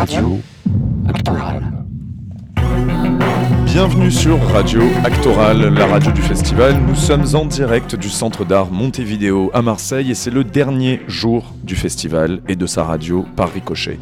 Radio Actoral. Bienvenue sur Radio Actoral, la radio du festival. Nous sommes en direct du Centre d'art Montevideo à Marseille et c'est le dernier jour du festival et de sa radio par ricochet.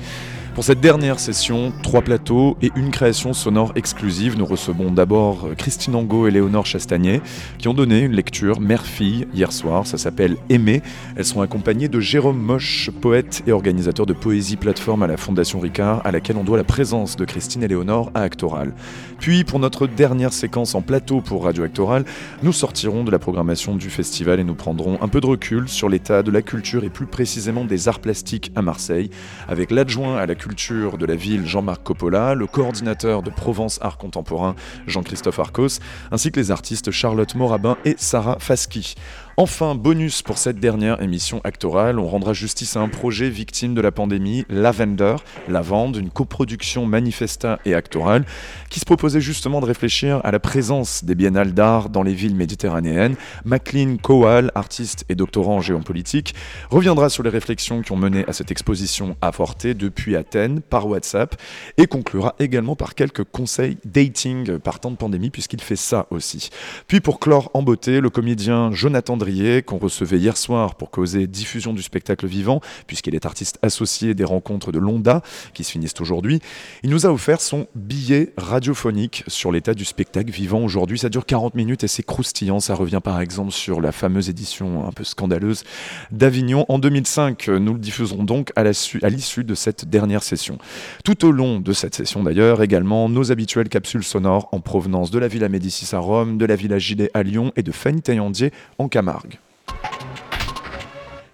Pour cette dernière session, trois plateaux et une création sonore exclusive. Nous recevons d'abord Christine Angot et Léonore Chastagnet qui ont donné une lecture mère-fille hier soir. Ça s'appelle Aimer. Elles sont accompagnées de Jérôme Moche, poète et organisateur de Poésie Plateforme à la Fondation Ricard, à laquelle on doit la présence de Christine et Léonore à Actoral. Puis, pour notre dernière séquence en plateau pour Radio Actoral, nous sortirons de la programmation du festival et nous prendrons un peu de recul sur l'état de la culture et plus précisément des arts plastiques à Marseille, avec l'adjoint à la culture de la ville Jean-Marc Coppola, le coordinateur de Provence Art Contemporain Jean-Christophe Arcos, ainsi que les artistes Charlotte Morabin et Sarah Fasky. Enfin, bonus pour cette dernière émission actorale, on rendra justice à un projet victime de la pandémie, Lavender, Lavande, une coproduction Manifesta et actorale, qui se proposait justement de réfléchir à la présence des biennales d'art dans les villes méditerranéennes. Maclean Kowal, artiste et doctorant en géopolitique, reviendra sur les réflexions qui ont mené à cette exposition à depuis Athènes par WhatsApp et conclura également par quelques conseils dating par temps de pandémie puisqu'il fait ça aussi. Puis pour clore en beauté, le comédien Jonathan qu'on recevait hier soir pour causer diffusion du spectacle vivant, puisqu'il est artiste associé des rencontres de l'Onda, qui se finissent aujourd'hui. Il nous a offert son billet radiophonique sur l'état du spectacle vivant aujourd'hui. Ça dure 40 minutes et c'est croustillant. Ça revient par exemple sur la fameuse édition un peu scandaleuse d'Avignon en 2005. Nous le diffuserons donc à l'issue de cette dernière session. Tout au long de cette session d'ailleurs, également nos habituelles capsules sonores en provenance de la Villa Médicis à Rome, de la Villa Gilet à Lyon et de Fanny Taillandier en Camargue.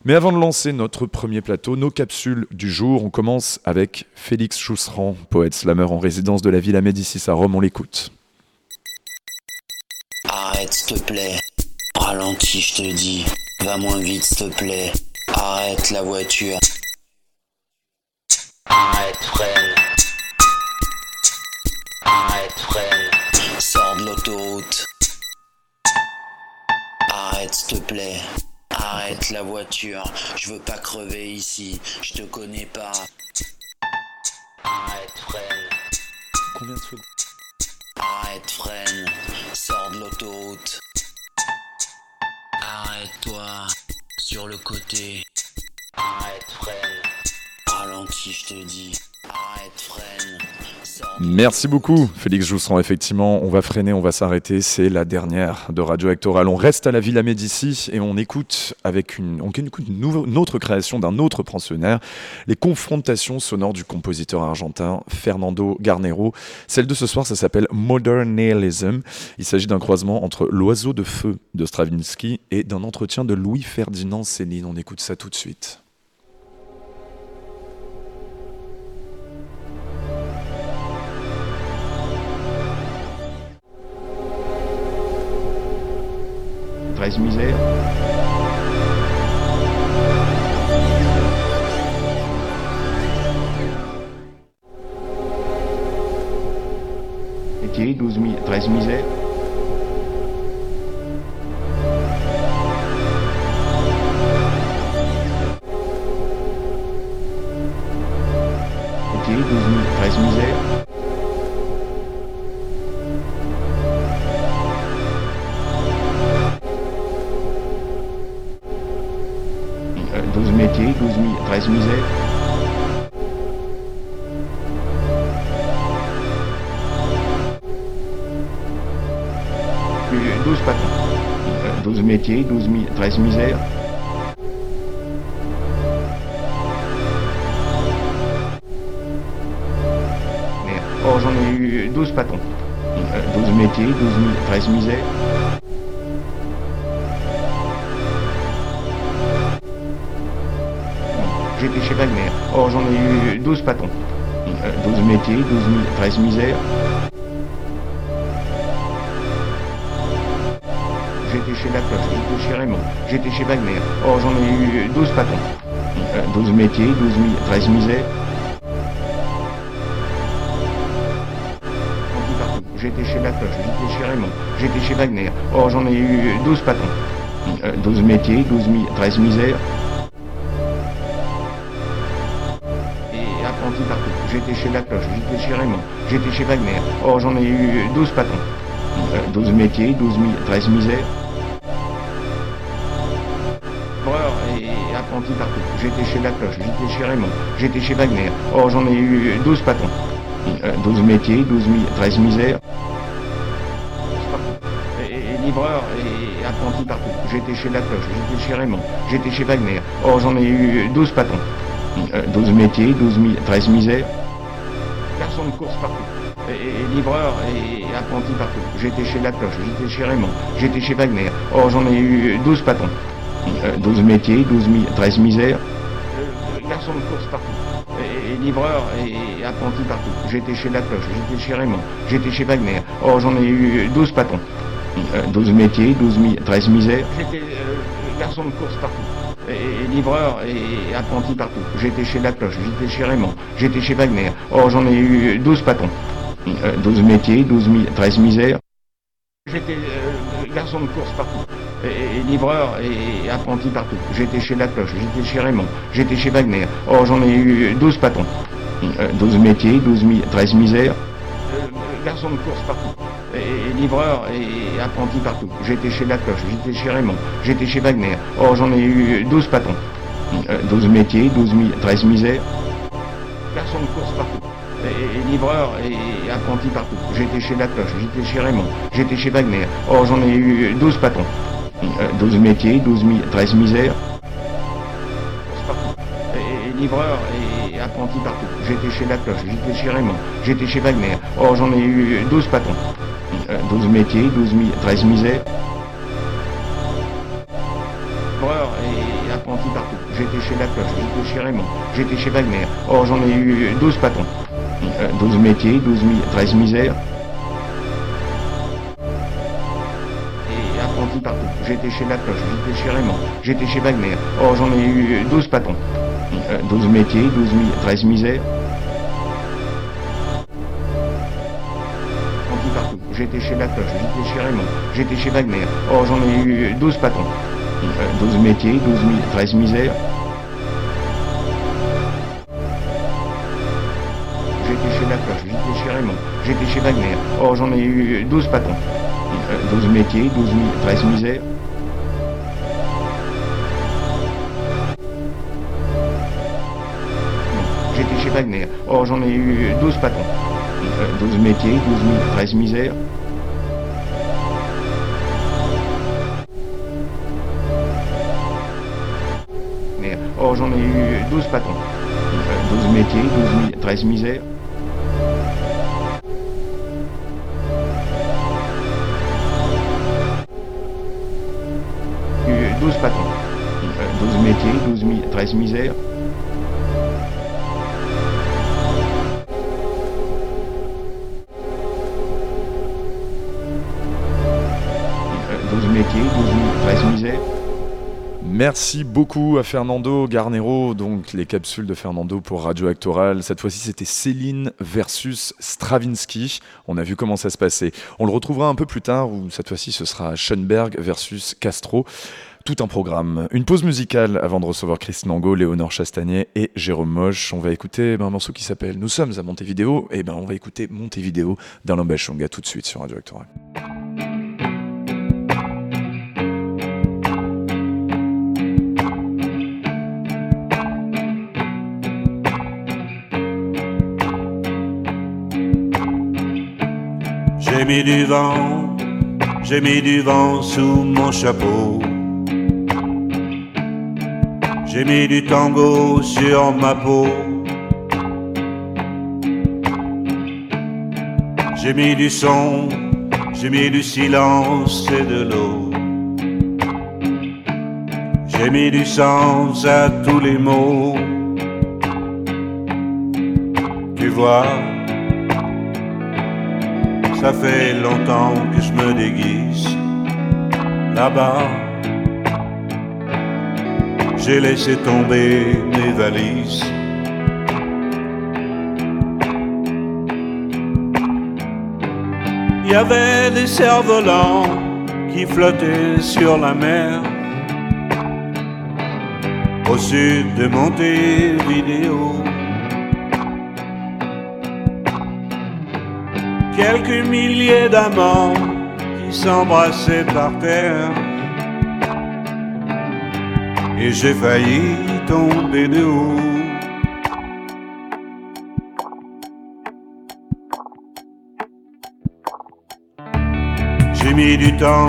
Mais avant de lancer notre premier plateau, nos capsules du jour, on commence avec Félix Chousseran, poète slammer en résidence de la Villa Médicis à Rome, on l'écoute. Arrête s'il te plaît, ralentis je te dis, va moins vite s'il te plaît, arrête la voiture. Arrête freine, arrête freine, sors de l'autoroute. Arrête s'il te plaît. Arrête la voiture, je veux pas crever ici, je te connais pas. Arrête freine. Combien de secondes Arrête freine, sors de l'autoroute. Arrête-toi sur le côté. Arrête freine. Ralentis, je te dis. Merci beaucoup, Félix Jousserand. Effectivement, on va freiner, on va s'arrêter. C'est la dernière de Radio Actoral. On reste à la Villa Médicis et on écoute avec une, on écoute une, autre création d'un autre pensionnaire, les confrontations sonores du compositeur argentin Fernando Garnero. Celle de ce soir, ça s'appelle Modern. Il s'agit d'un croisement entre L'oiseau de feu de Stravinsky et d'un entretien de Louis-Ferdinand Céline. On écoute ça tout de suite. Treize misères. Métier, douze mi treize misères. Métier, douze mi treize misères. Métiers, 12 mi 13 misères. Euh, 12 patrons. 12 métiers, 12 mi 13 misères. Oh, j'en ai eu 12 patrons. 12 métiers, 12 mi 13 misères. J'étais chez Wagner. Or, j'en ai eu 12 patrons. 12 métiers, 12 13 misères. J'étais chez Lacroix, j'étais chez Raymond, j'étais chez Wagner. Or, j'en ai eu 12 patrons. 12 métiers, 12 13 misères. J'étais chez Lacroix, j'étais chez Raymond, j'étais chez Wagner. Or, j'en ai eu 12 patrons. 12 métiers, 12 13 misères. J'étais chez La Cloche, j'étais chez Raymond, j'étais chez Wagner. Oh, j'en ai eu 12 patrons. Euh, 12 métiers, 12 mi 13 misères. Et apprenti partout. J'étais chez La Cloche, j'étais chez Raymond, j'étais chez Wagner. Oh, j'en ai eu 12 patrons. Euh, 12 métiers, 12 mi 13 misères. Et, livreur et apprenti partout. J'étais chez La Cloche, j'étais chez Raymond, j'étais chez Wagner. Oh, j'en ai eu 12 patrons. Euh, 12 métiers, 12 mi 13 misères. Garçon de course partout. Et, et livreur et apprenti partout. J'étais chez La Cloche, j'étais chez Raymond, j'étais chez Wagner. Oh, j'en ai eu 12 patrons. Euh, 12 métiers, 12 mi 13 misères. Euh, garçon de course partout. Et, et livreur et apprenti partout. J'étais chez La Cloche, j'étais chez Raymond, j'étais chez Wagner. Oh, j'en ai eu 12 patrons. Euh, 12 métiers, 12 mi 13 misères. J'étais euh, garçon de course partout. Et, livreur et apprenti partout. J'étais chez La Cloche, j'étais chez Raymond, j'étais chez Wagner. Oh, j'en ai eu 12 patrons. Euh, 12 métiers, 12 mi 13 misères. J'étais euh, garçon de course partout. Et, livreur et apprenti partout. J'étais chez La Cloche, j'étais chez Raymond, j'étais chez Wagner. Oh, j'en ai eu 12 patrons. Euh, 12 métiers, 12 mi 13 misères. Euh, garçon de course partout. Livreur et apprenti partout. J'étais chez La Cloche, j'étais chez Raymond, j'étais chez Wagner. Oh, j'en ai eu 12 patrons. Euh, 12 métiers, 12 mi 13 misères. Garçon de course partout. Et, livreur et apprenti partout. J'étais chez La Cloche, j'étais chez Raymond, j'étais chez Wagner. Oh, j'en ai eu 12 patrons. Euh, 12 métiers, 12 mi 13 misères. Livreur et apprenti partout. J'étais chez La Cloche, j'étais chez Raymond, j'étais chez Wagner. Oh, j'en ai eu 12 patrons. Euh, 12 métiers, 12 mi 13 misères. Et apprenti partout. J'étais chez La j'étais chez Raymond, j'étais chez Wagner. Oh, j'en ai eu 12 patrons. Euh, 12 métiers, 12 mi 13 misères. Et apprenti partout. J'étais chez La j'étais chez Raymond, j'étais chez Wagner. Oh, j'en ai eu 12 patrons. Euh, 12 métiers, 12 mi 13 misères. J'étais chez La Cloche, j'étais chez Raymond, j'étais chez Wagner. Oh, j'en ai eu 12 patrons. Euh, 12 métiers, 12 mi 13 misères. J'étais chez La Cloche, j'étais chez Raymond, j'étais chez Wagner. Oh, j'en ai eu 12 patrons. Euh, 12 métiers, 12 mi 13 misères. J'étais chez Wagner. Oh, j'en ai eu 12 patrons. Euh, 12 métiers, 12 mi 13 misères. Merde. Oh, j'en ai eu 12 patrons. Euh, 12 métiers, 12 mi 13 misères. Eu 12 patrons. Euh, 12 métiers, 12 mi 13 misères. Merci beaucoup à Fernando Garnero, donc les capsules de Fernando pour Radio Actoral. Cette fois-ci, c'était Céline versus Stravinsky. On a vu comment ça se passait. On le retrouvera un peu plus tard, où cette fois-ci, ce sera Schoenberg versus Castro. Tout un programme. Une pause musicale avant de recevoir Christine Angot, Léonore Chastagnet et Jérôme Moche. On va écouter ben, un morceau qui s'appelle Nous sommes à Montevideo. Et ben on va écouter Montevideo d'Alain Bachunga tout de suite sur Radio Actoral. J'ai mis du vent, j'ai mis du vent sous mon chapeau. J'ai mis du tango sur ma peau. J'ai mis du son, j'ai mis du silence et de l'eau. J'ai mis du sens à tous les mots. Tu vois, ça fait longtemps que je me déguise là-bas. J'ai laissé tomber mes valises. Il y avait des cerfs-volants qui flottaient sur la mer. Au sud de Montevideo. Quelques milliers d'amants qui s'embrassaient par terre. Et j'ai failli tomber de haut. J'ai mis du temps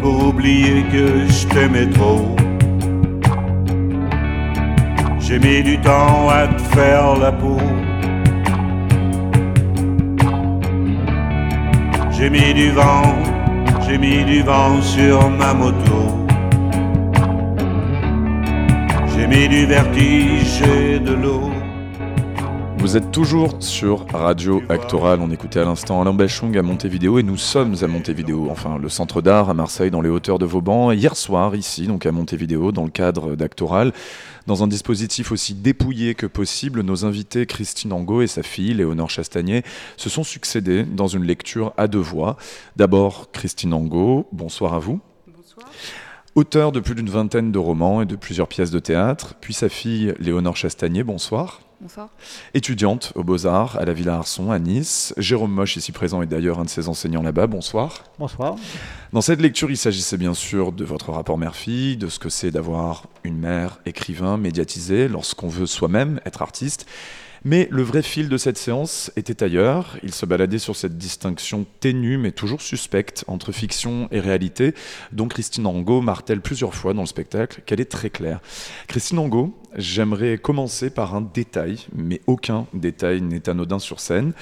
pour oublier que je t'aimais trop. J'ai mis du temps à te faire la peau. J'ai mis du vent, j'ai mis du vent sur ma moto. J'ai mis du vertige et de l'eau. Vous êtes toujours sur Radio Actoral. On écoutait à l'instant Alain Bachung à Montevideo et nous sommes à Montevideo, enfin le centre d'art à Marseille dans les hauteurs de Vauban. Hier soir, ici, donc à Montevideo, dans le cadre d'Actoral, dans un dispositif aussi dépouillé que possible, nos invités Christine Angot et sa fille Léonore Chastagnier se sont succédés dans une lecture à deux voix. D'abord, Christine Angot, bonsoir à vous. Bonsoir. Auteur de plus d'une vingtaine de romans et de plusieurs pièces de théâtre, puis sa fille Léonore Chastagnier, bonsoir. Bonsoir. Étudiante aux Beaux-Arts à la Villa Arson à Nice. Jérôme Moche, ici présent, est d'ailleurs un de ses enseignants là-bas. Bonsoir. Bonsoir. Dans cette lecture, il s'agissait bien sûr de votre rapport mère-fille, de ce que c'est d'avoir une mère écrivain médiatisée lorsqu'on veut soi-même être artiste. Mais le vrai fil de cette séance était ailleurs. Il se baladait sur cette distinction ténue mais toujours suspecte entre fiction et réalité, dont Christine Angot martèle plusieurs fois dans le spectacle qu'elle est très claire. Christine Angot, j'aimerais commencer par un détail, mais aucun détail n'est anodin sur scène.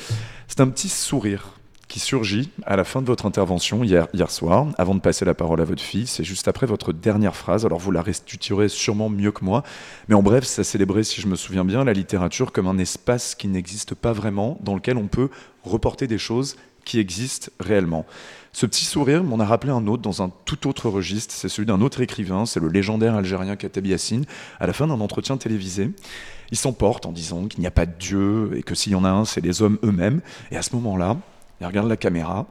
C'est un petit sourire qui surgit à la fin de votre intervention hier, hier soir, avant de passer la parole à votre fille. C'est juste après votre dernière phrase. Alors vous la restituerez sûrement mieux que moi. Mais en bref, ça célébrait, si je me souviens bien, la littérature comme un espace qui n'existe pas vraiment, dans lequel on peut reporter des choses qui existent réellement. Ce petit sourire m'en a rappelé un autre dans un tout autre registre. C'est celui d'un autre écrivain, c'est le légendaire algérien Kateb Yassine, à la fin d'un entretien télévisé. Il s'emporte en disant qu'il n'y a pas de Dieu et que s'il y en a un, c'est les hommes eux-mêmes. Et à ce moment-là, il regarde la caméra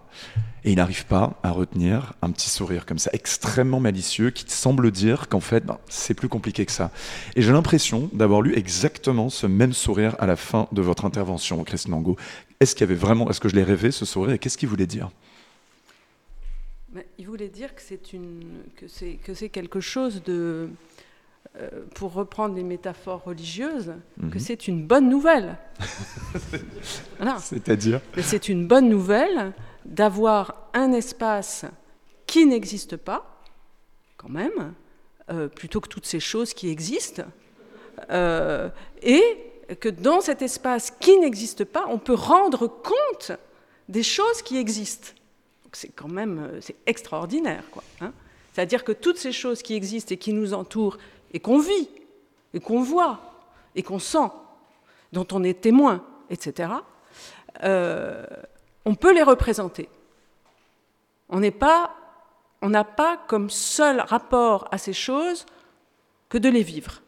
et il n'arrive pas à retenir un petit sourire comme ça, extrêmement malicieux, qui semble dire qu'en fait, ben, c'est plus compliqué que ça. Et j'ai l'impression d'avoir lu exactement ce même sourire à la fin de votre intervention, Christine Angot. Est-ce qu'il y avait vraiment, est-ce que je l'ai rêvé ce sourire et qu'est-ce qu'il voulait dire? Il voulait dire que c'est une, que c'est, que quelque chose de, pour reprendre les métaphores religieuses, que Mhm. c'est une bonne nouvelle. Voilà. C'est-à-dire c'est une bonne nouvelle d'avoir un espace qui n'existe pas, quand même, euh, plutôt que toutes ces choses qui existent, euh, et que dans cet espace qui n'existe pas, on peut rendre compte des choses qui existent. C'est quand même euh, c'est extraordinaire, quoi. hein. C'est-à-dire que toutes ces choses qui existent et qui nous entourent et qu'on vit et qu'on voit et qu'on sent, dont on est témoin, etc. euh, on peut les représenter. On n'est pas, on n'a pas comme seul rapport à ces choses que de les vivre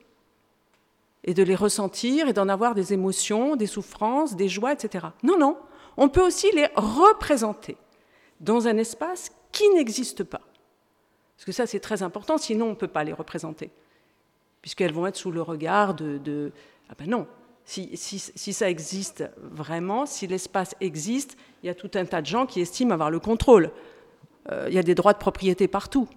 et de les ressentir et d'en avoir des émotions, des souffrances, des joies, etc. Non, non, on peut aussi les représenter dans un espace qui n'existe pas. Parce que ça, c'est très important, sinon on ne peut pas les représenter, puisqu'elles vont être sous le regard de... de- ah ben non, si, si- si ça existe vraiment, si l'espace existe, il y a tout un tas de gens qui estiment avoir le contrôle. Euh, il y a des droits de propriété partout.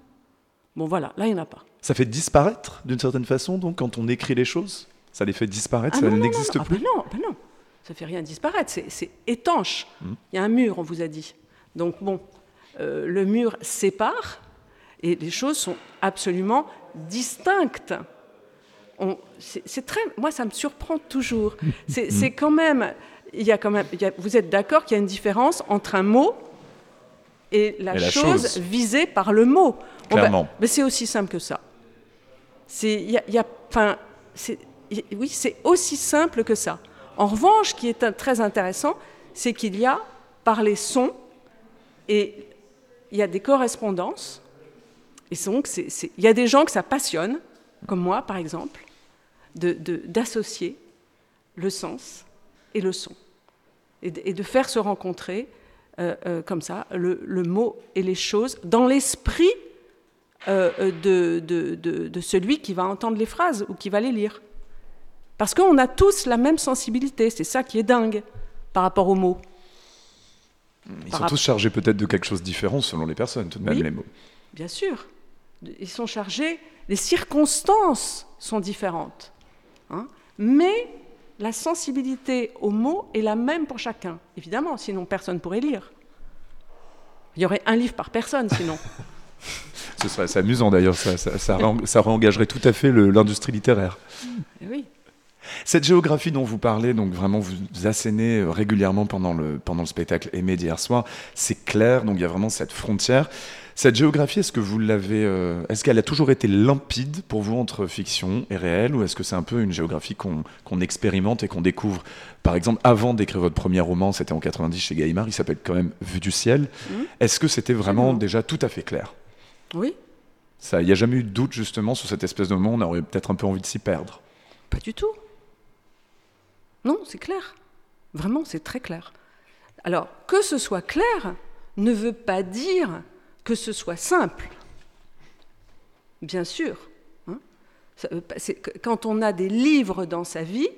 Bon voilà, là, il n'y en a pas. Ça fait disparaître d'une certaine façon, donc quand on écrit les choses, ça les fait disparaître, Ah ça n'existe non, non. plus? Ah ben non, ben non, ça fait rien disparaître, c'est- c'est étanche. Hmm. Il y a un mur, on vous a dit. Donc bon, euh, le mur sépare et les choses sont absolument distinctes. C'est très, moi, ça me surprend toujours. Hmm. C'est c'est quand même, il y a quand même, il y a- vous êtes d'accord qu'il y a une différence entre un mot et la, Et la chose, chose. visée par le mot? Ben, Clairement. mais c'est aussi simple que ça. C'est, il y a, il y a- enfin, y- oui, c'est aussi simple que ça. En revanche, ce qui est un- très intéressant, c'est qu'il y a, par les sons, et il y a des correspondances, et donc il y a des gens que ça passionne, comme moi par exemple, de- de- d'associer le sens et le son, et de, et de faire se rencontrer euh, euh, comme ça le, le mot et les choses dans l'esprit euh, de, celui qui va entendre les phrases ou qui va les lire. Parce qu'on a tous la même sensibilité, c'est ça qui est dingue par rapport aux mots. Ils Par sont tous chargés peut-être de quelque chose de différent selon les personnes, tout de même, Oui. les mots. Bien sûr. Ils sont chargés, les circonstances sont différentes. Hein. Mais la sensibilité aux mots est la même pour chacun. Évidemment, sinon personne ne pourrait lire. Il y aurait un livre par personne sinon. Ce serait c'est amusant d'ailleurs, ça, ça, ça, réen- ça réengagerait tout à fait l'industrie littéraire. Eh oui. Cette géographie dont vous parlez, donc vraiment vous assénez euh, régulièrement pendant le, pendant le spectacle Aimé d'hier soir, c'est clair, donc il y a vraiment cette frontière. Cette géographie, est-ce que vous l'avez, euh, est-ce qu'elle a toujours été limpide pour vous entre fiction et réel, ou est-ce que c'est un peu une géographie qu'on expérimente et qu'on découvre? Par exemple, avant d'écrire votre premier roman, c'était en 90 chez Gallimard, il s'appelle quand même Vue du ciel. Mhm. Est-ce que c'était vraiment déjà tout à fait clair? Oui, Ça, il n'y a jamais eu de doute justement sur cette espèce de moment, on aurait peut-être un peu envie de s'y perdre? pas du tout. Non, c'est clair. Vraiment, c'est très clair. Alors, que ce soit clair ne veut pas dire que ce soit simple. Bien sûr. hein. Que- quand on a des livres dans sa vie,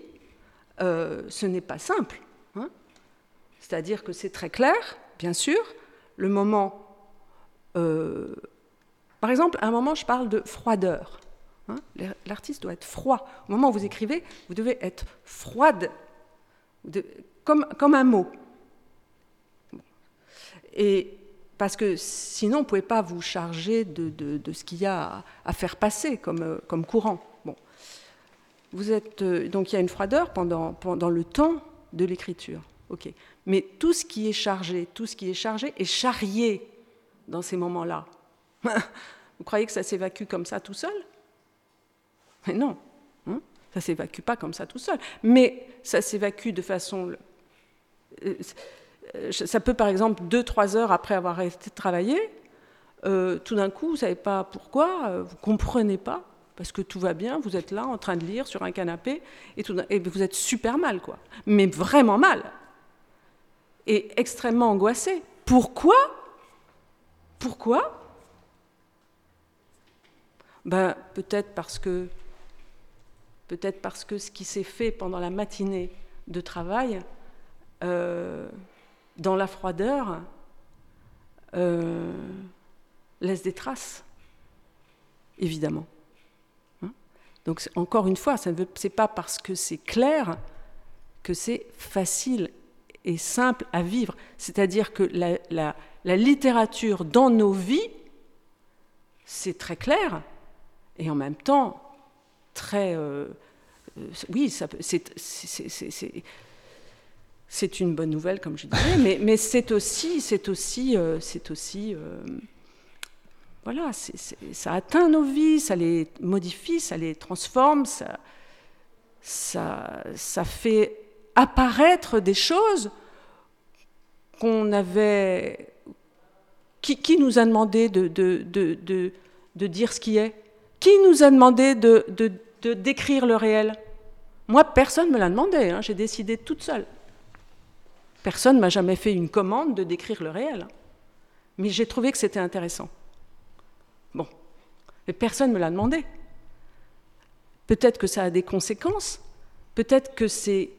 euh, ce n'est pas simple. hein. C'est-à-dire que c'est très clair, bien sûr. Le moment. euh, par exemple, à un moment, je parle de froideur. hein. L'ar- L'artiste doit être froid. Au moment où vous écrivez, vous devez être froide, comme, un mot. Parce que sinon, vous ne pouvez pas vous charger de, ce qu'il y a à, faire passer comme, euh, comme courant. Bon. Vous êtes, euh, donc il y a une froideur pendant, le temps de l'écriture. Mais tout ce qui est chargé, tout ce qui est chargé est charrié dans ces moments-là. Vous croyez que ça s'évacue comme ça tout seul? Mais non. hein? ça s'évacue pas comme ça tout seul. Mais ça s'évacue de façon. Euh, Ça peut, par exemple, deux, trois heures après avoir arrêté de travailler, euh, tout d'un coup, vous ne savez pas pourquoi, euh, vous ne comprenez pas, parce que tout va bien, vous êtes là en train de lire sur un canapé, et, vous êtes super mal, quoi. Mais vraiment mal. Et extrêmement angoissé. Pourquoi? Pourquoi? Ben, Peut-être parce que peut-être parce que ce qui s'est fait pendant la matinée de travail, dans la froideur, euh, laisse des traces, évidemment. Hein? Donc encore une fois, ce n'est pas parce que c'est clair que c'est facile et simple à vivre. C'est-à-dire que la, littérature dans nos vies, c'est très clair, et en même temps très... euh, euh, oui, c'est- c'est- une bonne nouvelle, comme je disais, mais, c'est aussi, c'est aussi, euh, euh, voilà, ça atteint nos vies, ça les modifie, ça les transforme, ça, fait apparaître des choses qu'on avait, qui, nous a demandé de, dire ce qui est. Qui nous a demandé de, de, de décrire le réel? Moi, personne ne me l'a demandé, hein, j'ai décidé toute seule. Personne ne m'a jamais fait une commande de décrire le réel. Mais j'ai trouvé que c'était intéressant. Bon. Mais personne ne me l'a demandé. Peut-être que ça a des conséquences. Peut-être que c'est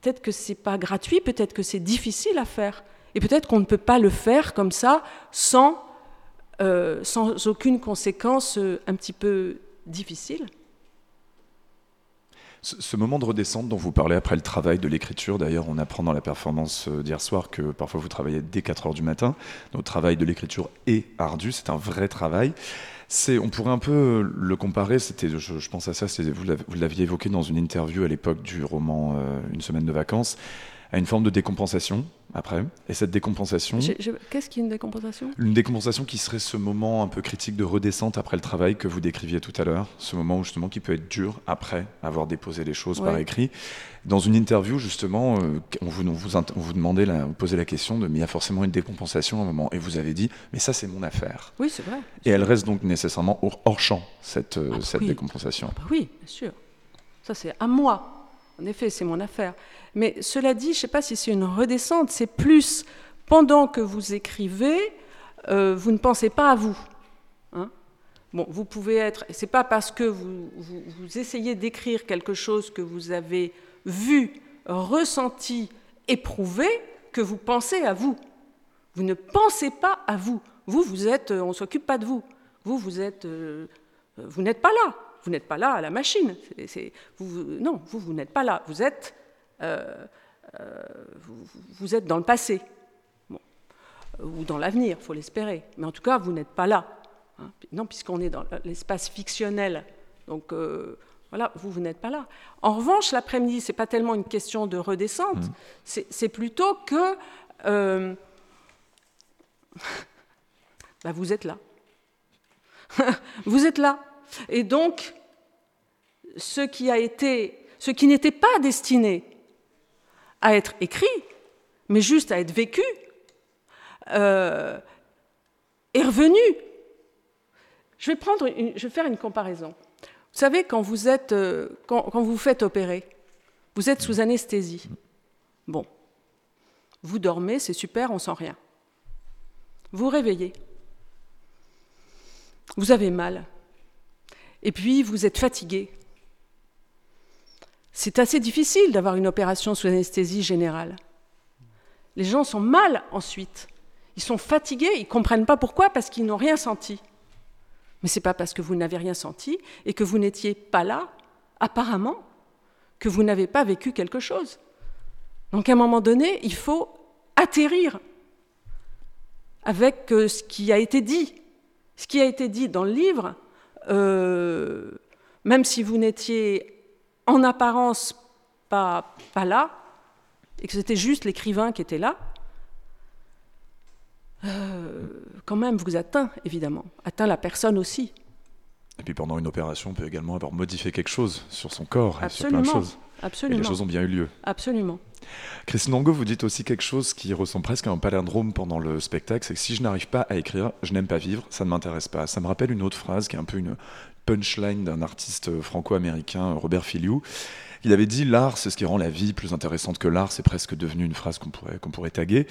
peut-être que c'est pas gratuit, peut-être que c'est difficile à faire. Et peut-être qu'on ne peut pas le faire comme ça sans, euh, aucune conséquence euh, un petit peu difficile. Ce, moment de redescente dont vous parlez après le travail de l'écriture, d'ailleurs, on apprend dans la performance euh, d'hier soir que parfois vous travaillez dès 4 heures du matin. Notre travail de l'écriture est ardu, c'est un vrai travail. On pourrait un peu le comparer, c'était, je, pense à ça, vous l'aviez évoqué dans une interview à l'époque du roman euh, Une semaine de vacances, à une forme de décompensation après. Et cette décompensation, Qu'est-ce qui est une décompensation? Une décompensation qui serait ce moment un peu critique de redescente après le travail que vous décriviez tout à l'heure, ce moment où justement qui peut être dur après avoir déposé les choses par écrit. Dans une interview justement, euh, on, vous, on vous, on vous demandait, la, vous posait la question de mais il y a forcément une décompensation à un moment, et vous avez dit mais ça c'est mon affaire. Oui, c'est vrai. Et elle reste donc nécessairement hors, hors champ cette, euh, Ah, cette oui. décompensation. Bah oui, bien sûr. Ça, c'est à moi. En effet, c'est mon affaire. Mais cela dit, je ne sais pas si c'est une redescente, c'est plus pendant que vous écrivez, euh, vous ne pensez pas à vous. Hein bon, vous pouvez être. C'est pas parce que vous, essayez d'écrire quelque chose que vous avez vu, ressenti, éprouvé, que vous pensez à vous. Vous ne pensez pas à vous. Vous, vous êtes, on ne s'occupe pas de vous. Vous, vous êtes, vous n'êtes pas là. Vous n'êtes pas là à la machine. vous, non, vous, vous n'êtes pas là. Vous êtes, vous, vous, êtes dans le passé. Ou dans l'avenir, il faut l'espérer. Mais en tout cas, vous n'êtes pas là. Hein. Non, puisqu'on est dans l'espace fictionnel. Donc, voilà, vous, vous n'êtes pas là. En revanche, l'après-midi, ce n'est pas tellement une question de redescente, mmh. c'est plutôt que euh, bah, vous êtes là. vous êtes là. Et donc, ce qui n'était pas destiné à être écrit, mais juste à être vécu, euh, est revenu. Je vais, faire une comparaison. Vous savez, quand vous, euh, quand, vous faites opérer, vous êtes sous anesthésie. Bon, vous dormez, c'est super, on sent rien. Vous réveillez. Vous avez mal. Et puis, vous êtes fatigué. C'est assez difficile d'avoir une opération sous anesthésie générale. Les gens sont mal ensuite. Ils sont fatigués, ils ne comprennent pas pourquoi, parce qu'ils n'ont rien senti. Mais ce n'est pas parce que vous n'avez rien senti et que vous n'étiez pas là, apparemment, que vous n'avez pas vécu quelque chose. Donc à un moment donné, il faut atterrir avec euh, ce qui a été dit. Ce qui a été dit dans le livre, euh, même si vous n'étiez en apparence pas, pas là, et que c'était juste l'écrivain qui était là, euh, quand même vous atteint, évidemment, atteint la personne aussi. Et puis pendant une opération, on peut également avoir modifié quelque chose sur son corps et sur plein de choses. Absolument. Et les choses ont bien eu lieu. Absolument. Christine Angot, vous dites aussi quelque chose qui ressemble presque à un palindrome pendant le spectacle, c'est que si je n'arrive pas à écrire, je n'aime pas vivre, ça ne m'intéresse pas. Ça me rappelle une autre phrase qui est un peu une punchline d'un artiste franco-américain, Robert Filiou, il avait dit l'art, c'est ce qui rend la vie plus intéressante que l'art. C'est presque devenu une phrase qu'on pourrait, qu'on pourrait taguer.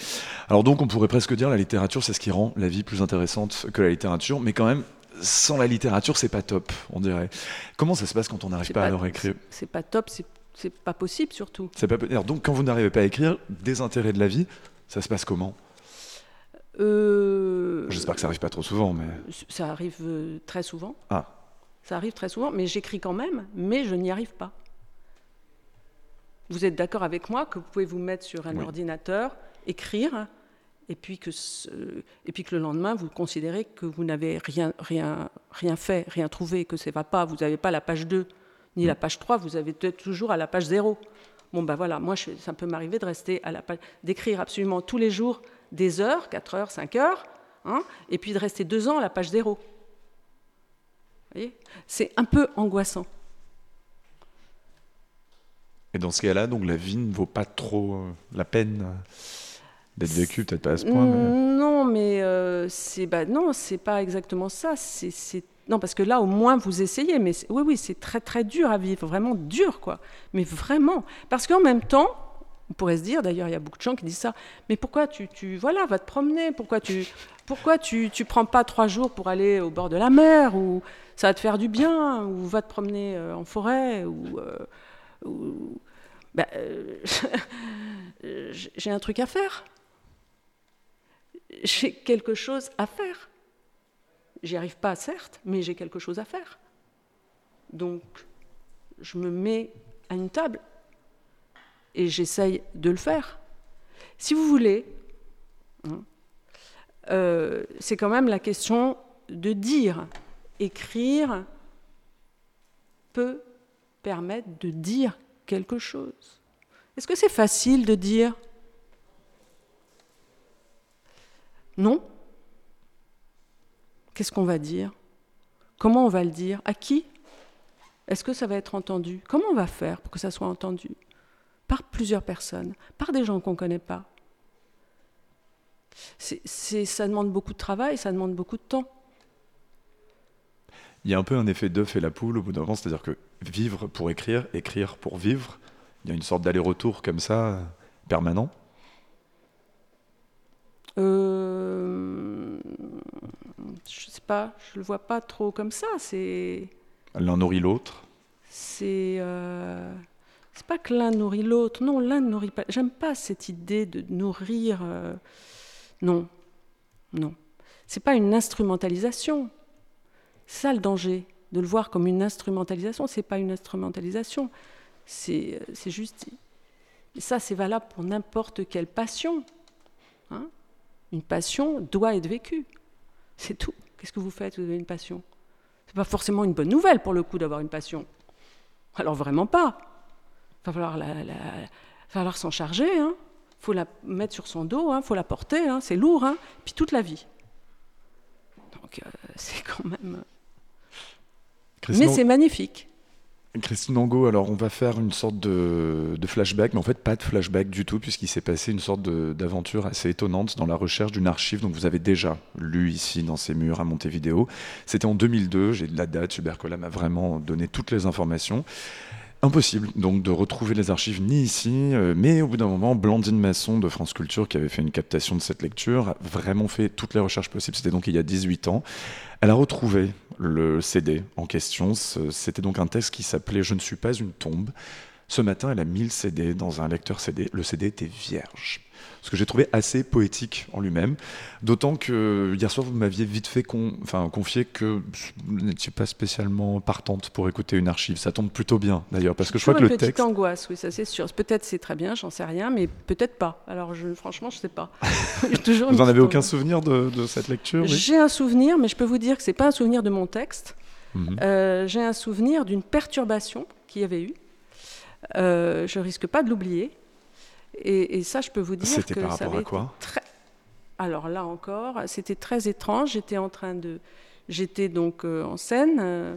Alors donc, on pourrait presque dire la littérature, c'est ce qui rend la vie plus intéressante que la littérature. Mais quand même, sans la littérature, c'est pas top, on dirait. Comment ça se passe quand on n'arrive pas, à leur écrire C'est pas top, c'est pas possible surtout. C'est pas donc quand vous n'arrivez pas à écrire, des intérêts de la vie, ça se passe comment? Euh... J'espère que ça arrive pas trop souvent, mais ça arrive euh, très souvent. Ah. Ça arrive très souvent, mais j'écris quand même, mais je n'y arrive pas. Vous êtes d'accord avec moi que vous pouvez vous mettre sur un ordinateur, écrire, et puis, que et puis que le lendemain, vous considérez que vous n'avez rien, rien, rien fait, rien trouvé, que ça ne va pas, vous n'avez pas la page 2 ni la page 3, vous avez toujours à la page 0. Bon, ben voilà, moi, ça peut m'arriver de rester à la page, d'écrire absolument tous les jours des heures, 4 heures, 5 heures, hein, et puis de rester deux ans à la page 0. Vous voyez? C'est un peu angoissant. Et dans ce cas-là, donc la vie ne vaut pas trop euh, la peine d'être vécue, peut-être pas à ce point. Non, mais euh, c'est bah non, c'est pas exactement ça. C'est non parce que là au moins vous essayez, mais oui oui c'est très très dur à vivre, vraiment dur quoi. Mais vraiment, parce qu'en même temps, on pourrait se dire, d'ailleurs, il y a beaucoup de gens qui disent ça, mais pourquoi tu, tu voilà, va te promener Pourquoi tu pourquoi tu, prends pas trois jours pour aller au bord de la mer ou ça va te faire du bien ou va te promener en forêt ou, ben, euh, j'ai un truc à faire. J'ai quelque chose à faire. J'y arrive pas, certes, mais j'ai quelque chose à faire. Donc, je me mets à une table et j'essaye de le faire. Si vous voulez, hein, euh, c'est quand même la question de dire. Écrire peut permettre de dire quelque chose. Est-ce que c'est facile de dire? Non? Qu'est-ce qu'on va dire? Comment on va le dire? À qui? Est-ce que ça va être entendu? Comment on va faire pour que ça soit entendu? Par plusieurs personnes, par des gens qu'on ne connaît pas. ça demande beaucoup de travail, ça demande beaucoup de temps. Il y a un peu un effet d'œuf et la poule au bout d'un moment, c'est-à-dire que vivre pour écrire, écrire pour vivre, il y a une sorte d'aller-retour comme ça, permanent? Euh, Je sais pas, je le vois pas trop comme ça. C'est l'un nourrit l'autre. C'est euh... c'est pas que l'un nourrit l'autre. Non, l'un ne nourrit pas. J'aime pas cette idée de nourrir. Euh, Non, non. C'est pas une instrumentalisation. C'est ça le danger, de le voir comme une instrumentalisation. C'est pas une instrumentalisation. C'est c'est juste. et ça, c'est valable pour n'importe quelle passion. hein. une passion doit être vécue. C'est tout. Qu'est-ce que vous faites? Vous avez une passion? C'est pas forcément une bonne nouvelle pour le coup d'avoir une passion. Alors vraiment pas. Il va falloir, la- la- va falloir s'en charger. Il faut la mettre sur son dos, il faut la porter. hein, C'est lourd. hein, Puis toute la vie. Donc euh, c'est quand même. Christine, Mais c'est magnifique. Christine Angot, alors on va faire une sorte de, flashback, mais en fait pas de flashback du tout, puisqu'il s'est passé une sorte d'aventure assez étonnante dans la recherche d'une archive dont vous avez déjà lu ici dans ces murs à Montevideo. C'était en 2002, j'ai de la date, Hubert Collat m'a vraiment donné toutes les informations. Impossible donc de retrouver les archives ni ici, euh, mais au bout d'un moment, Blandine Masson de France Culture, qui avait fait une captation de cette lecture, a vraiment fait toutes les recherches possibles. C'était donc il y a 18 ans. Elle a retrouvé le CD en question. C'était donc un texte qui s'appelait Je ne suis pas une tombe. Ce matin, elle a mis le CD dans un lecteur CD. Le CD était vierge. Ce que j'ai trouvé assez poétique en lui-même. D'autant que hier soir, vous m'aviez vite fait con- enfin, confier que vous n'étiez pas spécialement partante pour écouter une archive. Ça tombe plutôt bien d'ailleurs, parce que je crois que le une petite texte. angoisse, oui, ça c'est sûr. Peut-être c'est très bien, j'en sais rien, mais peut-être pas. Alors je, franchement, je sais pas. Toujours Vous n'en avez aucun souvenir de, de cette lecture oui? J'ai un souvenir, mais je peux vous dire que c'est pas un souvenir de mon texte. Mhm. Euh, J'ai un souvenir d'une perturbation qu'il y avait eu. Euh, je risque pas de l'oublier. Et, et ça, je peux vous dire C'était que par ça rapport avait à quoi très. Alors là encore, c'était très étrange. J'étais en train de, j'étais donc euh, en scène. euh,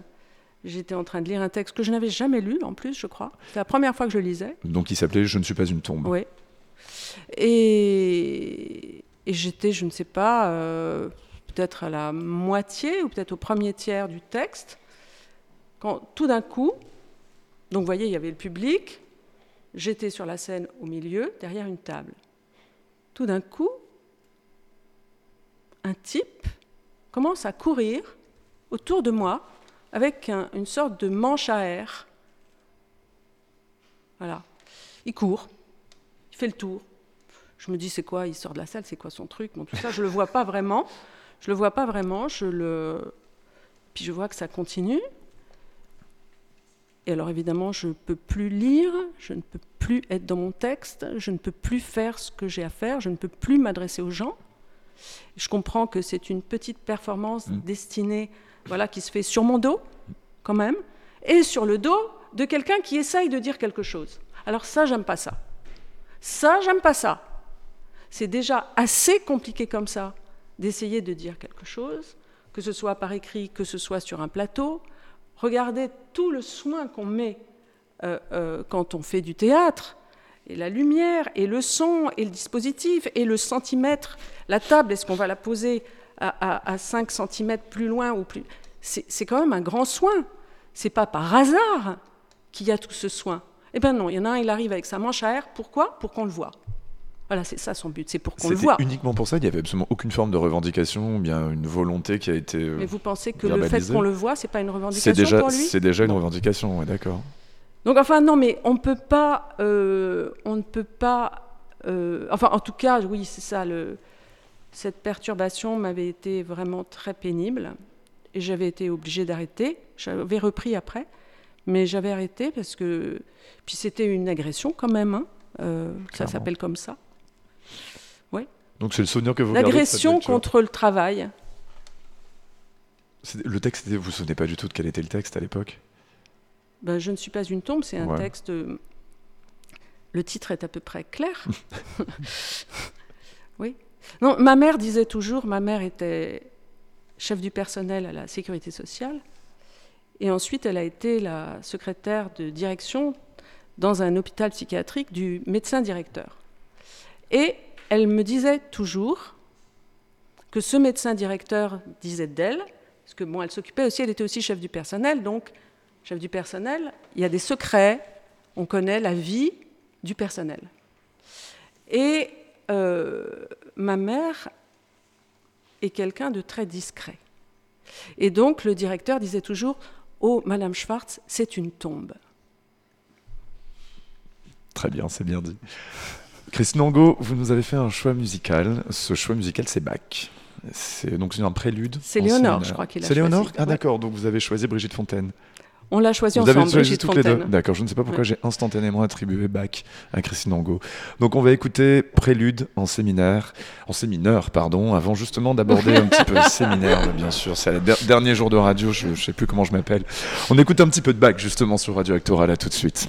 J'étais en train de lire un texte que je n'avais jamais lu, en plus, je crois. C'est la première fois que je le lisais. Donc il s'appelait Je ne suis pas une tombe. Oui. Et, et j'étais, je ne sais pas, euh, peut-être à la moitié ou peut-être au premier tiers du texte, quand tout d'un coup, donc vous voyez, il y avait le public, j'étais sur la scène au milieu, derrière une table. Tout d'un coup, un type commence à courir autour de moi avec un- une sorte de manche à air. Voilà. Il court, il fait le tour. Je me dis, c'est quoi? Il sort de la salle, c'est quoi son truc? Bon, tout ça, je le vois pas vraiment. Je le vois pas vraiment. Je le. Puis je vois que ça continue. Et alors évidemment, je ne peux plus lire, je ne peux plus être dans mon texte, je ne peux plus faire ce que j'ai à faire, je ne peux plus m'adresser aux gens. Je comprends que c'est une petite performance destinée, voilà, qui se fait sur mon dos, quand même, et sur le dos de quelqu'un qui essaye de dire quelque chose. Alors ça, j'aime pas ça. Ça, j'aime pas ça. C'est déjà assez compliqué comme ça d'essayer de dire quelque chose, que ce soit par écrit, que ce soit sur un plateau. Regardez tout le soin qu'on met euh, euh, quand on fait du théâtre, et la lumière, et le son, et le dispositif, et le centimètre. La table, est-ce qu'on va la poser à, à, à 5 cm plus loin ou plus? C'est c'est quand même un grand soin. C'est pas par hasard qu'il y a tout ce soin. Eh bien non, il y en a un, il arrive avec sa manche à air. Pourquoi? Pour qu'on le voit. Voilà, c'est ça son but, c'est pour qu'on le voit. uniquement pour ça, il n'y avait absolument aucune forme de revendication, ou bien une volonté qui a été. euh, Mais vous pensez que le fait qu'on le voit, c'est pas une revendication C'est déjà, pour lui c'est déjà une revendication, ouais, d'accord. Donc enfin non, mais on peut pas, euh, on ne peut pas, euh, enfin en tout cas oui c'est ça, le, cette perturbation m'avait été vraiment très pénible et j'avais été obligée d'arrêter. J'avais repris après, mais j'avais arrêté parce que puis c'était une agression quand même, hein, euh, ça s'appelle comme ça. Donc c'est le souvenir que vous L'agression contre le travail. Le texte, vous vous souvenez pas du tout de quel était le texte à l'époque? Ben, je ne suis pas une tombe, c'est un Ouais. texte. euh, Le titre est à peu près clair. oui. Non, ma mère disait toujours, ma mère était chef du personnel à la sécurité sociale, et ensuite elle a été la secrétaire de direction dans un hôpital psychiatrique du médecin directeur. Et elle me disait toujours que ce médecin directeur disait d'elle, parce que bon, elle s'occupait aussi, elle était aussi chef du personnel, donc chef du personnel, il y a des secrets, on connaît la vie du personnel. Et euh, ma mère est quelqu'un de très discret. Et donc le directeur disait toujours Oh, Madame Schwartz, c'est une tombe. Très bien, c'est bien dit. Christine Angot, vous nous avez fait un choix musical. Ce choix musical, c'est Bach. C'est donc c'est un prélude. C'est Léonore, je crois qu'il a C'est Léonore. Ah d'accord, donc vous avez choisi Brigitte Fontaine. On l'a choisi Vous ensemble, avez choisi Brigitte toutes les deux. Fontaine. D'accord, je ne sais pas pourquoi Ouais. j'ai instantanément attribué Bach à Christine Angot. Donc on va écouter Prélude en séminaire, en séminaire, pardon, avant justement d'aborder un petit peu le séminaire, bien sûr. C'est le der- dernier jour de radio, je ne sais plus comment je m'appelle. On écoute un petit peu de Bach justement sur Radio Actoral, à tout de suite.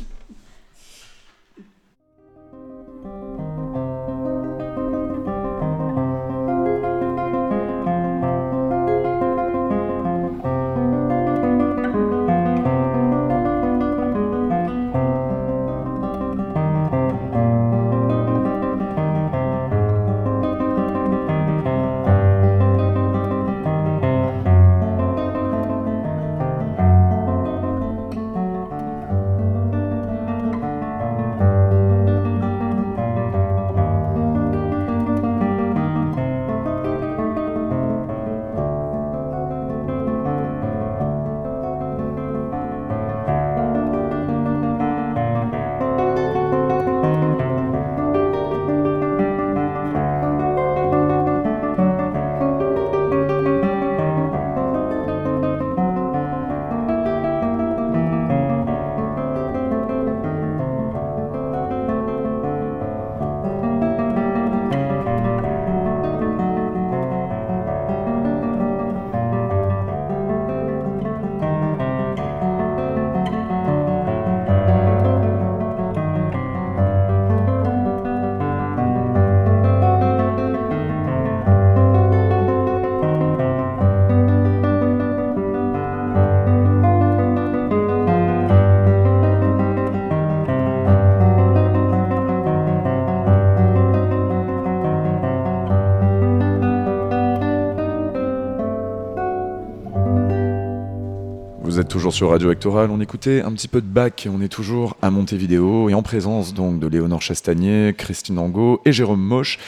Toujours sur Radio Actoral, on écoutait un petit peu de Bach. Et on est toujours à Montevideo et en présence donc de Léonore Chastagnier, Christine Angot et Jérôme Moche.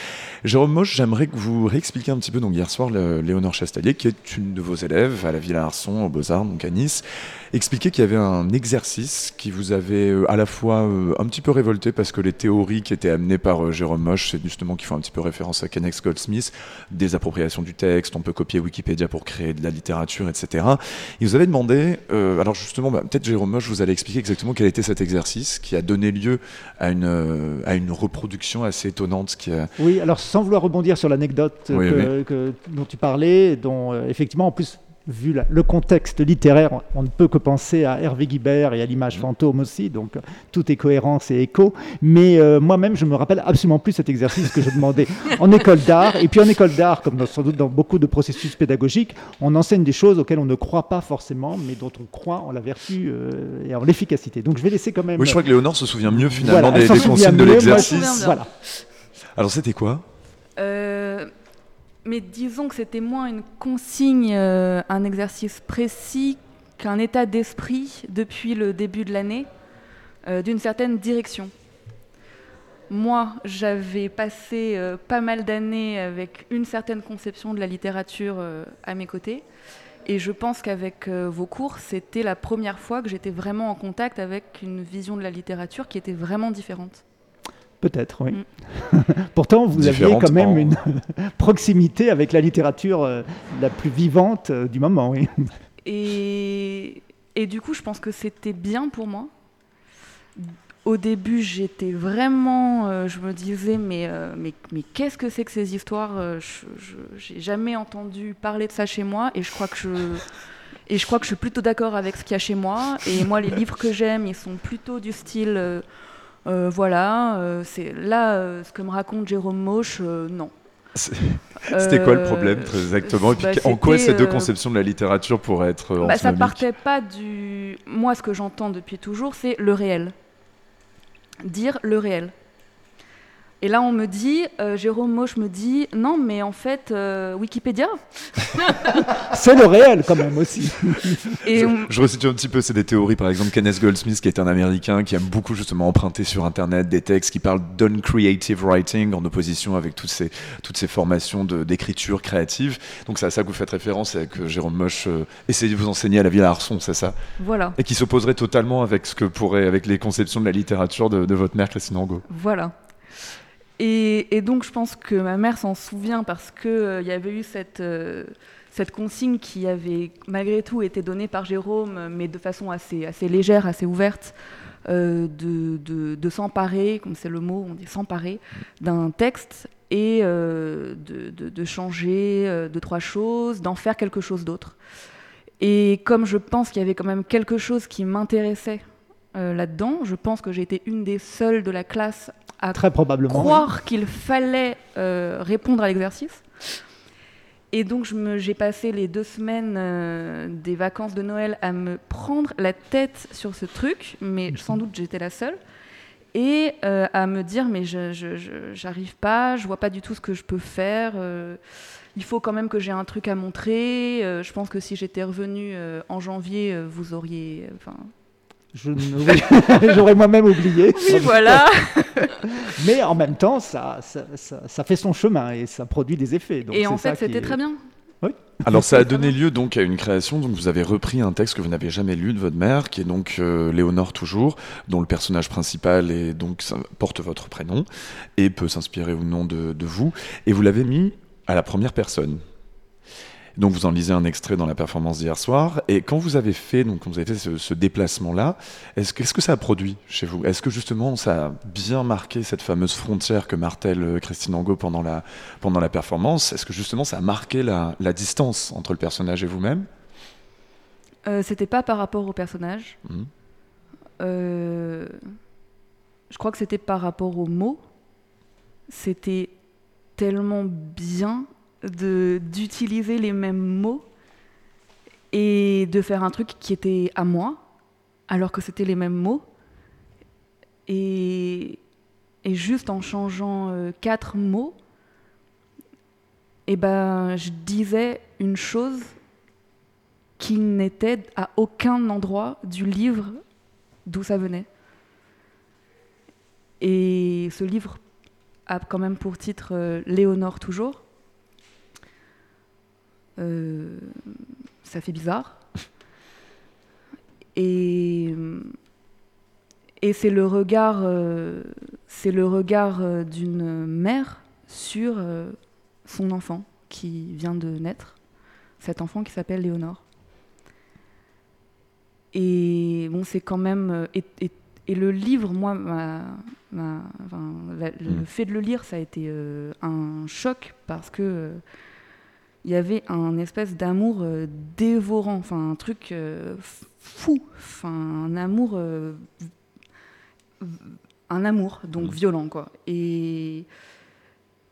Jérôme Moche, j'aimerais que vous réexpliquiez un petit peu donc hier soir Léonore Chastagnier qui est une de vos élèves à la Villa Arson au Beaux-Arts donc à Nice, expliquer qu'il y avait un exercice qui vous avait euh, à la fois euh, un petit peu révolté parce que les théories qui étaient amenées par euh, Jérôme Moche, c'est justement qui font un petit peu référence à Kenneth Goldsmith, des appropriations du texte, on peut copier Wikipédia pour créer de la littérature, etc. Il vous avait demandé, euh, alors justement, bah, peut-être Jérôme Moche, vous allez expliquer exactement quel était cet exercice qui a donné lieu à une, à une reproduction assez étonnante qui a... Oui, alors sans vouloir rebondir sur l'anecdote Oui, dont tu parlais, dont euh, effectivement, en plus, vu la- le contexte littéraire, on, ne peut que penser à Hervé Guibert et à l'image fantôme aussi, donc euh, tout est cohérence et écho. Mais euh, moi-même, je me rappelle absolument plus cet exercice que je demandais en école d'art. Et puis en école d'art, comme dans- sans doute dans beaucoup de processus pédagogiques, on enseigne des choses auxquelles on ne croit pas forcément, mais dont on croit en la vertu euh, et en l'efficacité. Donc je vais laisser quand même. Oui, je crois que Léonore se souvient mieux finalement Voilà, des, consignes de l'exercice. Voilà. Alors c'était quoi? Euh, mais disons que c'était moins une consigne, euh, un exercice précis qu'un état d'esprit depuis le début de l'année, euh, d'une certaine direction. Moi, j'avais passé euh, pas mal d'années avec une certaine conception de la littérature à mes côtés. Et je pense qu'avec vos cours, c'était la première fois que j'étais vraiment en contact avec une vision de la littérature qui était vraiment différente. Peut-être, oui. Mm. Pourtant, vous aviez quand même en- une proximité avec la littérature euh, la plus vivante euh, du moment, oui. Et, et du coup, je pense que c'était bien pour moi. Au début, j'étais vraiment. euh, je me disais, mais, euh, mais, mais qu'est-ce que c'est que ces histoires Je je- J'ai jamais entendu parler de ça chez moi et je crois que je. Et je crois que je suis plutôt d'accord avec ce qu'il y a chez moi. Et moi, les livres que j'aime, ils sont plutôt du style. Euh, voilà, euh, c'est là euh, ce que me raconte Jérôme Moche, non. C'était quoi le problème très exactement Et puis bah, en quoi ces deux conceptions de la littérature pourraient être Bah, ça partait pas du. Moi, ce que j'entends depuis toujours, c'est le réel. Dire le réel. Et là, on me dit, euh, Jérôme Moche me dit, non, mais en fait, euh, Wikipédia. C'est le réel quand même aussi. Et Je, on- je resitue un petit peu, c'est des théories, par exemple, Kenneth Goldsmith, qui est un Américain qui aime beaucoup justement emprunter sur Internet des textes qui parlent d'uncreative writing en opposition avec toutes ces, toutes ces formations d'écriture créative. Donc c'est à ça que vous faites référence et que Jérôme Moche euh, essaie de vous enseigner à la Villa Arson, c'est ça? Voilà, Et qui s'opposerait totalement avec ce que pourrait, avec les conceptions de la littérature de, de votre mère Christine Angot. voilà. Et, donc, je pense que ma mère s'en souvient parce qu'il euh, y avait eu cette, euh, cette consigne qui avait malgré tout été donnée par Jérôme, mais de façon assez, légère, assez ouverte, euh, de s'emparer, comme c'est le mot, on dit s'emparer, d'un texte et de, de, changer deux, trois choses, d'en faire quelque chose d'autre. Et comme je pense qu'il y avait quand même quelque chose qui m'intéressait là-dedans, je pense que j'ai été une des seules de la classe à Très probablement, croire qu'il fallait euh, répondre à l'exercice. Et donc j'ai passé les deux semaines euh, des vacances de Noël à me prendre la tête sur ce truc, mais mhm. sans doute j'étais la seule, et euh, à me dire mais je j'arrive pas, je vois pas du tout ce que je peux faire. il faut quand même que j'ai un truc à montrer. je pense que si j'étais revenue en janvier, vous auriez, enfin, J'aurais moi-même oublié. Oui, voilà. Mais en même temps, ça, ça, ça, fait son chemin et ça produit des effets. Donc et en fait, c'était très bien. Oui. Alors ça a donné lieu donc à une création. Donc vous avez repris un texte que vous n'avez jamais lu de votre mère, qui est donc euh, Léonore toujours, dont le personnage principal est donc porte votre prénom et peut s'inspirer ou non de, de vous. Et vous l'avez mis à la première personne. Donc vous en lisez un extrait dans la performance d'hier soir. Et quand vous avez fait, donc quand vous avez fait ce, déplacement-là, est-ce que, est que, ça a produit chez vous? Est-ce que justement ça a bien marqué cette fameuse frontière que martèle euh, Christine Angot pendant la, pendant la performance? Est-ce que justement ça a marqué la, distance entre le personnage et vous-même? Euh, C'était pas par rapport au personnage. Mmh. Euh, je crois que c'était par rapport aux mots. C'était tellement bien d'utiliser les mêmes mots et de faire un truc qui était à moi, alors que c'était les mêmes mots. Et, et juste en changeant euh, quatre mots, et eh ben, je disais une chose qui n'était à aucun endroit du livre d'où ça venait. Et ce livre a quand même pour titre euh, Léonore toujours. Euh, ça fait bizarre. Et, et c'est le regard, euh, c'est le regard euh, d'une mère sur son enfant qui vient de naître, cet enfant qui s'appelle Léonore. Et bon, c'est quand même. Et, et, le livre, moi, ma, enfin, le mm. fait de le lire, ça a été un choc parce que il y avait un espèce d'amour euh, dévorant, enfin un truc euh, fou, enfin un amour, euh, un amour donc mmh. violent quoi. Et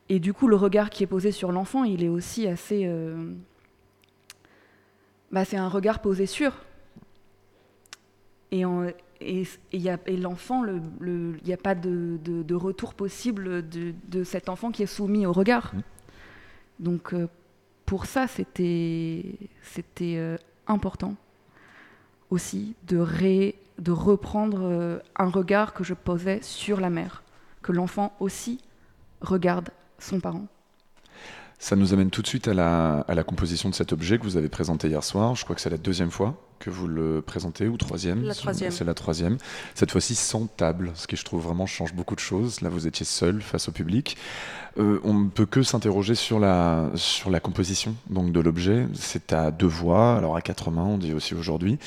et du coup le regard qui est posé sur l'enfant, il est aussi assez, bah, c'est un regard posé sur. Et et, et l'enfant, il le, n'y a pas de, de, retour possible de, de, cet enfant qui est soumis au regard. Mmh. Donc pour ça, c'était euh, important aussi de, reprendre euh, un regard que je posais sur la mère, que l'enfant aussi regarde son parent. Ça nous amène tout de suite à la, à la, composition de cet objet que vous avez présenté hier soir. Je crois que c'est la deuxième fois que vous le présentez, ou troisième La troisième. C'est la troisième. Cette fois-ci sans table, ce qui je trouve vraiment change beaucoup de choses. Là, vous étiez seul face au public. Euh, on ne peut que s'interroger sur la, sur la composition donc, de l'objet. C'est à deux voix, alors à quatre mains, on dit aussi aujourd'hui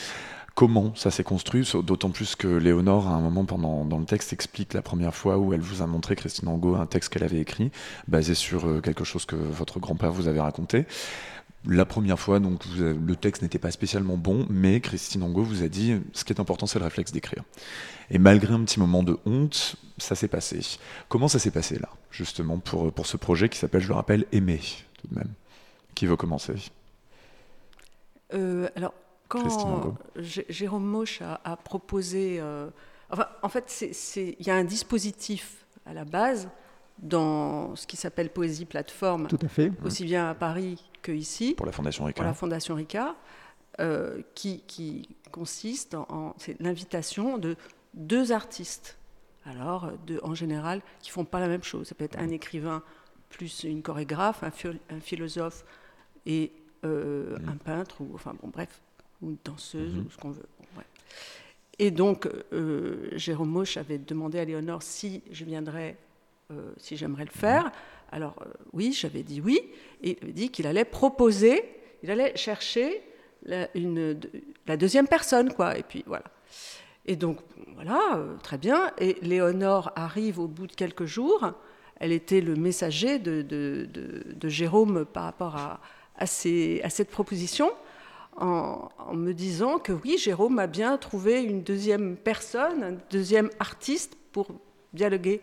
comment ça s'est construit, d'autant plus que Léonore, à un moment pendant, dans le texte, explique la première fois où elle vous a montré, Christine Angot, un texte qu'elle avait écrit, basé sur euh, quelque chose que votre grand-père vous avait raconté. La première fois, donc, le texte n'était pas spécialement bon, mais Christine Angot vous a dit ce qui est important, c'est le réflexe d'écrire. Et malgré un petit moment de honte, ça s'est passé. Comment ça s'est passé là, justement, pour, pour ce projet qui s'appelle, je le rappelle, Aimer, tout de même? Qui veut commencer? Euh, Alors, quand Jérôme Moche a, proposé. Euh, enfin, en fait, il y a un dispositif à la base dans ce qui s'appelle Poésie Plateforme, Tout à fait. aussi bien à Paris qu'ici. Pour la Fondation Ricard. Pour la Fondation Ricard, euh, qui, qui, consiste en, l'invitation de deux artistes. Alors, de, en général, qui font pas la même chose. Ça peut être un écrivain plus une chorégraphe, un, un philosophe et euh, mm. un peintre, ou enfin bon, bref, ou une danseuse, mhm. ou ce qu'on veut. Et donc, euh, Jérôme Moche avait demandé à Léonore si je viendrais euh, si j'aimerais le faire. Alors euh, oui, j'avais dit oui, et il avait dit qu'il allait proposer, il allait chercher la, une, la deuxième personne, quoi. Et puis voilà. Et donc voilà, très bien. Et Léonore arrive au bout de quelques jours. Elle était le messager de, de, de, de Jérôme par rapport à, à, ces, à cette proposition. En, en, me disant que oui, Jérôme a bien trouvé une deuxième personne, un deuxième artiste pour dialoguer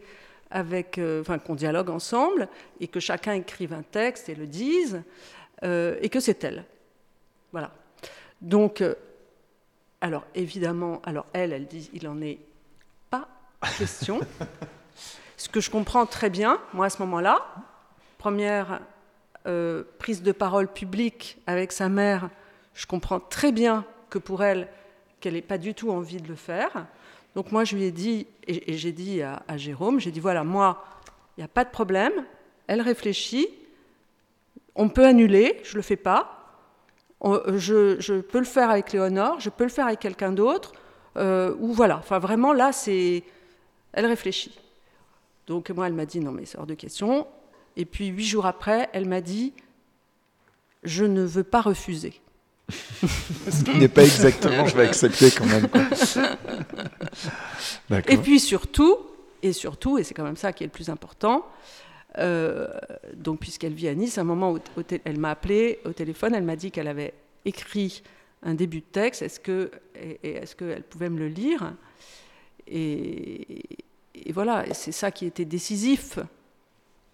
avec, euh, enfin qu'on dialogue ensemble et que chacun écrive un texte et le dise euh, et que c'est elle. Voilà. Donc, euh, alors évidemment, alors elle, elle dit, il en est pas question. Ce que je comprends très bien, moi à ce moment-là, première prise de parole publique avec sa mère, je comprends très bien que pour elle, qu'elle n'ait pas du tout envie de le faire. Donc moi, je lui ai dit, et, j'ai dit à, Jérôme, j'ai dit, voilà, moi, il n'y a pas de problème, elle réfléchit, on peut annuler, je ne le fais pas, je, peux le faire avec Léonore, je peux le faire avec quelqu'un d'autre, euh, ou voilà, enfin vraiment là, c'est... Elle réfléchit. Donc moi, elle m'a dit, non mais c'est hors de question. Et puis huit jours après, elle m'a dit, je ne veux pas refuser. Ce qui n'est pas exactement, je vais accepter quand même. et puis surtout, et surtout, et c'est quand même ça qui est le plus important, euh, donc puisqu'elle vit à Nice, à un moment où elle m'a appelé au téléphone, elle m'a dit qu'elle avait écrit un début de texte, est-ce que, et, et est-ce qu'elle pouvait me le lire? Et, et voilà, c'est ça qui était décisif,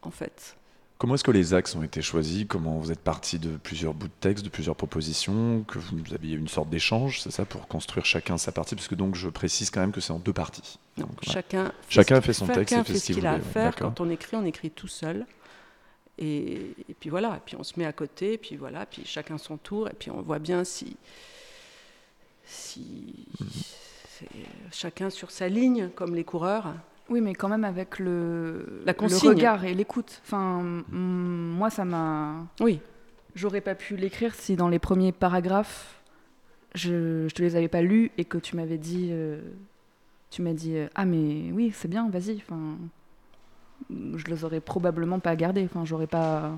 en fait. Comment est-ce que les axes ont été choisis? Comment vous êtes parti de plusieurs bouts de texte, de plusieurs propositions, que vous aviez une sorte d'échange, c'est ça, pour construire chacun sa partie? Parce que donc je précise quand même que c'est en deux parties. Non, donc, chacun, ouais. chacun fait son texte chacun et fait, fait ce qu'il a à faire. Quand on écrit, on écrit tout seul. Et, et, puis voilà, et puis on se met à côté, et puis voilà, puis chacun son tour, et puis on voit bien si, si Mhm. chacun sur sa ligne, comme les coureurs. Oui, mais quand même avec le, La le consigne. regard et l'écoute. Enfin, mm, moi, ça m'a. Oui. J'aurais pas pu l'écrire si dans les premiers paragraphes, je, je te les avais pas lus et que tu m'avais dit. euh, tu m'as dit euh, ah mais oui c'est bien vas-y enfin je les aurais probablement pas gardés enfin j'aurais pas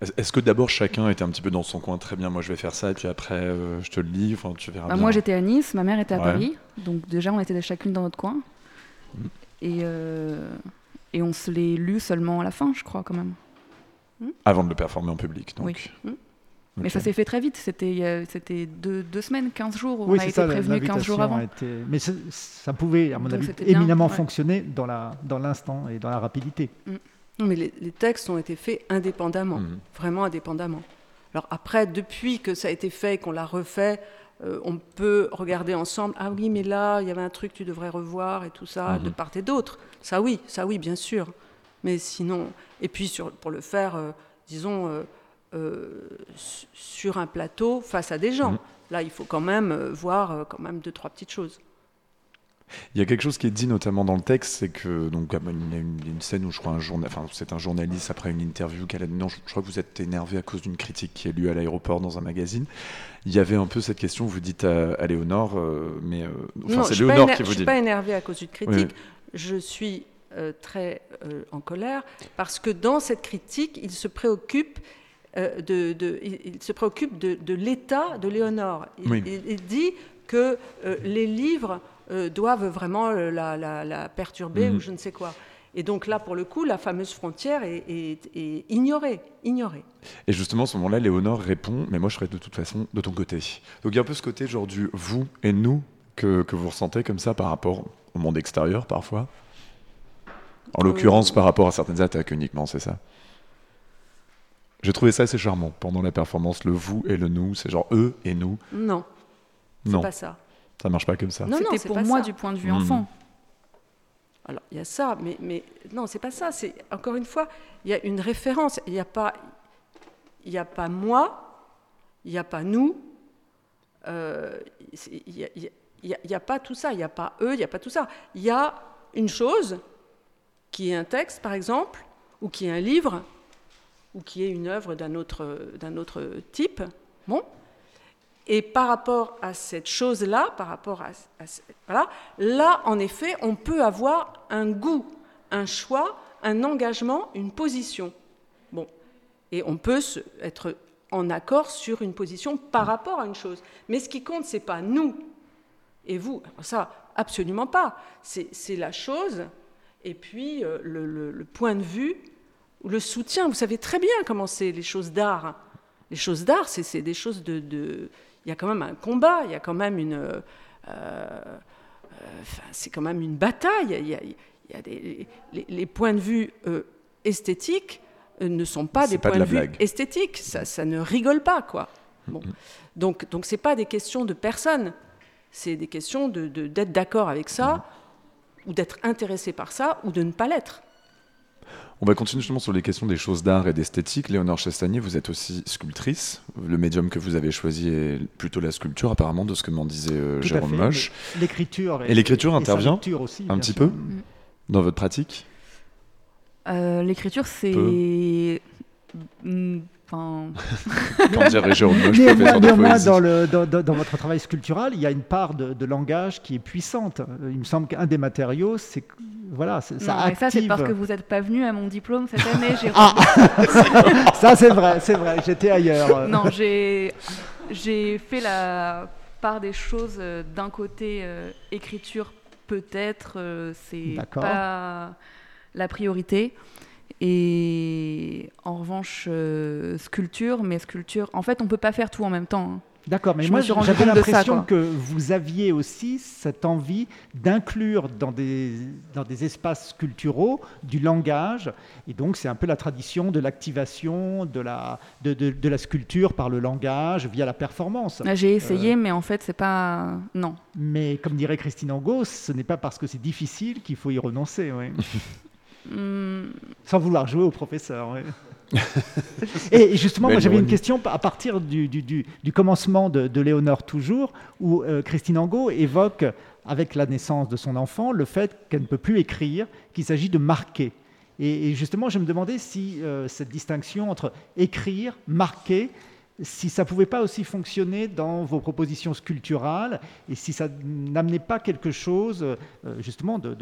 Est-ce- Est-ce que d'abord chacun était un petit peu dans son coin Très bien, moi je vais faire ça, et puis après euh, je te le lis, enfin tu verras Bah, bien. moi j'étais à Nice ma mère était à Ouais. Paris donc déjà on était chacune dans notre coin. Et euh, et on se les lu seulement à la fin je crois quand même Avant de le performer en public, donc. Oui. Mm. mais ça s'est fait très vite c'était deux, deux semaines 15 jours on Oui, a c'est été ça, prévenu 15 jours avant a été- Mais ça pouvait, à mon Donc avis, bien, éminemment ouais. fonctionner dans l'instant et dans la rapidité. Non, mais les, les textes ont été faits indépendamment, vraiment indépendamment. Alors après, depuis que ça a été fait et qu'on l'a refait, euh, on peut regarder ensemble. Ah oui, mais là, il y avait un truc que tu devrais revoir et tout ça, Mhm. de part et d'autre. Ça oui, ça oui, bien sûr. Mais sinon, et puis sur, pour le faire, euh, disons, euh, su- sur un plateau face à des gens. Mhm. Là, il faut quand même voir quand même deux, trois petites choses. Il y a quelque chose qui est dit notamment dans le texte, c'est que donc il y a une, scène où je crois un journal, enfin c'est un journaliste après une interview qu'elle a non, je, je crois que vous êtes énervé à cause d'une critique qui est lue à l'aéroport dans un magazine. Il y avait un peu cette question, vous dites à, à Léonore, euh, mais euh, enfin c'est Léonore qui je vous suis dit. pas énervée à cause d'une critique. Oui. Je suis euh, très euh, en colère parce que dans cette critique, il se préoccupe de, de- il, se préoccupe de, de l'état de Léonore. Il, Oui. il- il dit que les livres euh, doivent vraiment euh, la, la- la perturber Mhm. ou je ne sais quoi. Et donc là, pour le coup, la fameuse frontière est, est- est ignorée, ignorée. Et justement, à ce moment-là, Léonore répond Mais moi, je serai de toute façon de ton côté. Donc il y a un peu ce côté, genre, du vous et nous que, que vous ressentez comme ça par rapport au monde extérieur, parfois? En l'occurrence, Euh. par rapport à certaines attaques uniquement, c'est ça? J'ai trouvé ça assez charmant pendant la performance. Le vous et le nous, c'est genre eux et nous. Non, c'est pas ça. Ça marche pas comme ça. Non, non, c'était c'est pour pas moi ça. du point de vue Mhm. enfant Alors, il y a ça, mais, mais non, c'est pas ça. C'est encore une fois, il y a une référence. Il n'y a pas, y a pas moi, il n'y a pas nous. euh, Il n'y a, il y a- il y a- il y a pas tout ça. Il n'y a pas eux, il n'y a pas tout ça. Il y a une chose qui est un texte, par exemple, ou qui est un livre, ou qui est une œuvre d'un autre, d'un autre type. Bon. Et par rapport à cette chose-là, par rapport à, voilà, là, en effet, on peut avoir un goût, un choix, un engagement, une position. Bon, et on peut être en accord sur une position par rapport à une chose. Mais ce qui compte, c'est pas nous et vous. Ça, absolument pas. C'est la chose et puis euh, le, point de vue le soutien. Vous savez très bien comment c'est les choses d'art. Les choses d'art, c'est des choses de, Il y a quand même un combat, il y a quand même une. Euh, euh, c'est quand même une bataille. Il y a, il y a des, les, points de vue esthétiques ne sont pas des points de, vue esthétiques. Ça, ça, ne rigole pas, quoi. Bon. Donc, donc c'est pas des questions de personne. C'est des questions d'être de, d'être d'accord avec ça, ou d'être intéressé par ça, ou de ne pas l'être. On va continuer justement sur les questions des choses d'art et d'esthétique. Léonore Chastanier, vous êtes aussi sculptrice. Le médium que vous avez choisi est plutôt la sculpture, apparemment, de ce que m'en disait euh, Jérôme Moche. L'écriture. Et, l'écriture intervient aussi, un petit peu dans votre pratique? Euh, L'écriture, c'est. Enfin... Néanmoins, dans, le, dans, dans, votre travail sculptural, il y a une part de, de langage qui est puissante. Il me semble qu'un des matériaux, c'est voilà, ça non, active. ça c'est parce que vous n'êtes pas venu à mon diplôme cette année, Jérôme. Ah ça c'est vrai, c'est vrai. J'étais ailleurs. Non, j'ai j'ai fait la part des choses euh, d'un côté euh, écriture peut-être, euh, c'est pas la priorité. Et en revanche, euh, sculpture, mais sculpture, en fait, on peut pas faire tout en même temps. Hein. D'accord, mais moi j'avais l'impression que vous aviez aussi cette envie d'inclure dans des, dans des espaces sculpturaux du langage, et donc c'est un peu la tradition de l'activation de la, de, de, la sculpture par le langage via la performance. Ah, j'ai essayé, euh, mais en fait c'est pas... Non. Mais comme dirait Christine Angot, ce n'est pas parce que c'est difficile qu'il faut y renoncer. Oui. Sans vouloir jouer au professeur. et justement, moi j'avais une question à partir du, du, commencement de, Léonore toujours, où euh, Christine Angot évoque, avec la naissance de son enfant, le fait qu'elle ne peut plus écrire, qu'il s'agit de marquer. Et, justement, je me demandais si euh, cette distinction entre écrire, marquer, si ça pouvait pas aussi fonctionner dans vos propositions sculpturales et si ça n'amenait pas quelque chose euh, justement de,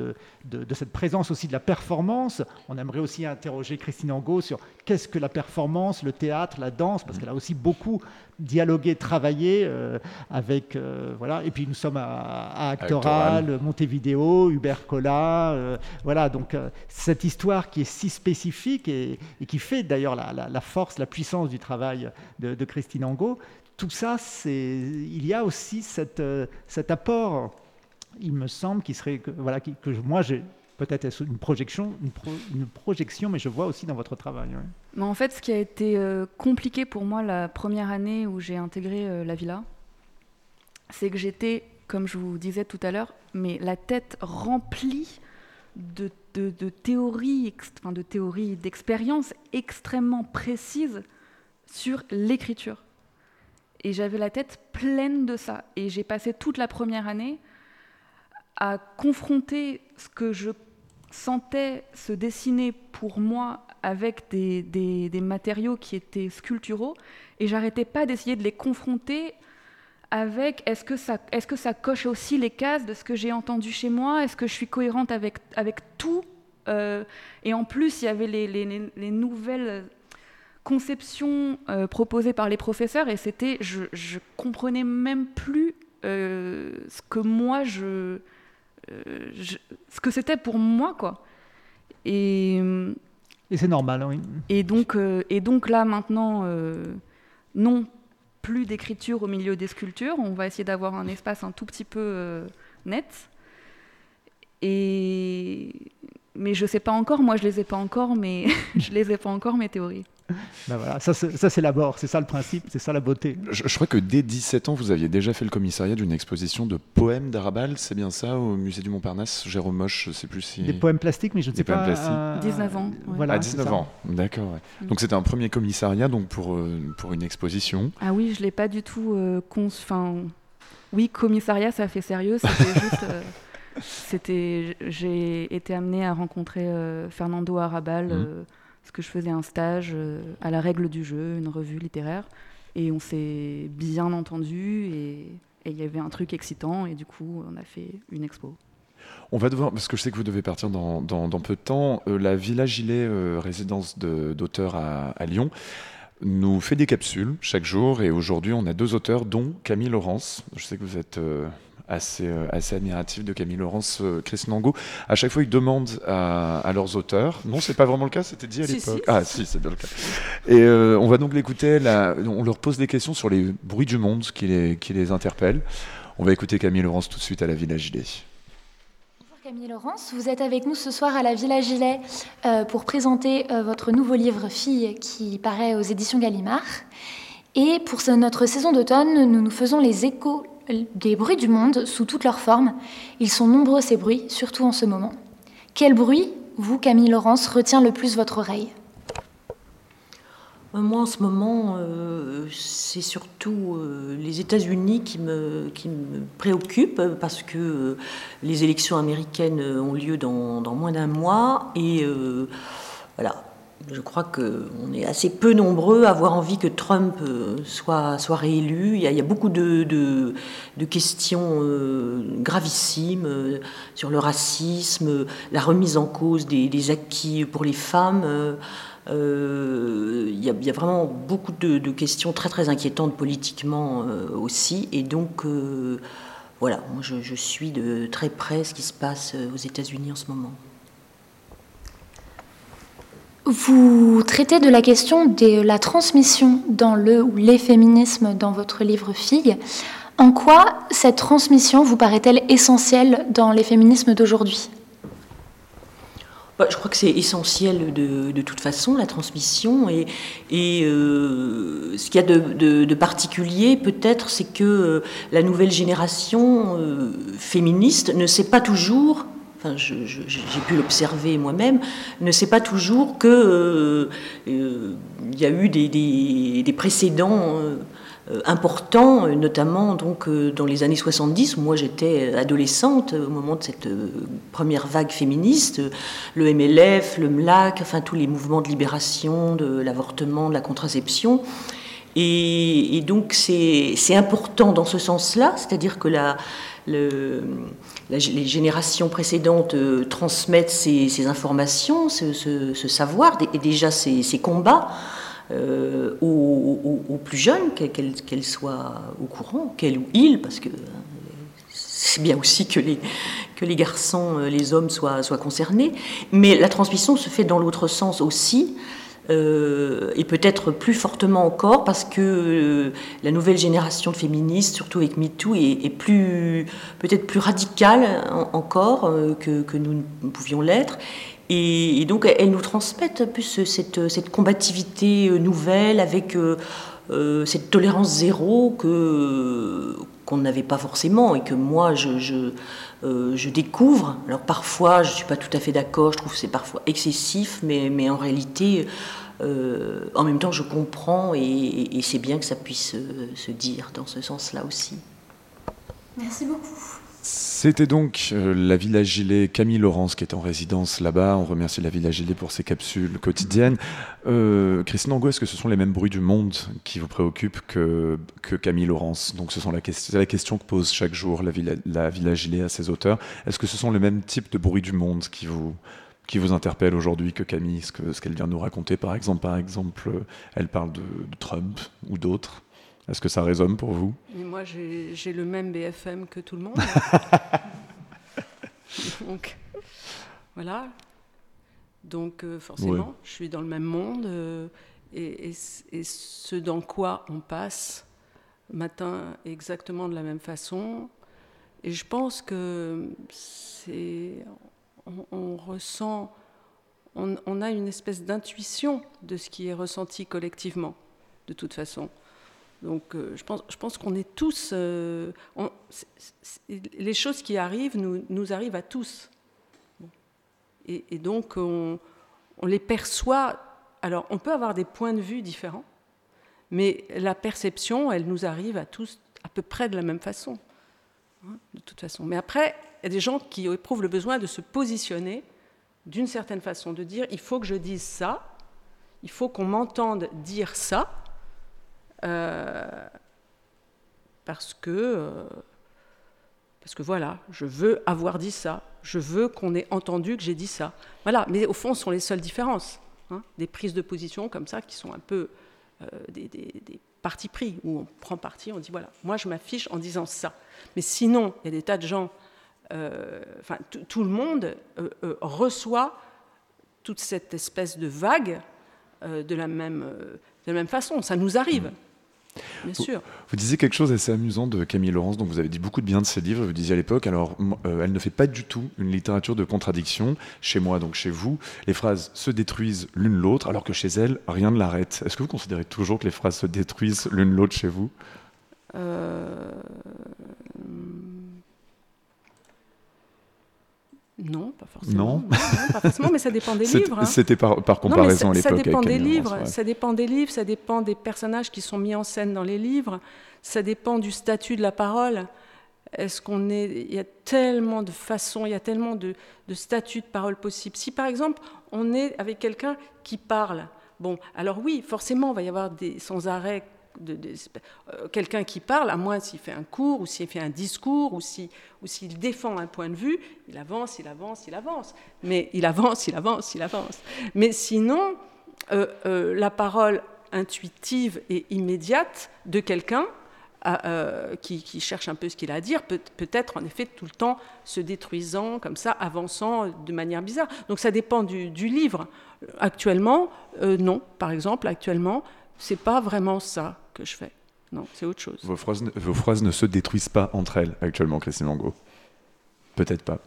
de, cette présence aussi de la performance. On aimerait aussi interroger Christine Angot sur qu'est-ce que la performance, le théâtre, la danse, parce qu'elle a aussi beaucoup dialogué, travaillé euh, avec... Euh, voilà. Et puis nous sommes à, Actoral, Montevideo, Hubert Collat. voilà, donc cette histoire qui est si spécifique et, qui fait d'ailleurs la, la, force, la puissance du travail de de Christine Angot, tout ça, il y a aussi cette, euh, cet apport, il me semble, qui serait, que, voilà, que, moi j'ai peut-être une projection, une, projection, mais je vois aussi dans votre travail. Mais en fait, ce qui a été euh, compliqué pour moi la première année où j'ai intégré euh, la villa, c'est que j'étais, comme je vous disais tout à l'heure, mais la tête remplie de, de, de théories, enfin de théories, d'expériences extrêmement précises sur l'écriture. Et j'avais la tête pleine de ça. Et j'ai passé toute la première année à confronter ce que je sentais se dessiner pour moi avec des, des, matériaux qui étaient sculpturaux. Et j'arrêtais pas d'essayer de les confronter avec est-ce que, ça, est-ce que ça coche aussi les cases de ce que j'ai entendu chez moi? Est-ce que je suis cohérente avec, avec tout? Euh, Et en plus, il y avait les, les, les nouvelles conception euh, proposée par les professeurs et c'était, je, je comprenais même plus euh, ce que moi euh, je, ce que c'était pour moi quoi. Et, et c'est normal, oui. Et donc, et donc là maintenant, non plus d'écriture au milieu des sculptures. On va essayer d'avoir un espace un tout petit peu net. Et mais je sais pas encore. Moi, je les ai pas encore, mais je les ai pas encore mes théories. Ben voilà, ça c'est l'abord, c'est ça le principe, c'est ça la beauté. Je, crois que dès 17 ans, vous aviez déjà fait le commissariat d'une exposition de poèmes d'Arabal, c'est bien ça, au musée du Montparnasse, Jérôme Moche, je sais plus si... Des poèmes plastiques, mais je ne sais pas... Euh... 19 ans. Voilà, à 19 ans, d'accord. Mm. Donc c'était un premier commissariat donc pour, euh, pour une exposition. Ah oui, je ne l'ai pas du tout euh, Enfin, oui, commissariat, ça fait sérieux, c'était juste... Euh, c'était, j'ai été amenée à rencontrer Fernando Arabal... Mm parce que je faisais un stage euh, à la règle du jeu, une revue littéraire, et on s'est bien entendu, et il y avait un truc excitant, et du coup, on a fait une expo. On va devoir, parce que je sais que vous devez partir dans, peu de temps, euh, la Villa Gilet, euh, résidence d'auteurs à, Lyon, nous fait des capsules chaque jour. Et aujourd'hui, on a deux auteurs, dont Camille Laurence. Je sais que vous êtes assez, assez admiratif de Camille Laurence, Chris Nango. À chaque fois, ils demandent à, leurs auteurs. Non, c'est pas vraiment le cas, c'était dit à l'époque. Ah, si, c'est bien le cas. Et on va donc l'écouter. On leur pose des questions sur les bruits du monde qui les, qui les interpellent. On va écouter Camille Laurence tout de suite à la Villa Gilet. Camille Laurence, vous êtes avec nous ce soir à la Villa Gilet euh, pour présenter euh, votre nouveau livre Fille qui paraît aux éditions Gallimard. Et pour notre saison d'automne, nous nous faisons les échos des bruits du monde sous toutes leurs formes. Ils sont nombreux ces bruits, surtout en ce moment. Quel bruit, vous, Camille Laurence, retient le plus votre oreille? Moi, en ce moment, euh, c'est surtout euh, les États-Unis qui me, préoccupent parce que euh, les élections américaines ont lieu dans, dans moins d'un mois et voilà. Je crois qu'on est assez peu nombreux à avoir envie que Trump soit, soit réélu. Il y, a, beaucoup de, de, questions gravissimes sur le racisme, la remise en cause des, acquis pour les femmes. Euh, il y, a vraiment beaucoup de, questions très très inquiétantes politiquement euh, aussi. Et donc, euh, voilà, moi je, suis de très près ce qui se passe aux États-Unis en ce moment. Vous traitez de la question de la transmission dans le ou les féminismes dans votre livre Fille. En quoi cette transmission vous paraît-elle essentielle dans les féminismes d'aujourd'hui? Bah, je crois que c'est essentiel de, toute façon, la transmission. Et, euh, ce qu'il y a de, particulier, peut-être, c'est que euh, la nouvelle génération euh, féministe ne sait pas toujours, enfin, j'ai pu l'observer moi-même, ne sait pas toujours qu'il y a eu des précédents euh, important, euh, notamment donc euh, dans les années 70, où moi j'étais adolescente au moment de cette première vague féministe, le MLF, le MLAC, enfin tous les mouvements de libération, de l'avortement, de la contraception. Et, donc c'est important dans ce sens-là, c'est-à-dire que la, les générations précédentes transmettent ces, informations, ce, savoir et déjà ces, combats euh, aux, plus jeunes, qu'elles soient au courant, qu'elles ou ils, parce que c'est bien aussi que les, garçons, euh, les hommes soient concernés. Mais la transmission se fait dans l'autre sens aussi. Euh, et peut-être plus fortement encore parce que la nouvelle génération de féministes, surtout avec MeToo, est, plus peut-être plus radicale encore que, que, nous pouvions l'être. Et, donc, elles nous transmettent plus cette, cette combativité euh, nouvelle avec euh, euh, cette tolérance zéro que qu'on n'avait pas forcément et que moi je, je découvre. Alors parfois je ne suis pas tout à fait d'accord, je trouve que c'est parfois excessif, mais, mais en réalité, en même temps je comprends et, et c'est bien que ça puisse se dire dans ce sens-là aussi. Merci beaucoup. C'était donc euh, la Villa Gilet, Camille Laurence qui est en résidence là-bas. On remercie la Villa Gilet pour ses capsules quotidiennes. Euh, Christine Angot, est-ce que ce sont les mêmes bruits du monde qui vous préoccupent que, Camille Laurence? Donc, ce sont la, question que pose chaque jour la Villa, la Gilet à ses auteurs. Est-ce que ce sont les mêmes types de bruits du monde qui vous, qui vous interpellent aujourd'hui que Camille, ce, que, ce qu'elle vient nous raconter par exemple Par exemple, elle parle de Trump ou d'autres est-ce que ça résonne pour vous? Moi, j'ai le même BFM que tout le monde. Donc, voilà. Donc, euh, forcément, je suis dans le même monde. Euh, et, ce dans quoi on passe matin exactement de la même façon. Et je pense que c'est. On, ressent. on a une espèce d'intuition de ce qui est ressenti collectivement, de toute façon. Donc euh, je pense, je pense qu'on est tous... Euh, les choses qui arrivent nous, arrivent à tous. Et, donc on, les perçoit... Alors on peut avoir des points de vue différents, mais la perception, elle nous arrive à tous à peu près de la même façon. Hein, de toute façon. Mais après, il y a des gens qui éprouvent le besoin de se positionner d'une certaine façon, de dire il faut que je dise ça, il faut qu'on m'entende dire ça, parce que euh, parce que voilà, je veux avoir dit ça, je veux qu'on ait entendu que j'ai dit ça. Voilà, mais au fond, ce sont les seules différences. Hein, des prises de position comme ça qui sont un peu euh, des, partis pris, où on prend parti, on dit voilà, moi je m'affiche en disant ça. Mais sinon, il y a des tas de gens, euh, tout le monde euh, reçoit toute cette espèce de vague de la même façon. Ça nous arrive. Bien vous, sûr. Vous disiez quelque chose assez amusant de Camille Laurence, donc vous avez dit beaucoup de bien de ses livres, vous disiez à l'époque, alors euh, elle ne fait pas du tout une littérature de contradiction, chez moi, donc chez vous, les phrases se détruisent l'une l'autre, alors que chez elle, rien ne l'arrête. Est-ce que vous considérez toujours que les phrases se détruisent l'une l'autre chez vous? Euh... Non, pas forcément. Non, pas forcément, mais ça dépend des livres. Hein. C'était par, comparaison à l'époque. Ça dépend des livres, ça dépend des livres, ça dépend des personnages qui sont mis en scène dans les livres, ça dépend du statut de la parole. Est-ce qu'on est, il y a tellement de façons, il y a tellement de, de statuts de parole possibles. Si par exemple on est avec quelqu'un qui parle, bon, alors oui, forcément, il va y avoir des sans arrêt euh, quelqu'un qui parle, à moins s'il fait un cours ou s'il fait un discours ou s'il défend un point de vue, il avance, il avance, il avance. Mais il avance, il avance, il avance. Mais sinon, euh, euh, la parole intuitive et immédiate de quelqu'un qui, cherche un peu ce qu'il a à dire, peut, peut être en effet tout le temps se détruisant, comme ça, avançant de manière bizarre. Donc ça dépend du, du livre. Actuellement, non, par exemple, actuellement, c'est pas vraiment ça que je fais. Non, c'est autre chose. Vos phrases, vos phrases, ne se détruisent pas entre elles actuellement, Christine Langot Peut-être pas.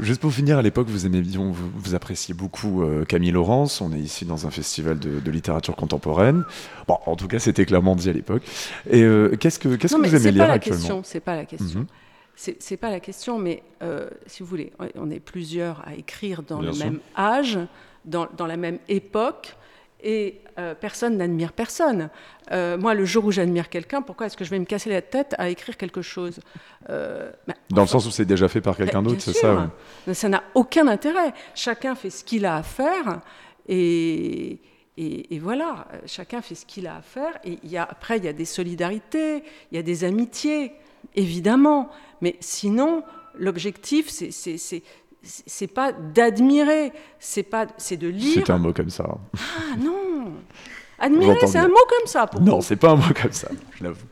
Juste pour finir, à l'époque, vous aimez bien, vous, vous appréciez beaucoup euh, Camille Laurence. On est ici dans un festival de, littérature contemporaine. Bon, en tout cas, c'était clairement dit à l'époque. Et euh, qu'est-ce que, qu'est-ce que vous aimez lire actuellement C'est pas la question. Mm C'est pas la question, mais euh, si vous voulez, on est plusieurs à écrire dans le même âge, dans, dans, la même époque et euh, personne n'admire personne. Euh, moi, le jour où j'admire quelqu'un, pourquoi est-ce que je vais me casser la tête à écrire quelque chose? Euh, bah, Dans le sens où c'est déjà fait par quelqu'un d'autre, c'est ça Ça n'a aucun intérêt. Chacun fait ce qu'il a à faire et, et, voilà, chacun fait ce qu'il a à faire. Et y a, après, il y a des solidarités, il y a des amitiés, évidemment. Mais sinon, l'objectif, c'est c'est pas d'admirer, c'est pas, c'est de lire. C'est un mot comme ça. Ah non, admirer, c'est un mot comme ça pour Non, c'est pas un mot comme ça, je l'avoue.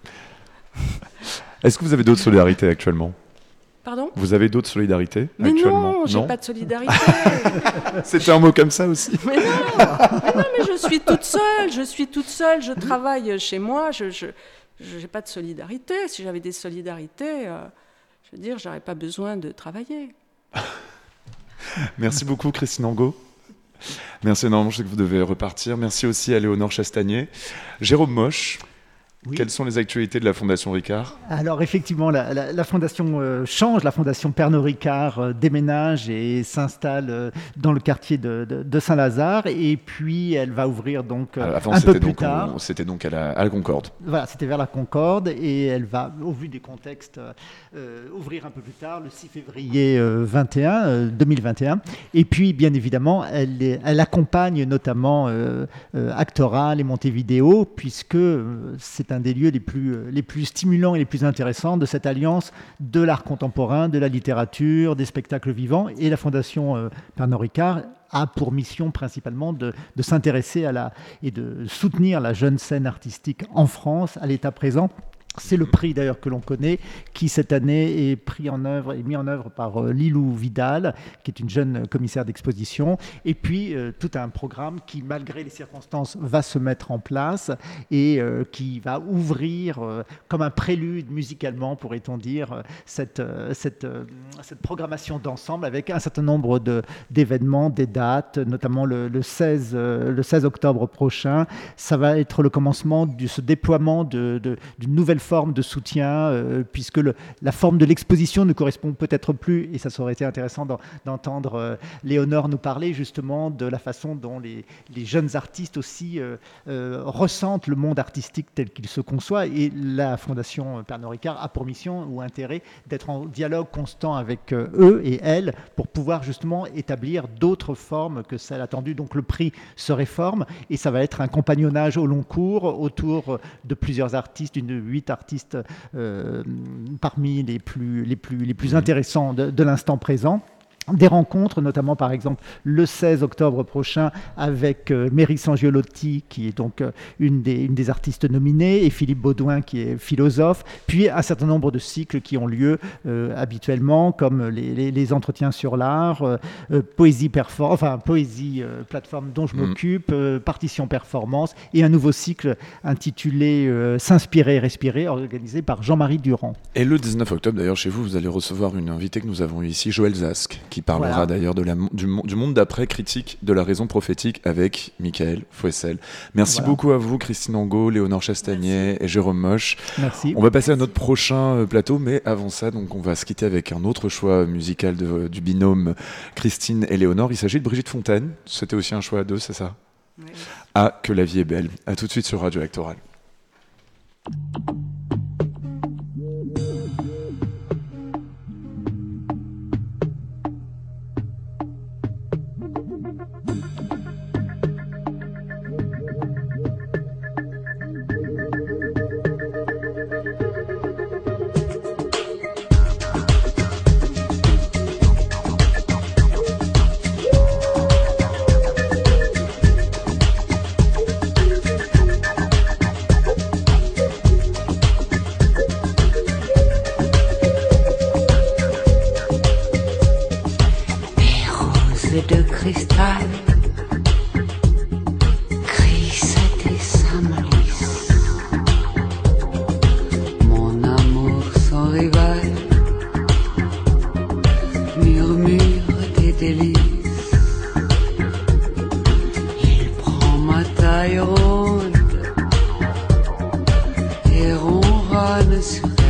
Est-ce que vous avez d'autres solidarités actuellement? Pardon? Vous avez d'autres solidarités mais actuellement? Non, j'ai pas de solidarité. C'était un mot comme ça aussi. Mais non, mais non, mais je suis toute seule, je suis toute seule, je travaille chez moi, je n'ai pas de solidarité. Si j'avais des solidarités, euh, je veux dire, j'aurais pas besoin de travailler. Merci beaucoup, Christine Angot. Merci énormément, je sais que vous devez repartir. Merci aussi à Léonore Chastagnier. Jérôme Moche, quelles sont les actualités de la Fondation Ricard? Alors effectivement, la, Fondation euh, change. La Fondation Pernod Ricard euh, déménage et s'installe euh, dans le quartier de, Saint-Lazare. Et puis elle va ouvrir donc un peu plus tard. C'était donc à la, Concorde. Voilà, c'était vers la Concorde. Et elle va, au vu des contextes, ouvrir un peu plus tard, le 6 février 21, 2021. Et puis, bien évidemment, elle, elle accompagne notamment Actoral et Montevideo, puisque c'est un des lieux les plus, euh, les plus stimulants et les plus intéressants de cette alliance de l'art contemporain, de la littérature, des spectacles vivants. Et la Fondation euh, Pernod Ricard a pour mission principalement de, de s'intéresser à la et de soutenir la jeune scène artistique en France à l'état présent c'est le prix d'ailleurs que l'on connaît, qui cette année est pris en œuvre et mis en œuvre par euh, Lilou Vidal, qui est une jeune commissaire d'exposition, et puis euh, tout un programme qui, malgré les circonstances, va se mettre en place et euh, qui va ouvrir comme un prélude musicalement, pourrait-on dire, cette, cette, cette programmation d'ensemble avec un certain nombre d'événements, des dates, notamment le, le, 16, le 16 octobre prochain. Ça va être le commencement de ce déploiement d'une de, nouvelle forme de soutien, euh, puisque la forme de l'exposition ne correspond peut-être plus, et ça aurait été intéressant d'entendre euh, Léonore nous parler justement de la façon dont les, jeunes artistes aussi euh, ressentent le monde artistique tel qu'il se conçoit, et la Fondation Pernod Ricard a pour mission ou intérêt d'être en dialogue constant avec eux et elles pour pouvoir justement établir d'autres formes que celles attendues. Donc le prix se réforme et ça va être un compagnonnage au long cours autour de plusieurs artistes, d'une huit artistes parmi les plus, les plus, les plus intéressants de l'instant présent des rencontres, notamment par exemple le 16 octobre prochain avec euh, Mary Sangiolotti, qui est donc euh, une, des, une, des, artistes nominées, et Philippe Baudouin, qui est philosophe, puis un certain nombre de cycles qui ont lieu euh, habituellement, comme les, les, entretiens sur l'art, poésie, perform enfin, poésie plateforme dont je mm. m'occupe, partition performance, et un nouveau cycle intitulé S'inspirer et respirer, organisé par Jean-Marie Durand. Et le 19 octobre, d'ailleurs, chez vous, vous allez recevoir une invitée que nous avons ici, Joël Zask qui parlera d'ailleurs de du, du, monde d'après critique de la raison prophétique avec Michael Fouessel. Merci beaucoup à vous, Christine Angot, Léonore Chastagnet et Jérôme Moche. Merci. On va passer à notre prochain euh, plateau, mais avant ça, donc, on va se quitter avec un autre choix musical de, du binôme Christine et Léonore. Il s'agit de Brigitte Fontaine. C'était aussi un choix à deux, c'est ça? Ah, que la vie est belle. À tout de suite sur Radio Actoral. Un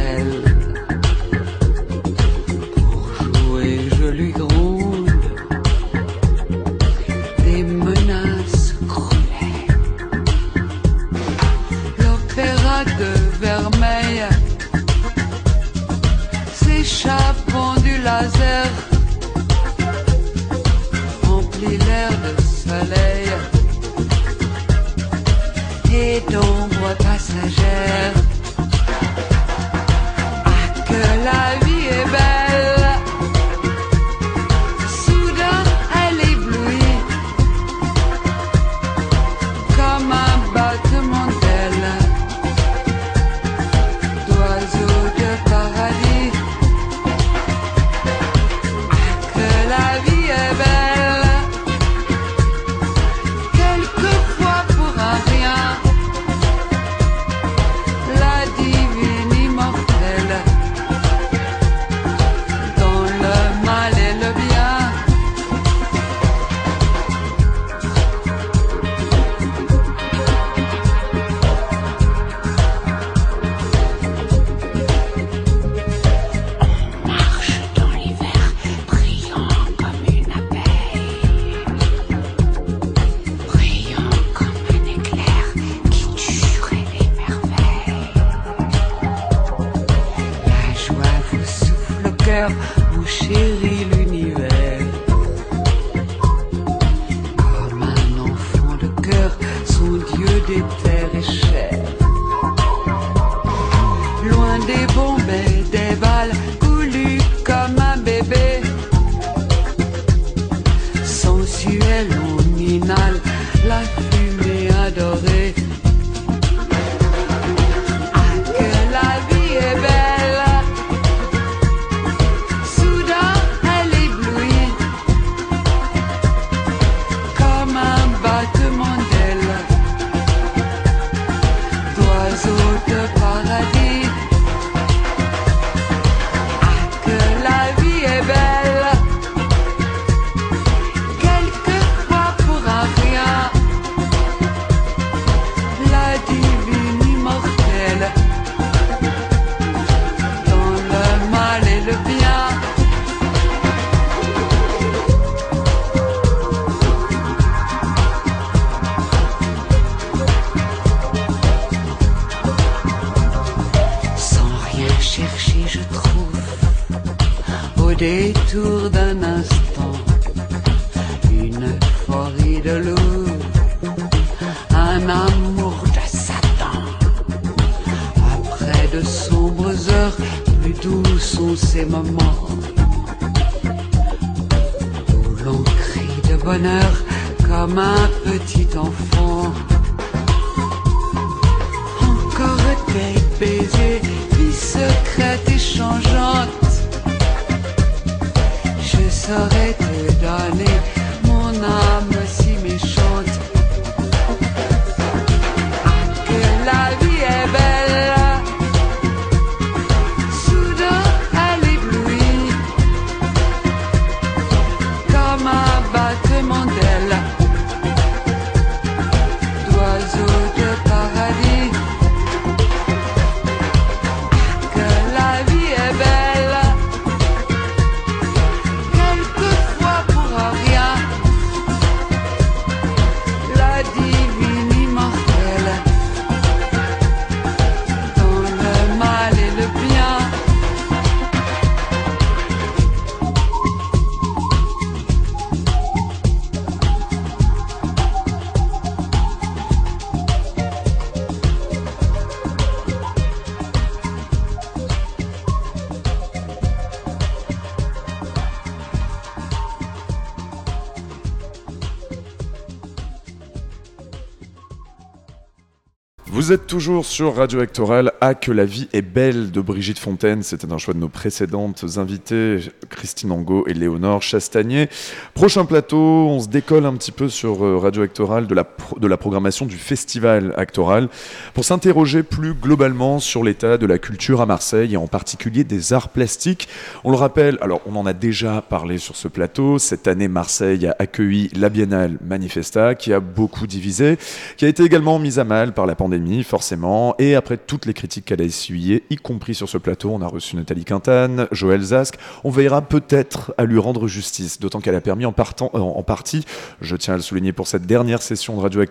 Vous êtes toujours sur Radio Actoral. Ah, que la vie est belle de Brigitte Fontaine. C'était un choix de nos précédentes invitées, Christine Angot et Léonore Chastagnier. Prochain plateau, on se décolle un petit peu sur euh, Radio Actoral de la, de la programmation du festival Actoral pour s'interroger plus globalement sur l'état de la culture à Marseille et en particulier des arts plastiques. On le rappelle, alors on en a déjà parlé sur ce plateau. Cette année, Marseille a accueilli la Biennale Manifesta qui a beaucoup divisé, qui a été également mise à mal par la pandémie, forcément. Et après toutes les critiques qu'elle a essuyées, y compris sur ce plateau, on a reçu Nathalie Quintane, Joël Zask. On veillera peut-être à lui rendre justice, d'autant qu'elle a permis en, partant, en partie, je tiens à le souligner pour cette dernière session de Radio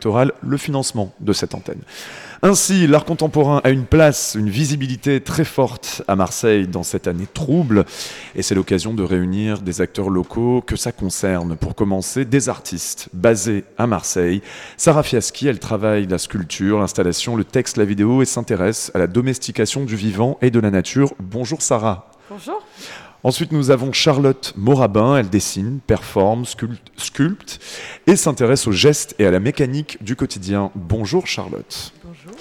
Le financement de cette antenne. Ainsi, l'art contemporain a une place, une visibilité très forte à Marseille dans cette année trouble, et c'est l'occasion de réunir des acteurs locaux que ça concerne. Pour commencer, des artistes basés à Marseille. Sarah Fiaschi, elle travaille la sculpture, l'installation, le texte, la vidéo et s'intéresse à la domestication du vivant et de la nature. Bonjour Sarah. Bonjour. Ensuite, nous avons Charlotte Morabin. Elle dessine, performe, sculpte, et s'intéresse aux gestes et à la mécanique du quotidien. Bonjour Charlotte. Bonjour.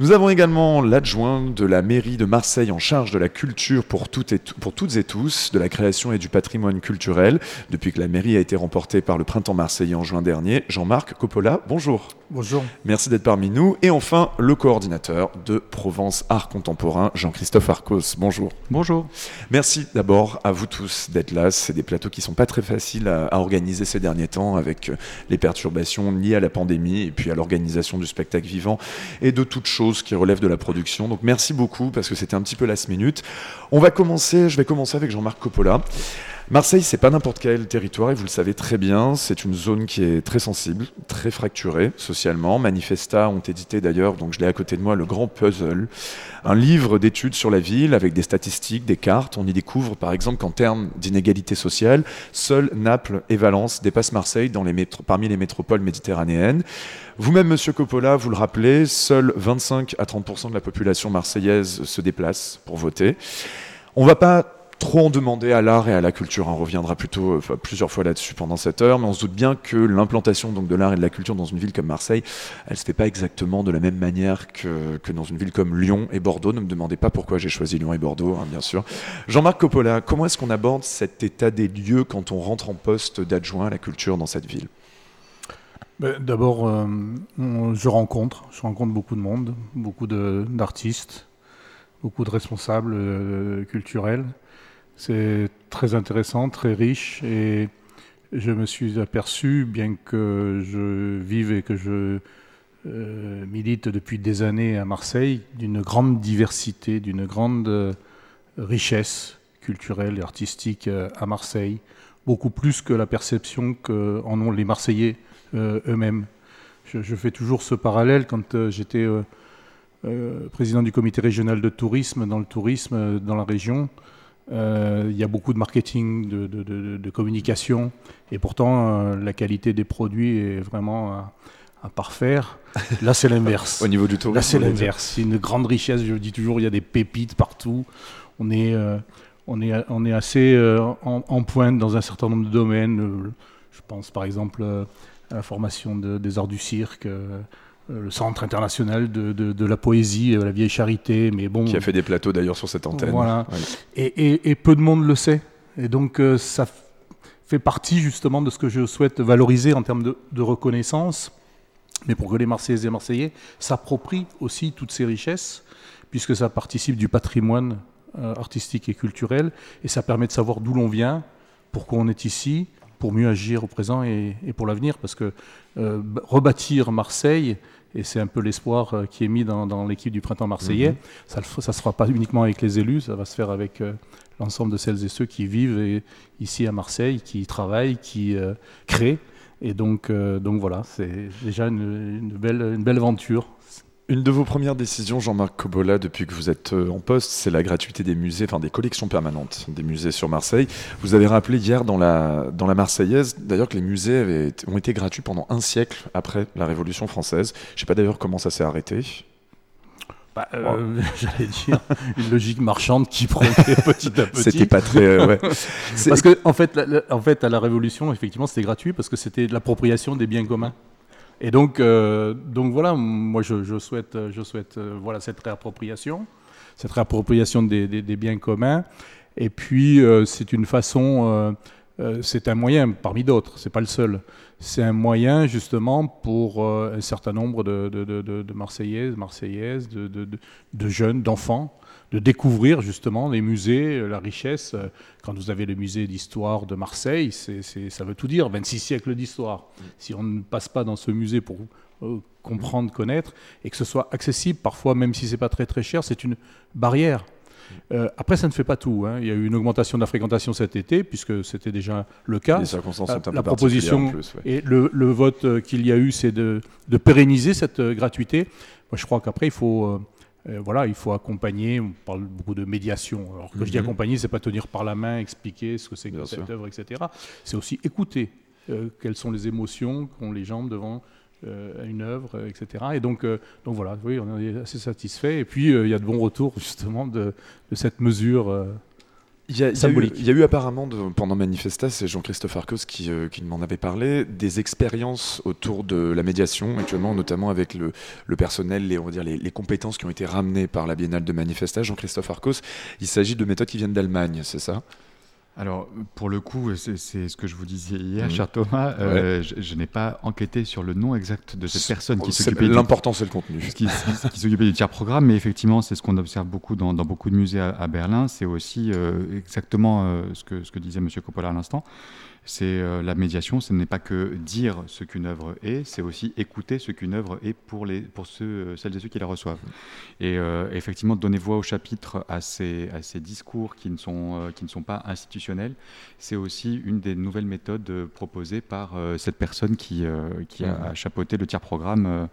Nous avons également l'adjoint de la mairie de Marseille en charge de la culture pour, toutes et, pour toutes et tous, de la création et du patrimoine culturel, depuis que la mairie a été remportée par le Printemps Marseillais en juin dernier, Jean-Marc Coppola. Bonjour. Bonjour. Merci d'être parmi nous. Et enfin, le coordinateur de Provence Art Contemporain, Jean-Christophe Arcos. Bonjour. Bonjour. Merci d'abord à vous tous d'être là. C'est des plateaux qui sont pas très faciles à, à organiser ces derniers temps avec euh, les perturbations liées à la pandémie et puis à l'organisation du spectacle vivant et de toutes choses qui relèvent de la production. Donc merci beaucoup parce que c'était un petit peu last minute. On va commencer, je vais commencer avec Jean-Marc Coppola. Marseille, c'est pas n'importe quel territoire et vous le savez très bien. C'est une zone qui est très sensible, très fracturée socialement. Manifesta ont édité d'ailleurs, donc je l'ai à côté de moi, le Grand Puzzle, un livre d'études sur la ville avec des statistiques, des cartes. On y découvre par exemple qu'en termes d'inégalité sociale, seuls Naples et Valence dépassent Marseille dans les parmi les métropoles méditerranéennes. Vous-même, Monsieur Coppola, vous le rappelez, seuls 25 à 30 de la population marseillaise se déplace pour voter. On va pas trop en demander à l'art et à la culture. On reviendra plutôt euh, plusieurs fois là-dessus pendant cette heure, mais on se doute bien que l'implantation donc de l'art et de la culture dans une ville comme Marseille, elle se fait pas exactement de la même manière que, dans une ville comme Lyon et Bordeaux. Ne me demandez pas pourquoi j'ai choisi Lyon et Bordeaux, hein, bien sûr. Jean-Marc Coppola, comment est-ce qu'on aborde cet état des lieux quand on rentre en poste d'adjoint à la culture dans cette ville? Ben, D'abord, euh, je rencontre, beaucoup de monde, beaucoup d'artistes, beaucoup de responsables euh, culturels. C'est très intéressant, très riche et je me suis aperçu, bien que je vive et que je euh, milite depuis des années à Marseille, d'une grande diversité, d'une grande euh, richesse culturelle et artistique euh, à Marseille, beaucoup plus que la perception qu'en ont les Marseillais eux-mêmes. Je, fais toujours ce parallèle quand j'étais président du comité régional de tourisme dans le tourisme dans la région. Euh, Il y a beaucoup de marketing, de, de- de- de communication, et pourtant euh, la qualité des produits est vraiment à, à parfaire. Là, c'est l'inverse. Au niveau du tourisme, Là, c'est l'inverse. C'est une grande richesse. Je dis toujours, il y a des pépites partout. On est, euh, on est, on est assez euh, en, en pointe dans un certain nombre de domaines. Je pense par exemple à la formation de- des arts du cirque, le Centre international de, de- de la poésie, euh, la vieille charité, mais bon. Qui a fait des plateaux d'ailleurs sur cette antenne. Voilà. Ouais. Et, et- et peu de monde le sait. Et donc euh, ça fait partie justement de ce que je souhaite valoriser en termes de, de reconnaissance, mais pour que les Marseillaises et Marseillais s'approprient aussi toutes ces richesses, puisque ça participe du patrimoine euh, artistique et culturel, et ça permet de savoir d'où l'on vient, pourquoi on est ici, pour mieux agir au présent et, et pour l'avenir, parce que euh, rebâtir Marseille, et c'est un peu l'espoir euh, qui est mis dans, dans l'équipe du printemps marseillais, Mhm. ça ne se fera pas uniquement avec les élus, ça va se faire avec euh, l'ensemble de celles et ceux qui vivent et- ici à Marseille, qui travaillent, qui euh, créent. Et donc, donc voilà, c'est déjà une, une belle, une belle aventure. Une de vos premières décisions, Jean-Marc Cobola, depuis que vous êtes euh, en poste, c'est la gratuité des musées, enfin des collections permanentes des musées sur Marseille. Vous avez rappelé hier dans la, dans la Marseillaise, d'ailleurs, que les musées avaient ont été gratuits pendant un siècle après la Révolution française. Je ne sais pas d'ailleurs comment ça s'est arrêté. Bah, euh, J'allais dire une logique marchande qui progrès petit à petit. C'était pas très, euh, ouais. Parce que en fait, la- la- en fait, à la Révolution, effectivement, c'était gratuit parce que c'était l'appropriation des biens communs. Et donc, euh, donc voilà, moi je, souhaite, euh, je souhaite euh, voilà cette réappropriation, cette réappropriation des, biens communs. Et puis euh, c'est une façon, euh, euh, c'est un moyen parmi d'autres, c'est pas le seul. C'est un moyen justement pour euh, un certain nombre de, de, de- de- Marseillaises, Marseillaises, de jeunes, d'enfants, de découvrir justement les musées, euh, la richesse. Euh, Quand vous avez le musée d'histoire de Marseille, c'est, c'est- ça veut tout dire, 26 siècles d'histoire. Si on ne passe pas dans ce musée pour euh, comprendre, connaître, et que ce soit accessible, parfois même si c'est pas très très cher, c'est une barrière. Euh, après, ça ne fait pas tout. hein. Il y a eu une augmentation de la fréquentation cet été, puisque c'était déjà le cas. Les circonstances La- sont un peu la particulières proposition plus, ouais. et le, le vote qu'il y a eu, c'est de, de pérenniser cette gratuité. Moi, je crois qu'après, il faut, euh, voilà, il faut accompagner. On parle beaucoup de médiation. Alors, quand je dis Mhm. accompagner, c'est pas tenir par la main, expliquer ce que c'est que cette œuvre, etc. C'est aussi écouter euh, quelles sont les émotions qu'ont les gens devant euh, une œuvre, etc. Et donc, donc voilà, oui, on est assez satisfait. Et puis, il y a de bons retours justement de, de cette mesure. Il y, a, il y a eu, symbolique. il y a eu apparemment de- pendant Manifesta, c'est Jean-Christophe Arcos qui, euh, qui m'en avait parlé, des expériences autour de la médiation actuellement, notamment avec le, le personnel, les, on va dire les, les compétences qui ont été ramenées par la Biennale de Manifesta. Jean-Christophe Arcos, il s'agit de méthodes qui viennent d'Allemagne, c'est ça? Alors, pour le coup, c'est ce que je vous disais hier, Mhm. cher Thomas. euh, Je, je n'ai pas enquêté sur le nom exact de cette personne qui s'occupait. L'important, c'est le contenu. qui, qui- qui s'occupait du tiers programme, mais effectivement, c'est ce qu'on observe beaucoup dans, dans beaucoup de musées à, à Berlin. C'est aussi euh, exactement euh, ce, que, ce que disait M. Coppola à l'instant. C'est euh, la médiation, ce n'est pas que dire ce qu'une œuvre est, c'est aussi écouter ce qu'une œuvre est pour, les, pour ceux, euh, celles et ceux qui la reçoivent. Et euh, effectivement, donner voix au chapitre à ces, à ces discours qui ne, sont, euh, qui ne sont pas institutionnels, c'est aussi une des nouvelles méthodes proposées par cette personne qui, qui a, Mhm. a chapeauté le tiers programme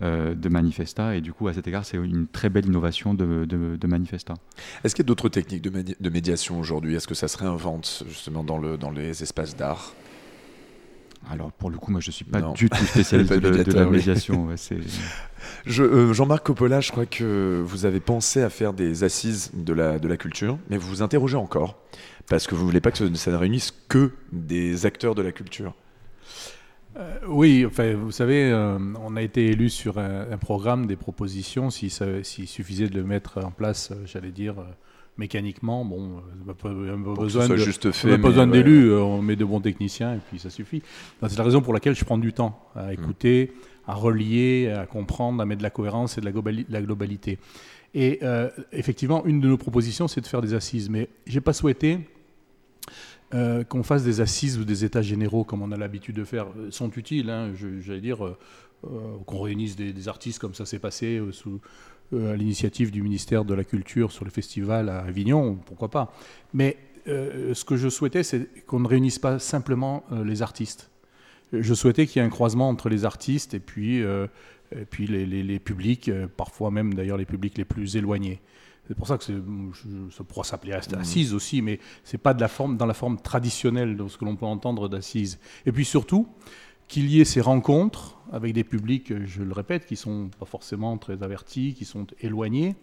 de Manifesta. Et du coup, à cet égard, c'est une très belle innovation de, de- de Manifesta. Est-ce qu'il y a d'autres techniques de, de médiation aujourd'hui? Est-ce que ça se réinvente justement dans, le, dans les espaces d'art Alors, pour le coup, moi, je ne suis pas Non. du tout spécialiste de, de la médiation. ouais, c'est- Je- euh, Jean-Marc Coppola, je crois que vous avez pensé à faire des assises de la, de la culture, mais vous vous interrogez encore, parce que vous ne voulez pas que ce- ça ne réunisse que des acteurs de la culture. Euh, oui, enfin, vous savez, euh, on a été élu sur un, un programme, des propositions. S'il sa- s'il suffisait de le mettre en place, j'allais dire, euh, mécaniquement, bon, euh, pas- besoin de, juste on n'a pas besoin ouais. d'élus, euh, on met de bons techniciens et puis ça suffit. C'est la raison pour laquelle je prends du temps Mm. à écouter, à relier, à comprendre, à mettre de la cohérence et de la, globali- la globalité. Et euh, effectivement, une de nos propositions, c'est de faire des assises. Mais j'ai pas souhaité euh, qu'on fasse des assises ou des états généraux comme on a l'habitude de faire euh, sont utiles. hein. J'allais dire euh, qu'on réunisse des, des artistes comme ça s'est passé sous, euh, à l'initiative du ministère de la Culture sur le festival à Avignon, pourquoi pas. Mais euh, ce que je souhaitais, c'est qu'on ne réunisse pas simplement euh, les artistes. Je souhaitais qu'il y ait un croisement entre les artistes et puis, et puis les, les- les publics, parfois même d'ailleurs les publics les plus éloignés. C'est pour ça que ça pourra s'appeler Mhm. assise aussi, mais c'est pas de la forme, dans la forme traditionnelle de ce que l'on peut entendre d'assise. Et puis surtout, qu'il y ait ces rencontres avec des publics, je le répète, qui sont pas forcément très avertis, qui sont éloignés,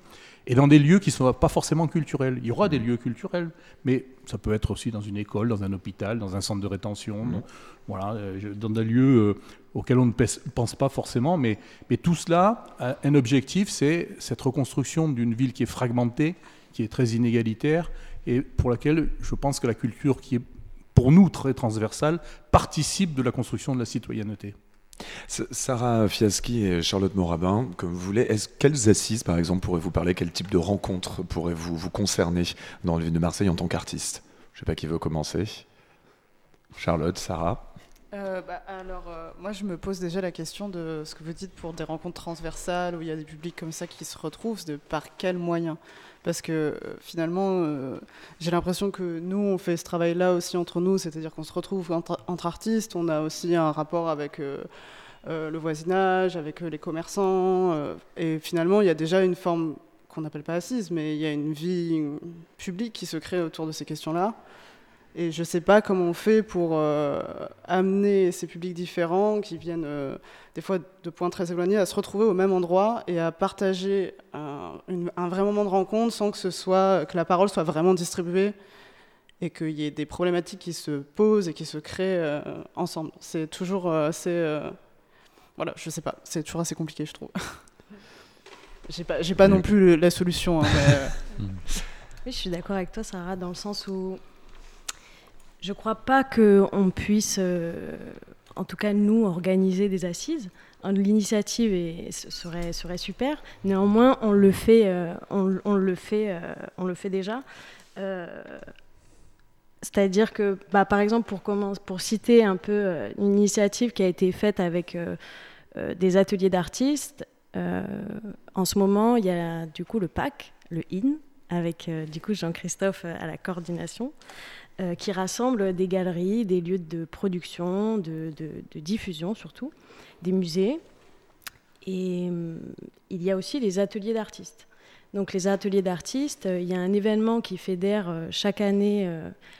et dans des lieux qui ne sont pas forcément culturels. Il y aura des lieux culturels, mais ça peut être aussi dans une école, dans un hôpital, dans un centre de rétention, dans, voilà, euh, dans des lieux euh, auxquels on ne pense pas forcément. Mais, mais tout cela a un objectif, c'est cette reconstruction d'une ville qui est fragmentée, qui est très inégalitaire, et pour laquelle je pense que la culture, qui est pour nous très transversale, participe de la construction de la citoyenneté. Sarah Fiaski et Charlotte Morabin, comme vous voulez, est-ce, quelles assises, par exemple, pourraient vous parler? Quel type de rencontres pourraient vous, vous concerner dans le ville de Marseille en tant qu'artiste? Je ne sais pas qui veut commencer. Charlotte, Sarah euh, bah, alors, euh, moi, je me pose déjà la question de ce que vous dites pour des rencontres transversales où il y a des publics comme ça qui se retrouvent, de par quels moyens? Parce que euh, finalement, j'ai l'impression que nous, on fait ce travail-là aussi entre nous, c'est-à-dire qu'on se retrouve entre, artistes, on a aussi un rapport avec le voisinage, avec les commerçants, et finalement, il y a déjà une forme qu'on n'appelle pas assise, mais il y a une vie publique qui se crée autour de ces questions-là. Et je ne sais pas comment on fait pour euh, amener ces publics différents qui viennent euh, des fois de points très éloignés à se retrouver au même endroit et à partager un, vrai moment de rencontre sans que, ce soit, que la parole soit vraiment distribuée et qu'il y ait des problématiques qui se posent et qui se créent euh, ensemble. C'est toujours assez... voilà, je sais pas, c'est toujours assez compliqué, je trouve. j'ai pas, pas non plus la solution. Hein, oui, je suis d'accord avec toi, Sarah, dans le sens où je ne crois pas qu'on puisse, euh, en tout cas nous, organiser des assises. L'initiative serait, super. Néanmoins, on le fait, euh, on, le fait, euh, on le fait déjà. C'est-à-dire que, bah, par exemple, pour, pour citer un peu une initiative qui a été faite avec des ateliers d'artistes, en ce moment, il y a du coup le PAC, le IN, avec du coup Jean-Christophe à la coordination. Euh, qui rassemble des galeries, des lieux de production, de, diffusion surtout, des musées. Et euh, il y a aussi les ateliers d'artistes. Donc les ateliers d'artistes, euh, il y a un événement qui fédère chaque année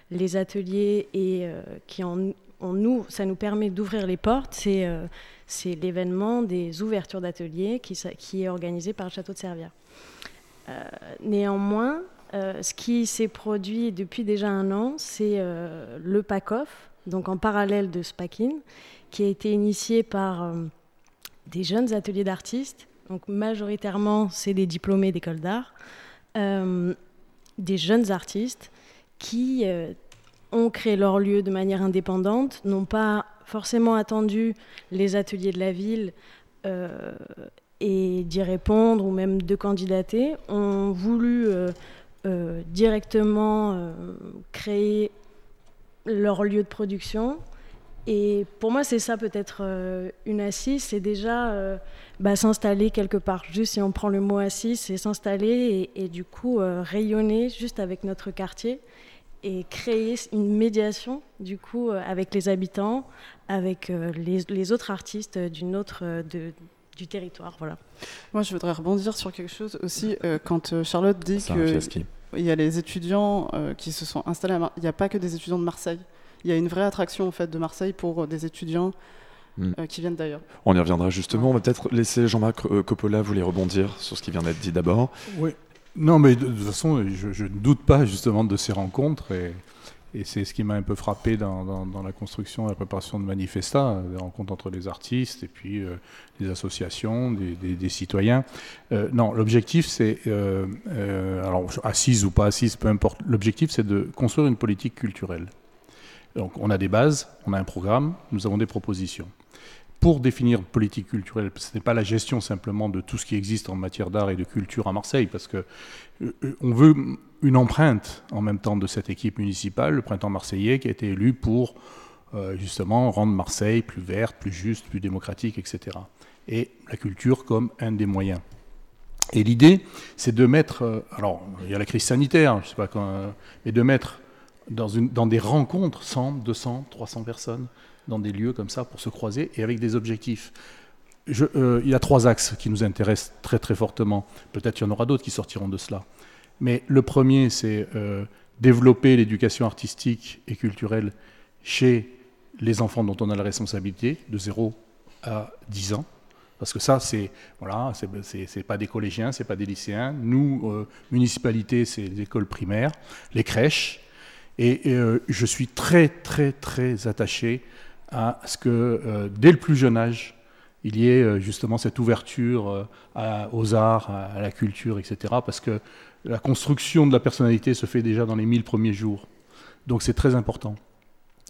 les ateliers et qui en, nous, ça nous permet d'ouvrir les portes. C'est l'événement des ouvertures d'ateliers qui, qui, est organisé par le château de Servières. néanmoins, euh, ce qui s'est produit depuis déjà un an, c'est euh, le PACOF, donc en parallèle de SPACIN, qui a été initié par euh, des jeunes ateliers d'artistes. Donc majoritairement, c'est des diplômés d'école d'art, des jeunes artistes qui ont créé leur lieu de manière indépendante, n'ont pas forcément attendu les ateliers de la ville et d'y répondre ou même de candidater, ont voulu directement euh, créer leur lieu de production. Et pour moi, c'est ça peut-être euh, une assise, c'est déjà bah, s'installer quelque part. Juste si on prend le mot assise, c'est s'installer et, du coup rayonner juste avec notre quartier et créer une médiation du coup avec les habitants, avec les, autres artistes d'une autre du territoire. Voilà. Moi, je voudrais rebondir sur quelque chose aussi. Euh, quand euh, Charlotte dit qu'il y a les étudiants euh, qui se sont installés à Il n'y a pas que des étudiants de Marseille. Il y a une vraie attraction en fait, de Marseille pour des étudiants hmm. qui viennent d'ailleurs. On y reviendra justement. On va peut-être laisser Jean-Marc Coppola vous les rebondir sur ce qui vient d'être dit d'abord. Oui. Non, mais de, toute façon, je, ne doute pas justement de ces rencontres. Et et c'est ce qui m'a un peu frappé dans, la construction et la préparation de Manifesta, des rencontres entre les artistes et puis euh, les associations, des, citoyens. Euh, non, l'objectif c'est, euh, alors assise ou pas assise, peu importe, l'objectif c'est de construire une politique culturelle. Donc on a des bases, on a un programme, nous avons des propositions pour définir politique culturelle, ce n'est pas la gestion simplement de tout ce qui existe en matière d'art et de culture à Marseille, parce que euh, on veut une empreinte en même temps de cette équipe municipale, le printemps marseillais, qui a été élu pour euh, justement rendre Marseille plus verte, plus juste, plus démocratique, etc. Et la culture comme un des moyens. Et l'idée, c'est de mettre, euh, alors il y a la crise sanitaire, je sais pas quand, mais de mettre dans, une, dans des rencontres 100, 200, 300 personnes, dans des lieux comme ça pour se croiser et avec des objectifs. Euh, il y a trois axes qui nous intéressent très très fortement. Peut-être qu'il y en aura d'autres qui sortiront de cela. Mais le premier, c'est euh, développer l'éducation artistique et culturelle chez les enfants dont on a la responsabilité, de 0 à 10 ans. Parce que ça, c'est voilà, c'est pas des collégiens, c'est pas des lycéens. Nous, euh, municipalité, c'est les écoles primaires, les crèches. Et, euh, je suis très, très, très attaché à ce que euh, dès le plus jeune âge, il y ait justement cette ouverture aux arts, à, la culture, etc. Parce que la construction de la personnalité se fait déjà dans les 1000 premiers jours. Donc c'est très important.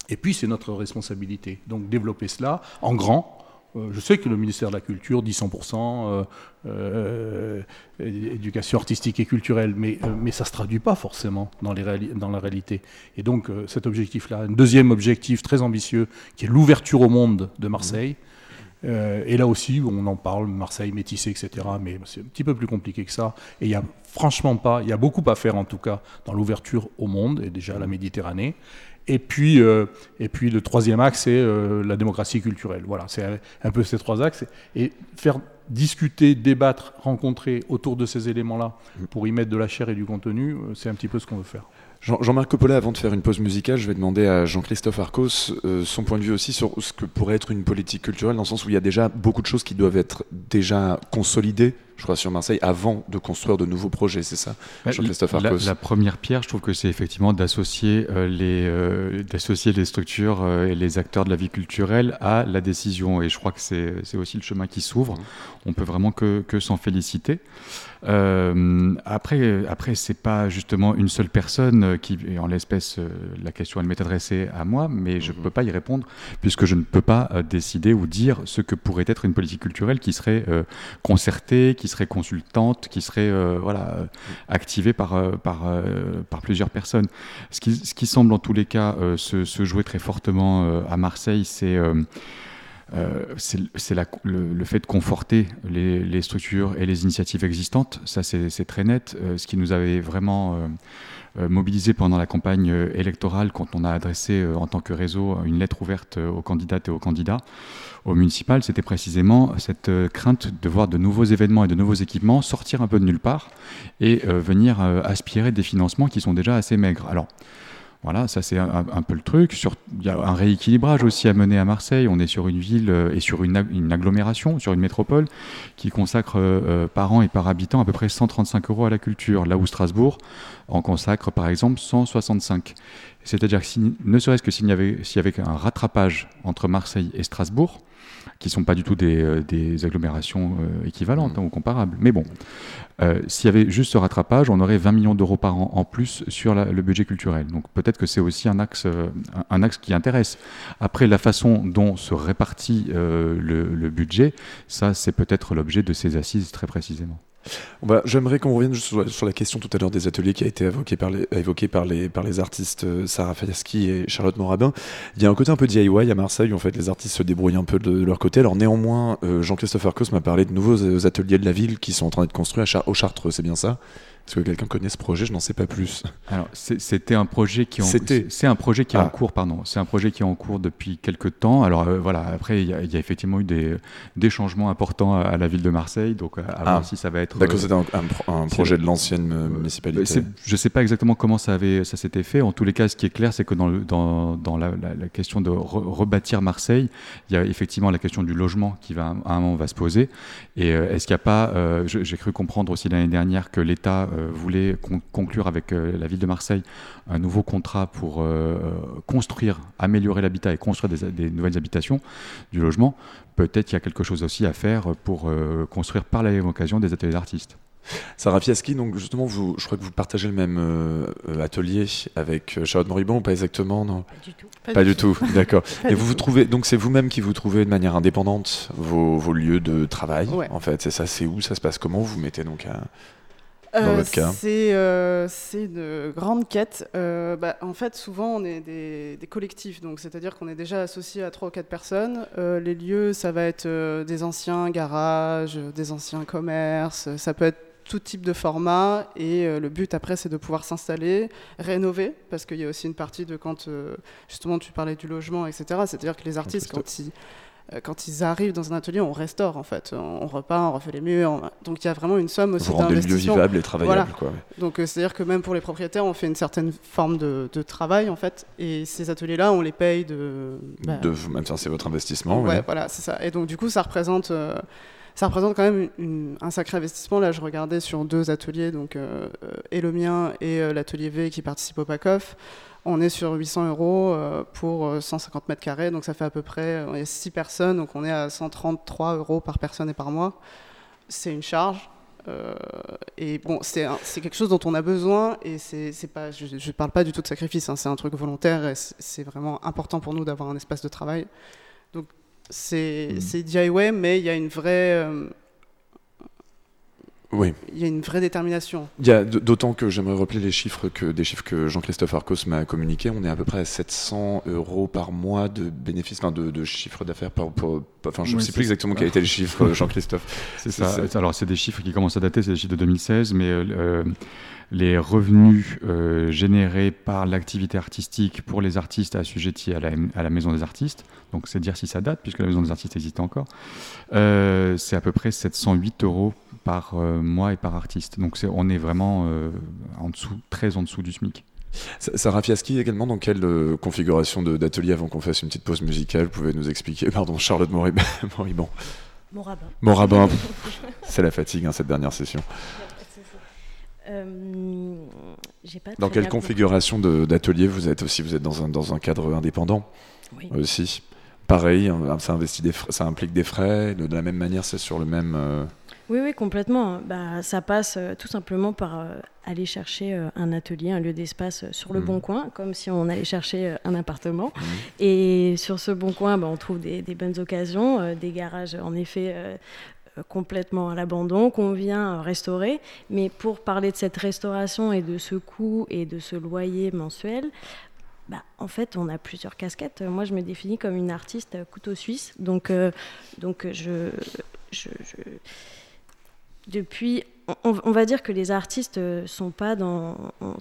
Et puis c'est notre responsabilité. Donc développer cela en grand, euh, je sais que le ministère de la Culture dit 100% euh, euh, éducation artistique et culturelle, mais, mais ça ne se traduit pas forcément dans, la réalité. Et donc cet objectif-là, un deuxième objectif très ambitieux, qui est l'ouverture au monde de Marseille. Et là aussi, on en parle, Marseille métissé, etc. Mais c'est un petit peu plus compliqué que ça. Et il y a franchement pas, il y a beaucoup à faire en tout cas dans l'ouverture au monde et déjà à la Méditerranée. Et puis, euh, et puis le troisième axe, c'est euh, la démocratie culturelle. Voilà, c'est un peu ces trois axes. Et faire discuter, débattre, rencontrer autour de ces éléments-là pour y mettre de la chair et du contenu, euh, c'est un petit peu ce qu'on veut faire. Jean-Marc Coppola, avant de faire une pause musicale, je vais demander à Jean-Christophe Arcos son point de vue aussi sur ce que pourrait être une politique culturelle, dans le sens où il y a déjà beaucoup de choses qui doivent être déjà consolidées je crois, sur Marseille avant de construire de nouveaux projets, c'est ça, Jean-Christophe la, la, première pierre, je trouve que c'est effectivement d'associer euh, les, euh, d'associer les structures euh, et les acteurs de la vie culturelle à la décision. Et je crois que c'est, c'est aussi le chemin qui s'ouvre. On peut vraiment que, que s'en féliciter. Après, après c'est pas justement une seule personne qui, en l'espèce, la question elle m'est adressée à moi, mais je ne mhm. peux pas y répondre puisque je ne peux pas décider ou dire ce que pourrait être une politique culturelle qui serait concertée, qui serait consultante, qui serait euh, voilà, activée par, euh, par, euh, par plusieurs personnes. Ce qui, ce qui, semble en tous les cas se, jouer très fortement à Marseille, c'est c'est le, fait de conforter les, structures et les initiatives existantes. Ça, c'est très net. ce qui nous avait vraiment euh, mobilisé pendant la campagne euh, électorale quand on a adressé euh, en tant que réseau une lettre ouverte aux candidates et aux candidats au municipal, c'était précisément cette crainte de voir de nouveaux événements et de nouveaux équipements sortir un peu de nulle part et venir aspirer des financements qui sont déjà assez maigres. Alors, voilà, ça c'est un, peu le truc. il y a un rééquilibrage aussi à mener à Marseille. On est sur une ville euh, et sur une, agglomération, sur une métropole qui consacre euh, euh, par an et par habitant à peu près 135 euros à la culture, là où Strasbourg en consacre par exemple 165. C'est-à-dire que ne serait-ce que s'il y, avait, s'il y avait un rattrapage entre Marseille et Strasbourg, qui ne sont pas du tout des, euh, agglomérations euh, équivalentes mmh. hein, ou comparables. Mais bon, euh, s'il y avait juste ce rattrapage, on aurait 20 millions d'euros par an en plus sur le budget culturel. Donc peut-être que c'est aussi un axe, un, axe qui intéresse. Après, la façon dont se répartit le budget, ça c'est peut-être l'objet de ces assises très précisément. J'aimerais qu'on revienne sur, sur, la question tout à l'heure des ateliers qui a été évoquée par les, artistes euh, Sarah Fayaski et Charlotte Morabin. Il y a un côté un peu DIY à Marseille, où en fait les artistes se débrouillent un peu de, leur côté. Alors néanmoins, euh, Jean-Christophe Arcos m'a parlé de nouveaux euh, ateliers de la ville qui sont en train d'être construits à au Chartreux, c'est bien ça? Est-ce que quelqu'un connaît ce projet Je n'en sais pas plus. Alors, c'était un projet qui c'est un projet qui est en ah. cours, pardon. C'est un projet qui est en cours depuis quelques temps. Alors euh, voilà, après il y, a effectivement eu des, des, changements importants à, la ville de Marseille, donc euh, à voir ah. si ça va être. D'accord, c'était un, projet de l'ancienne euh, municipalité. Je ne sais pas exactement comment ça avait, ça s'était fait. En tous les cas, ce qui est clair, c'est que dans, le, dans, dans la, question de rebâtir Marseille, il y a effectivement la question du logement qui va à un moment va se poser. Et est-ce qu'il n'y a pas, j'ai cru comprendre aussi l'année dernière que l'État euh, voulait conclure avec euh, la ville de Marseille un nouveau contrat pour euh, construire, améliorer l'habitat et construire des, nouvelles habitations, du logement, peut-être qu'il y a quelque chose aussi à faire pour construire par la même occasion des ateliers d'artistes. Sarah Fiaski, donc justement, vous, je crois que vous partagez le même atelier avec Charlotte Moribond, ou pas exactement non? Pas du tout. Pas, du tout, d'accord. Et vous vous trouvez, donc c'est vous-même qui vous trouvez de manière indépendante vos, vos lieux de travail, en fait. C'est ça, c'est où Ça se passe? Comment Vous mettez donc à, euh, euh, c'est une grande quête. Euh, bah, en fait, souvent, on est des, collectifs, donc c'est-à-dire qu'on est déjà associé à trois ou quatre personnes. les lieux, ça va être des anciens garages, des anciens commerces, ça peut être tout type de format et le but après c'est de pouvoir s'installer, rénover parce qu'il y a aussi une partie de quand justement tu parlais du logement etc. C'est-à-dire que les artistes quand ils quand ils arrivent dans un atelier, on restaure en fait. On repeint, on refait les murs. on- Donc il y a vraiment une somme aussi d'investissement. vivable et travaillable, Voilà. quoi. Donc euh, c'est-à-dire que même pour les propriétaires, on fait une certaine forme de, de travail en fait. Et ces ateliers-là, on les paye de. bah, De même, c'est votre investissement. Ouais, ouais. voilà, c'est ça. Et donc, du coup, ça représente, euh, ça représente quand même une- un sacré investissement. Là, je regardais sur deux ateliers, donc, euh, euh, et le mien et euh, l'atelier V qui participe au PACOF. On est sur 800 euros euh, pour euh, 150 mètres carrés, donc ça fait à peu près, euh, il y a 6 personnes, donc on est à 133 euros par personne et par mois. C'est une charge. euh, et bon, c'est quelque chose dont on a besoin et c'est pas, je ne parle pas du tout de sacrifice, hein, c'est un truc volontaire et c'est vraiment important pour nous d'avoir un espace de travail. Donc c'est c'est DIY, mais il y a une vraie, euh, Oui. il y a une vraie détermination. Il y a d- d'autant que j'aimerais rappeler les chiffres que des chiffres que Jean-Christophe Arcos m'a communiqué. On est à peu près à 700 euros par mois de bénéfices, enfin de, de chiffre d'affaires par, enfin je ne Oui, sais c'est plus exactement quel était le chiffre, Jean-Christophe. C'est ça. Alors, c'est des chiffres qui commencent à dater, c'est des chiffres de 2016, mais euh, les revenus euh, générés par l'activité artistique pour les artistes assujettis à la, à la Maison des artistes, donc c'est dire si ça date, puisque la Maison des artistes existe encore, euh, c'est à peu près 708 euros par euh, mois et par artiste. Donc, c'est- on est vraiment euh, en dessous, très en dessous du SMIC. Sa- Sarah Fiaschi également, dans quelle euh, configuration de- d'atelier avant qu'on fasse une petite pause musicale, vous pouvez nous expliquer Pardon, Charlotte Morib- Moribond. Morabin. Morabin. C'est la fatigue, hein, cette dernière session. Euh, pas Dans quelle configuration d'atelier vous êtes aussi Vous êtes dans un, dans un cadre indépendant Oui. aussi. Pareil, ça, investit des frais- ça implique des frais. De, la même manière, c'est sur le même. euh, Oui, oui, complètement. Bah, ça passe euh, tout simplement par euh, aller chercher euh, un atelier, un lieu d'espace sur le Mhm. bon coin, comme si on allait chercher un appartement. Et sur ce bon coin, bah, on trouve des, des bonnes occasions, des garages en effet complètement à l'abandon qu'on vient euh, restaurer. Mais pour parler de cette restauration et de ce coût et de ce loyer mensuel, bah, en fait, on a plusieurs casquettes. Euh, Moi, je me définis comme une artiste euh, couteau suisse. Donc, euh, donc je, je, depuis, on, va dire que les artistes euh, sont pas dans, on-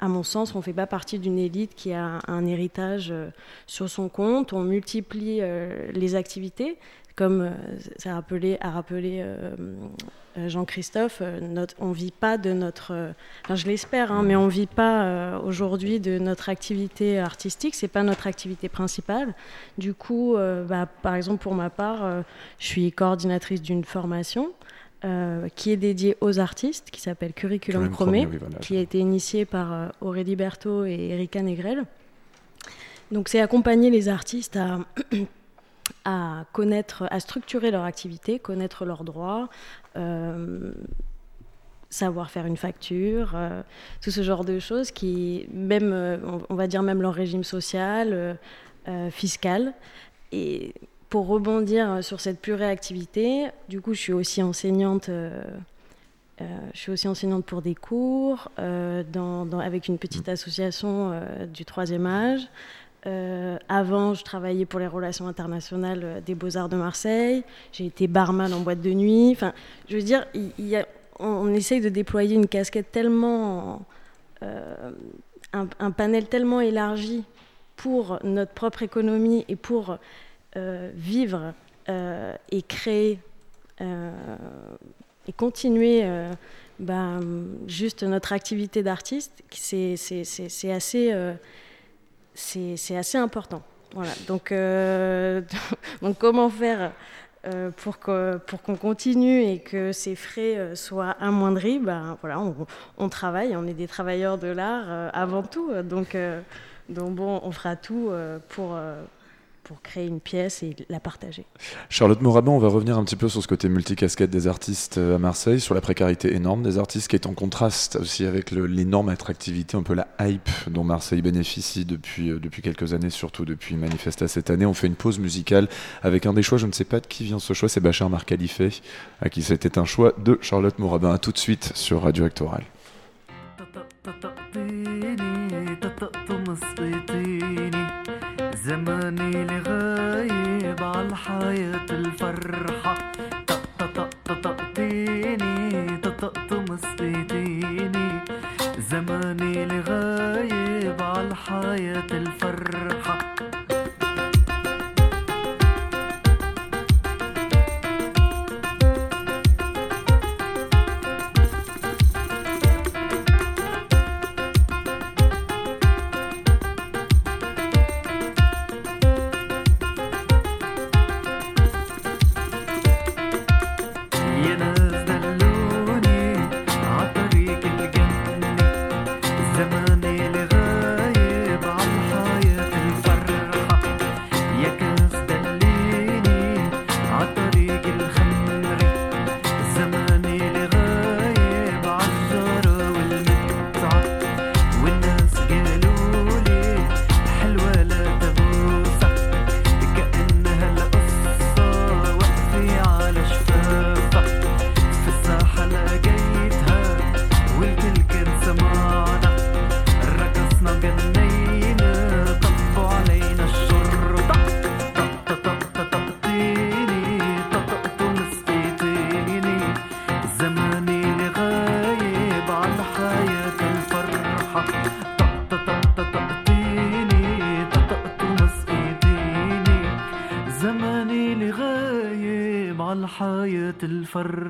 à mon sens, on fait pas partie d'une élite qui a un héritage euh, sur son compte. On multiplie euh, les activités, comme euh, ça a rappelé, a rappelé euh, euh, Jean-Christophe. on vit pas de notre, enfin, je l'espère, hein, mais on vit pas aujourd'hui de notre activité artistique. C'est pas notre activité principale. Du coup, bah, par exemple pour ma part, je suis coordinatrice d'une formation euh, qui est dédiée aux artistes, qui s'appelle Curriculum Chromé, oui, voilà, qui a été initiée par euh, Aurélie Berthaud et Erika Negrel. Donc c'est accompagner les artistes à, à connaître, à structurer leur activité, connaître leurs droits, euh, savoir faire une facture, euh, tout ce genre de choses qui, même, euh, on, va dire même leur régime social, fiscal. Et pour rebondir sur cette purée activité, du coup, je suis aussi enseignante. je suis aussi enseignante pour des cours avec une petite association du troisième âge. Euh, avant, je travaillais pour les relations internationales euh, des Beaux-Arts de Marseille. J'ai été barman en boîte de nuit. Enfin, je veux dire, on, essaye de déployer une casquette tellement. euh, un, panel tellement élargi pour notre propre économie et pour euh, vivre et créer et continuer bah, juste notre activité d'artiste, c'est assez, c'est assez important. Voilà. Donc, euh, comment faire euh, pour qu'on continue et que ces frais euh, soient amoindris? Ben, voilà, on, travaille, on est des travailleurs de l'art avant tout. Donc, donc bon, on fera tout pour, pour créer une pièce et la partager. Charlotte Morabin, on va revenir un petit peu sur ce côté multicasquette des artistes euh, à Marseille, sur la précarité énorme des artistes qui est en contraste aussi avec le- l'énorme attractivité, un peu la hype dont Marseille bénéficie depuis, euh, depuis quelques années, surtout depuis Manifesta cette année. On fait une pause musicale avec un des choix, je ne sais pas de qui vient ce choix, c'est Bachar Marcalifé, à qui c'était un choix de Charlotte Morabin. À tout de suite sur Radio Actoral. تطقطقتيني تطقطم سقيتيني زماني الغايب على عالحياة الفرحة. طق طق طقتيني زماني الغايب على عالحياة الفرحة.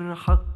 الفرحة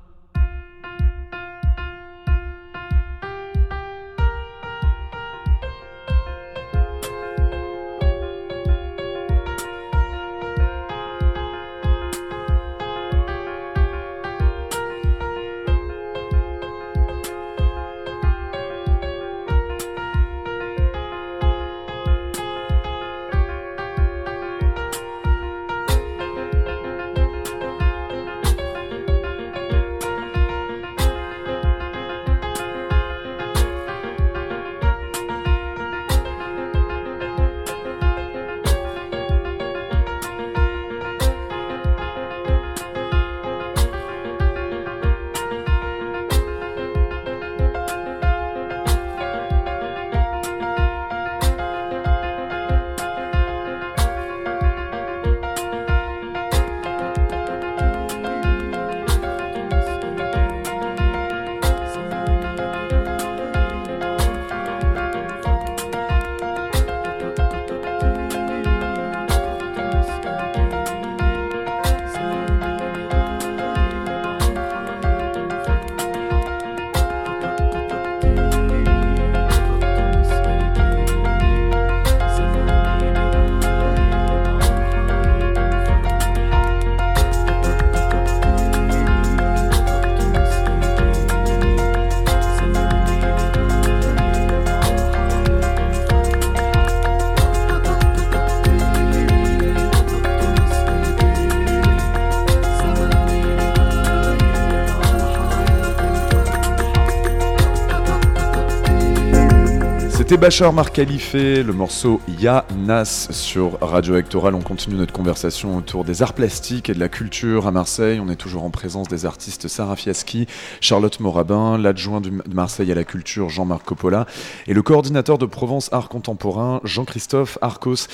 C'était Bachar Mar Khalife, le morceau Ya Nas sur Radio Actoral. On continue notre conversation autour des arts plastiques et de la culture à Marseille. On est toujours en présence des artistes Sarah Fiaschi, Charlotte Morabin, l'adjoint de Marseille à la culture Jean-Marc Coppola et le coordinateur de Provence Art Contemporain Jean-Christophe Arcos.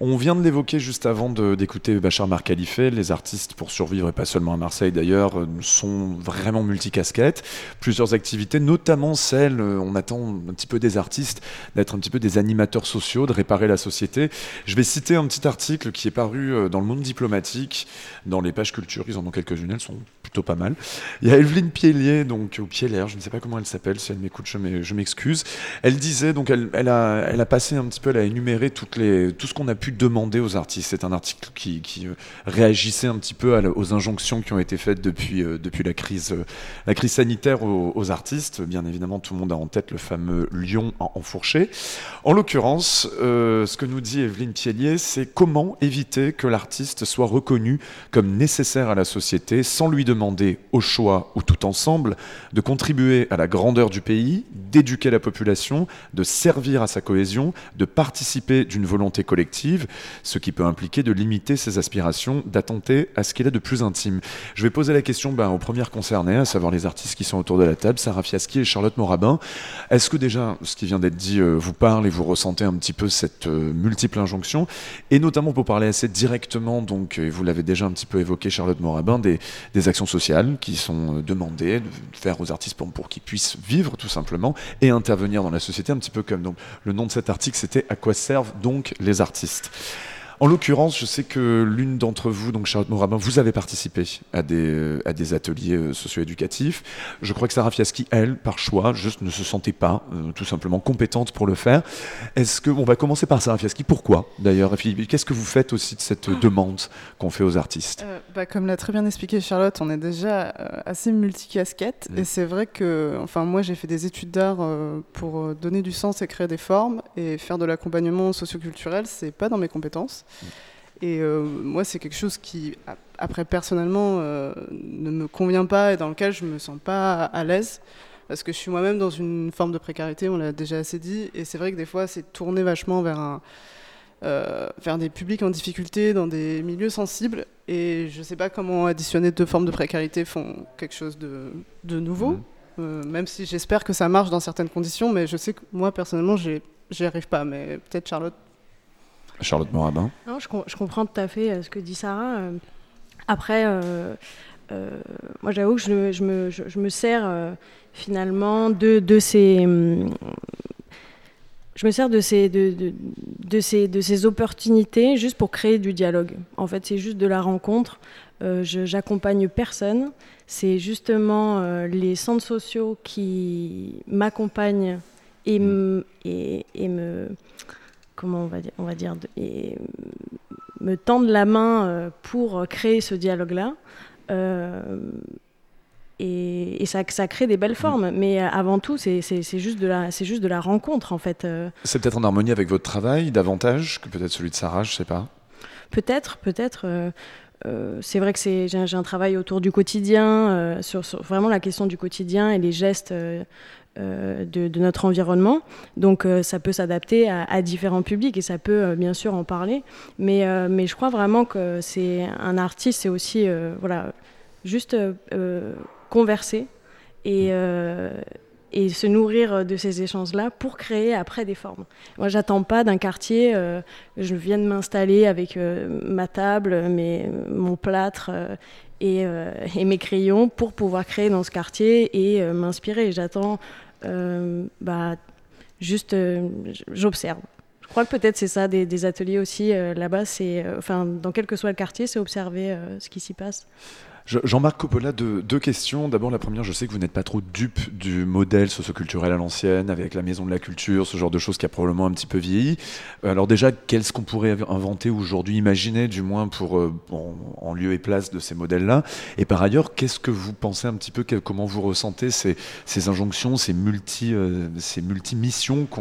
On vient de l'évoquer juste avant d'écouter Bachar Mar Khalife. Les artistes, pour survivre, et pas seulement à Marseille d'ailleurs, sont vraiment multicasquettes. Plusieurs activités, notamment celles, euh, on attend un petit peu des artistes, d'être un petit peu des animateurs sociaux, de réparer la société. Je vais citer un petit article qui est paru euh, dans le monde diplomatique, dans les pages culture, ils en ont quelques-unes, elles sont plutôt pas mal. Il y a Evelyne Pielier, donc, ou Pielaire, je ne sais pas comment elle s'appelle, si elle m'écoute, je m'e- je m'excuse. Elle disait, donc elle, elle a, elle a passé un petit peu, elle a énuméré toutes les, tout ce qu'on a pu demander aux artistes. C'est un article qui, euh, réagissait un petit peu aux injonctions qui ont été faites depuis, euh, depuis la, crise, euh, la crise sanitaire aux, artistes. Bien évidemment, tout le monde a en tête le fameux lion en- enfourché. En l'occurrence, ce que nous dit Evelyne Pielier, c'est comment éviter que l'artiste soit reconnu comme nécessaire à la société sans lui demander au choix ou tout ensemble de contribuer à la grandeur du pays, d'éduquer la population, de servir à sa cohésion, de participer d'une volonté collective, ce qui peut impliquer de limiter ses aspirations, d'attenter à ce qu'il a de plus intime. Je vais poser la question ben, aux premières concernées, à savoir les artistes qui sont autour de la table, Sarah Fiaschi et Charlotte Morabin. Est-ce que déjà ce qui vient d'être dit euh, vous parle et vous ressentez un petit peu cette euh, multiple injonction? Et notamment pour parler assez directement, donc, et vous l'avez déjà un petit peu évoqué Charlotte Morabin, des, des actions sociales qui sont euh, demandées de faire aux artistes pour, pour qu'ils puissent vivre tout simplement et intervenir dans la société, un petit peu comme donc, le nom de cet article c'était À quoi servent donc les artistes? En l'occurrence, je sais que l'une d'entre vous, donc Charlotte Morabin, vous avez participé à des, euh, à des ateliers euh, socio-éducatifs. Je crois que Sarah Fiaschi, elle, par choix, juste ne se sentait pas euh, tout simplement compétente pour le faire. Est-ce que, on va commencer par Sarah Fiaschi. Pourquoi d'ailleurs Qu'est-ce que vous faites aussi de cette demande qu'on fait aux artistes? Euh, bah, comme l'a très bien expliqué Charlotte, on est déjà assez multicasquette. Mm. Et c'est vrai que, enfin, moi, j'ai fait des études d'art pour donner du sens et créer des formes. Et faire de l'accompagnement socioculturel, c'est pas dans mes compétences. Et euh, moi, c'est quelque chose qui, après, personnellement, euh, ne me convient pas et dans lequel je me sens pas à l'aise. Parce que je suis moi-même dans une forme de précarité, on l'a déjà assez dit. Et c'est vrai que des fois, c'est tourné vachement vers un euh, vers des publics en difficulté dans des milieux sensibles. Et je ne sais pas comment additionner deux formes de précarité font quelque chose de, de nouveau, Euh, même si j'espère que ça marche dans certaines conditions, mais je sais que moi, personnellement, j'y arrive pas. Mais peut-être Charlotte. Charlotte Morabin. Non, je, com- je comprends tout à fait euh, ce que dit Sarah. Euh, Après, euh, moi j'avoue que je, je me, je- je me sers finalement de, de ces. hum, je me sers de ces, de, de- de, ces, de ces opportunités juste pour créer du dialogue. En fait, c'est juste de la rencontre. Euh, J'accompagne personne. C'est justement euh, les centres sociaux qui m'accompagnent et, et, et, me comment on va dire, on va dire et me tendent la main euh, pour créer ce dialogue-là. Euh, et, et ça, ça, crée des belles formes. Mais avant tout, c'est juste, de la, juste de la rencontre, en fait. C'est peut-être en harmonie avec votre travail, davantage que peut-être celui de Sarah, je ne sais pas. Peut-être, peut-être. Euh, euh, c'est vrai que j'ai un, un, travail autour du quotidien, euh, sur, sur, vraiment la question du quotidien et les gestes euh, de, de, notre environnement. Donc ça peut s'adapter à, à, différents publics et ça peut bien sûr en parler. Mais, mais je crois vraiment que c'est un artiste, c'est aussi voilà, juste converser et, euh, et se nourrir de ces échanges-là pour créer après des formes. Moi, j'attends pas d'un quartier, euh, je viens de m'installer avec euh, ma table, mes, mon plâtre euh, et, euh, et, mes crayons pour pouvoir créer dans ce quartier et euh, m'inspirer. J'attends bah, juste, j'observe. Je crois que peut-être c'est ça des, ateliers aussi là-bas. C'est, enfin, dans quel que soit le quartier, c'est observer ce qui s'y passe. Jean-Marc Coppola, deux, deux questions. D'abord, la première, je sais que vous n'êtes pas trop dupe du modèle socioculturel à l'ancienne, avec la maison de la culture, ce genre de choses qui a probablement un petit peu vieilli. Alors déjà, qu'est-ce qu'on pourrait inventer aujourd'hui, imaginer du moins pour euh, en, lieu et place de ces modèles-là? Et par ailleurs, qu'est-ce que vous pensez un petit peu, comment vous ressentez ces, ces injonctions, ces multi, euh, ces multi-missions qu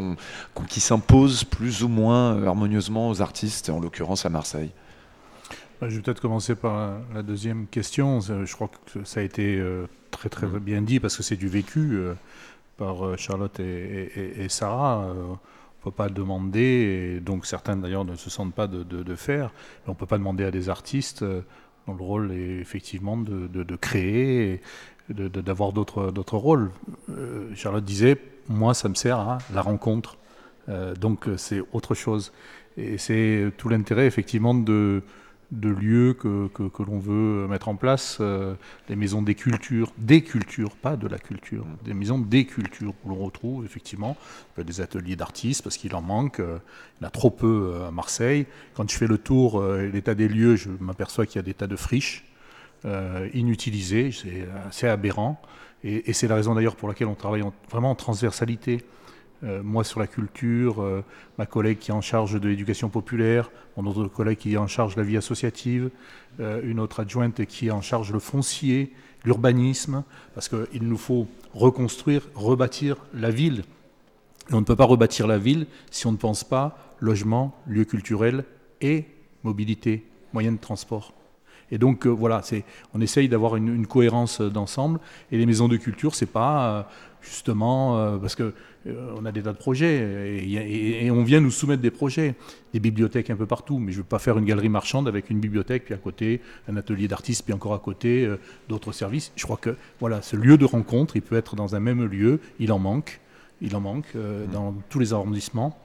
qu qui s'imposent plus ou moins harmonieusement aux artistes, en l'occurrence à Marseille? Je vais peut-être commencer par la deuxième question. Je crois que ça a été très très bien dit parce que c'est du vécu par Charlotte et, et, et Sarah. On ne peut pas demander, et donc certains d'ailleurs ne se sentent pas de, de, de faire, on ne peut pas demander à des artistes dont le rôle est effectivement de, de créer, d'avoir d'autres rôles. Charlotte disait, moi ça me sert à la rencontre, donc c'est autre chose. Et c'est tout l'intérêt effectivement de de lieux que, que, que l'on veut mettre en place, euh, les maisons des cultures, des cultures, pas de la culture, des maisons des cultures où l'on retrouve effectivement des ateliers d'artistes parce qu'il en manque, euh, il y en a trop peu euh, à Marseille. Quand je fais le tour, euh, l'état des lieux, je m'aperçois qu'il y a des tas de friches euh, inutilisées, c'est assez aberrant. Et, et c'est la raison d'ailleurs pour laquelle on travaille en, vraiment en transversalité. Euh, moi sur la culture, euh, ma collègue qui est en charge de l'éducation populaire, mon autre collègue qui est en charge de la vie associative, euh, une autre adjointe qui est en charge le foncier, l'urbanisme, parce qu'il nous faut reconstruire, rebâtir la ville. Et on ne peut pas rebâtir la ville si on ne pense pas logement, lieu culturel et mobilité, moyens de transport. Et donc voilà, on essaye d'avoir une, cohérence d'ensemble. Et les maisons de culture, c'est pas justement euh, parce que on a des tas de projets et, et, et, on vient nous soumettre des projets, des bibliothèques un peu partout. Mais je ne veux pas faire une galerie marchande avec une bibliothèque, puis à côté un atelier d'artistes, puis encore à côté euh, d'autres services. Je crois que voilà, ce lieu de rencontre, il peut être dans un même lieu. Il en manque, il en manque euh, mmh. dans tous les arrondissements.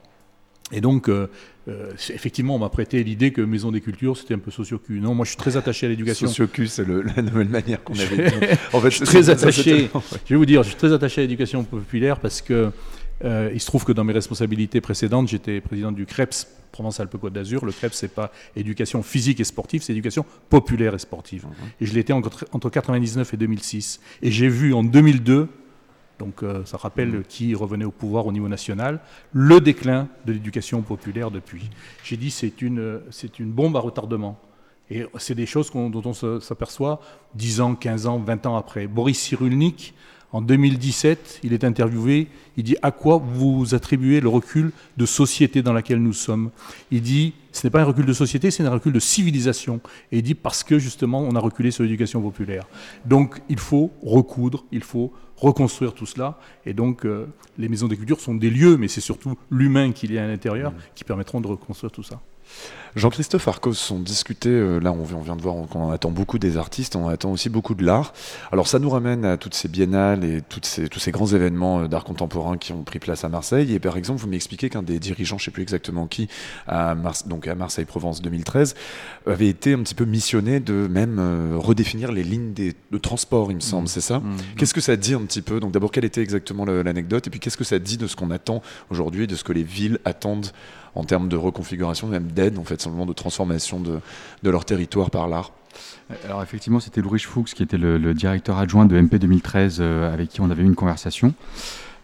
Et donc, euh, euh, effectivement, on m'a prêté l'idée que Maison des Cultures, c'était un peu socio-cul. Non, moi, je suis très attaché à l'éducation. Socio-cul, c'est la nouvelle manière qu'on avait dit. En fait, je suis très attaché. Je vais vous dire, je suis très attaché à l'éducation populaire parce que euh, il se trouve que dans mes responsabilités précédentes, j'étais président du CREPS, Provence-Alpes-Côte d'Azur. Le CREPS, c'est pas éducation physique et sportive, c'est éducation populaire et sportive. Mmh. Et je l'étais entre, entre 99 et 2006. Et j'ai vu en 2002 donc euh, ça rappelle qui revenait au pouvoir au niveau national, le déclin de l'éducation populaire depuis. J'ai dit c'est une, c'est une bombe à retardement. Et c'est des choses dont on s'aperçoit 10 ans, 15 ans, 20 ans après. Boris Cyrulnik, en 2017, il est interviewé, il dit à quoi vous attribuez le recul de société dans laquelle nous sommes? Il dit ce n'est pas un recul de société, c'est un recul de civilisation. Et il dit parce que justement on a reculé sur l'éducation populaire. Donc il faut recoudre, il faut reconstruire tout cela. Et donc, euh, les maisons des cultures sont des lieux, mais c'est surtout l'humain qu'il y a à l'intérieur mmh. qui permettront de reconstruire tout ça. Jean-Christophe Arcos, on discutait, euh, là on vient, de voir qu'on attend beaucoup des artistes, on attend aussi beaucoup de l'art. Alors ça nous ramène à toutes ces biennales et toutes ces, tous ces grands événements euh, d'art contemporain qui ont pris place à Marseille. Et par exemple, vous m'expliquez qu'un des dirigeants, je ne sais plus exactement qui, à, donc à Marseille-Provence 2013, avait été un petit peu missionné de même euh, redéfinir les lignes des, de transport, il me semble, Mmh. c'est ça Mmh. Qu'est-ce que ça dit un petit peu? Donc d'abord, quelle était exactement l'anecdote? Et puis qu'est-ce que ça dit de ce qu'on attend aujourd'hui, de ce que les villes attendent en termes de reconfiguration, même d'aide, en fait, simplement de transformation de, leur territoire par l'art Alors effectivement, c'était Louis Fuchs qui était le, directeur adjoint de MP 2013 euh, avec qui on avait eu une conversation.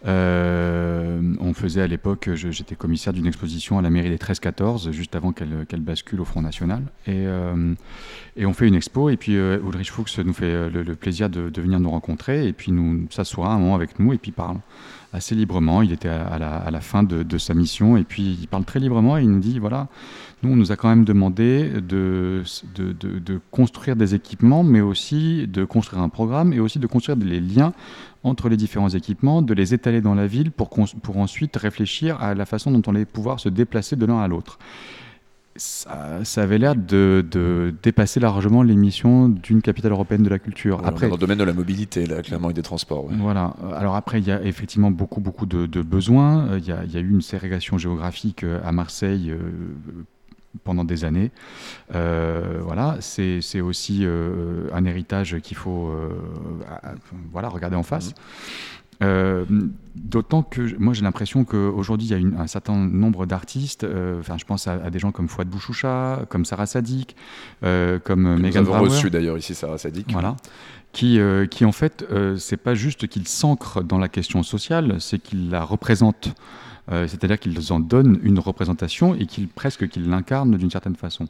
Euh, on faisait à l'époque, j'étais commissaire d'une exposition à la mairie des 13-14, juste avant qu'elle qu'elle bascule au Front National. Et, euh, et on fait une expo, et puis Ulrich Fuchs nous fait le, plaisir de, de venir nous rencontrer, et puis nous s'assoit un moment avec nous, et puis parle assez librement. Il était à, à la, à la fin de, de sa mission, et puis il parle très librement, et il nous dit, voilà, nous, on nous a quand même demandé de, de, de- de construire des équipements, mais aussi de construire un programme et aussi de construire les liens entre les différents équipements, de les étaler dans la ville pour, pour ensuite réfléchir à la façon dont on allait pouvoir se déplacer de l'un à l'autre. Ça, ça avait l'air de, de dépasser largement les missions d'une capitale européenne de la culture. Après, dans le domaine de la mobilité, là, clairement, et des transports. ouais. Voilà. Alors après, il y a effectivement beaucoup, beaucoup de, de besoins. Euh, Il y, a, il y a eu une ségrégation géographique euh, à Marseille euh, pendant des années. Euh, voilà, c'est aussi euh, un héritage qu'il faut euh, voilà, regarder en face. D'autant que moi j'ai l'impression qu'aujourd'hui il y a une- un certain nombre d'artistes, enfin je pense à, à des gens comme Fouad Bouchoucha, comme Sarah Sadik, comme Que nous Megan avons Brower. reçu d'ailleurs ici Sarah Sadik. Voilà. Qui, qui en fait, c'est pas juste qu'ils s'ancrent dans la question sociale, c'est qu'ils la représentent. Euh, C'est-à-dire qu'ils en donnent une représentation et qu'ils presque qu'ils l'incarnent d'une certaine façon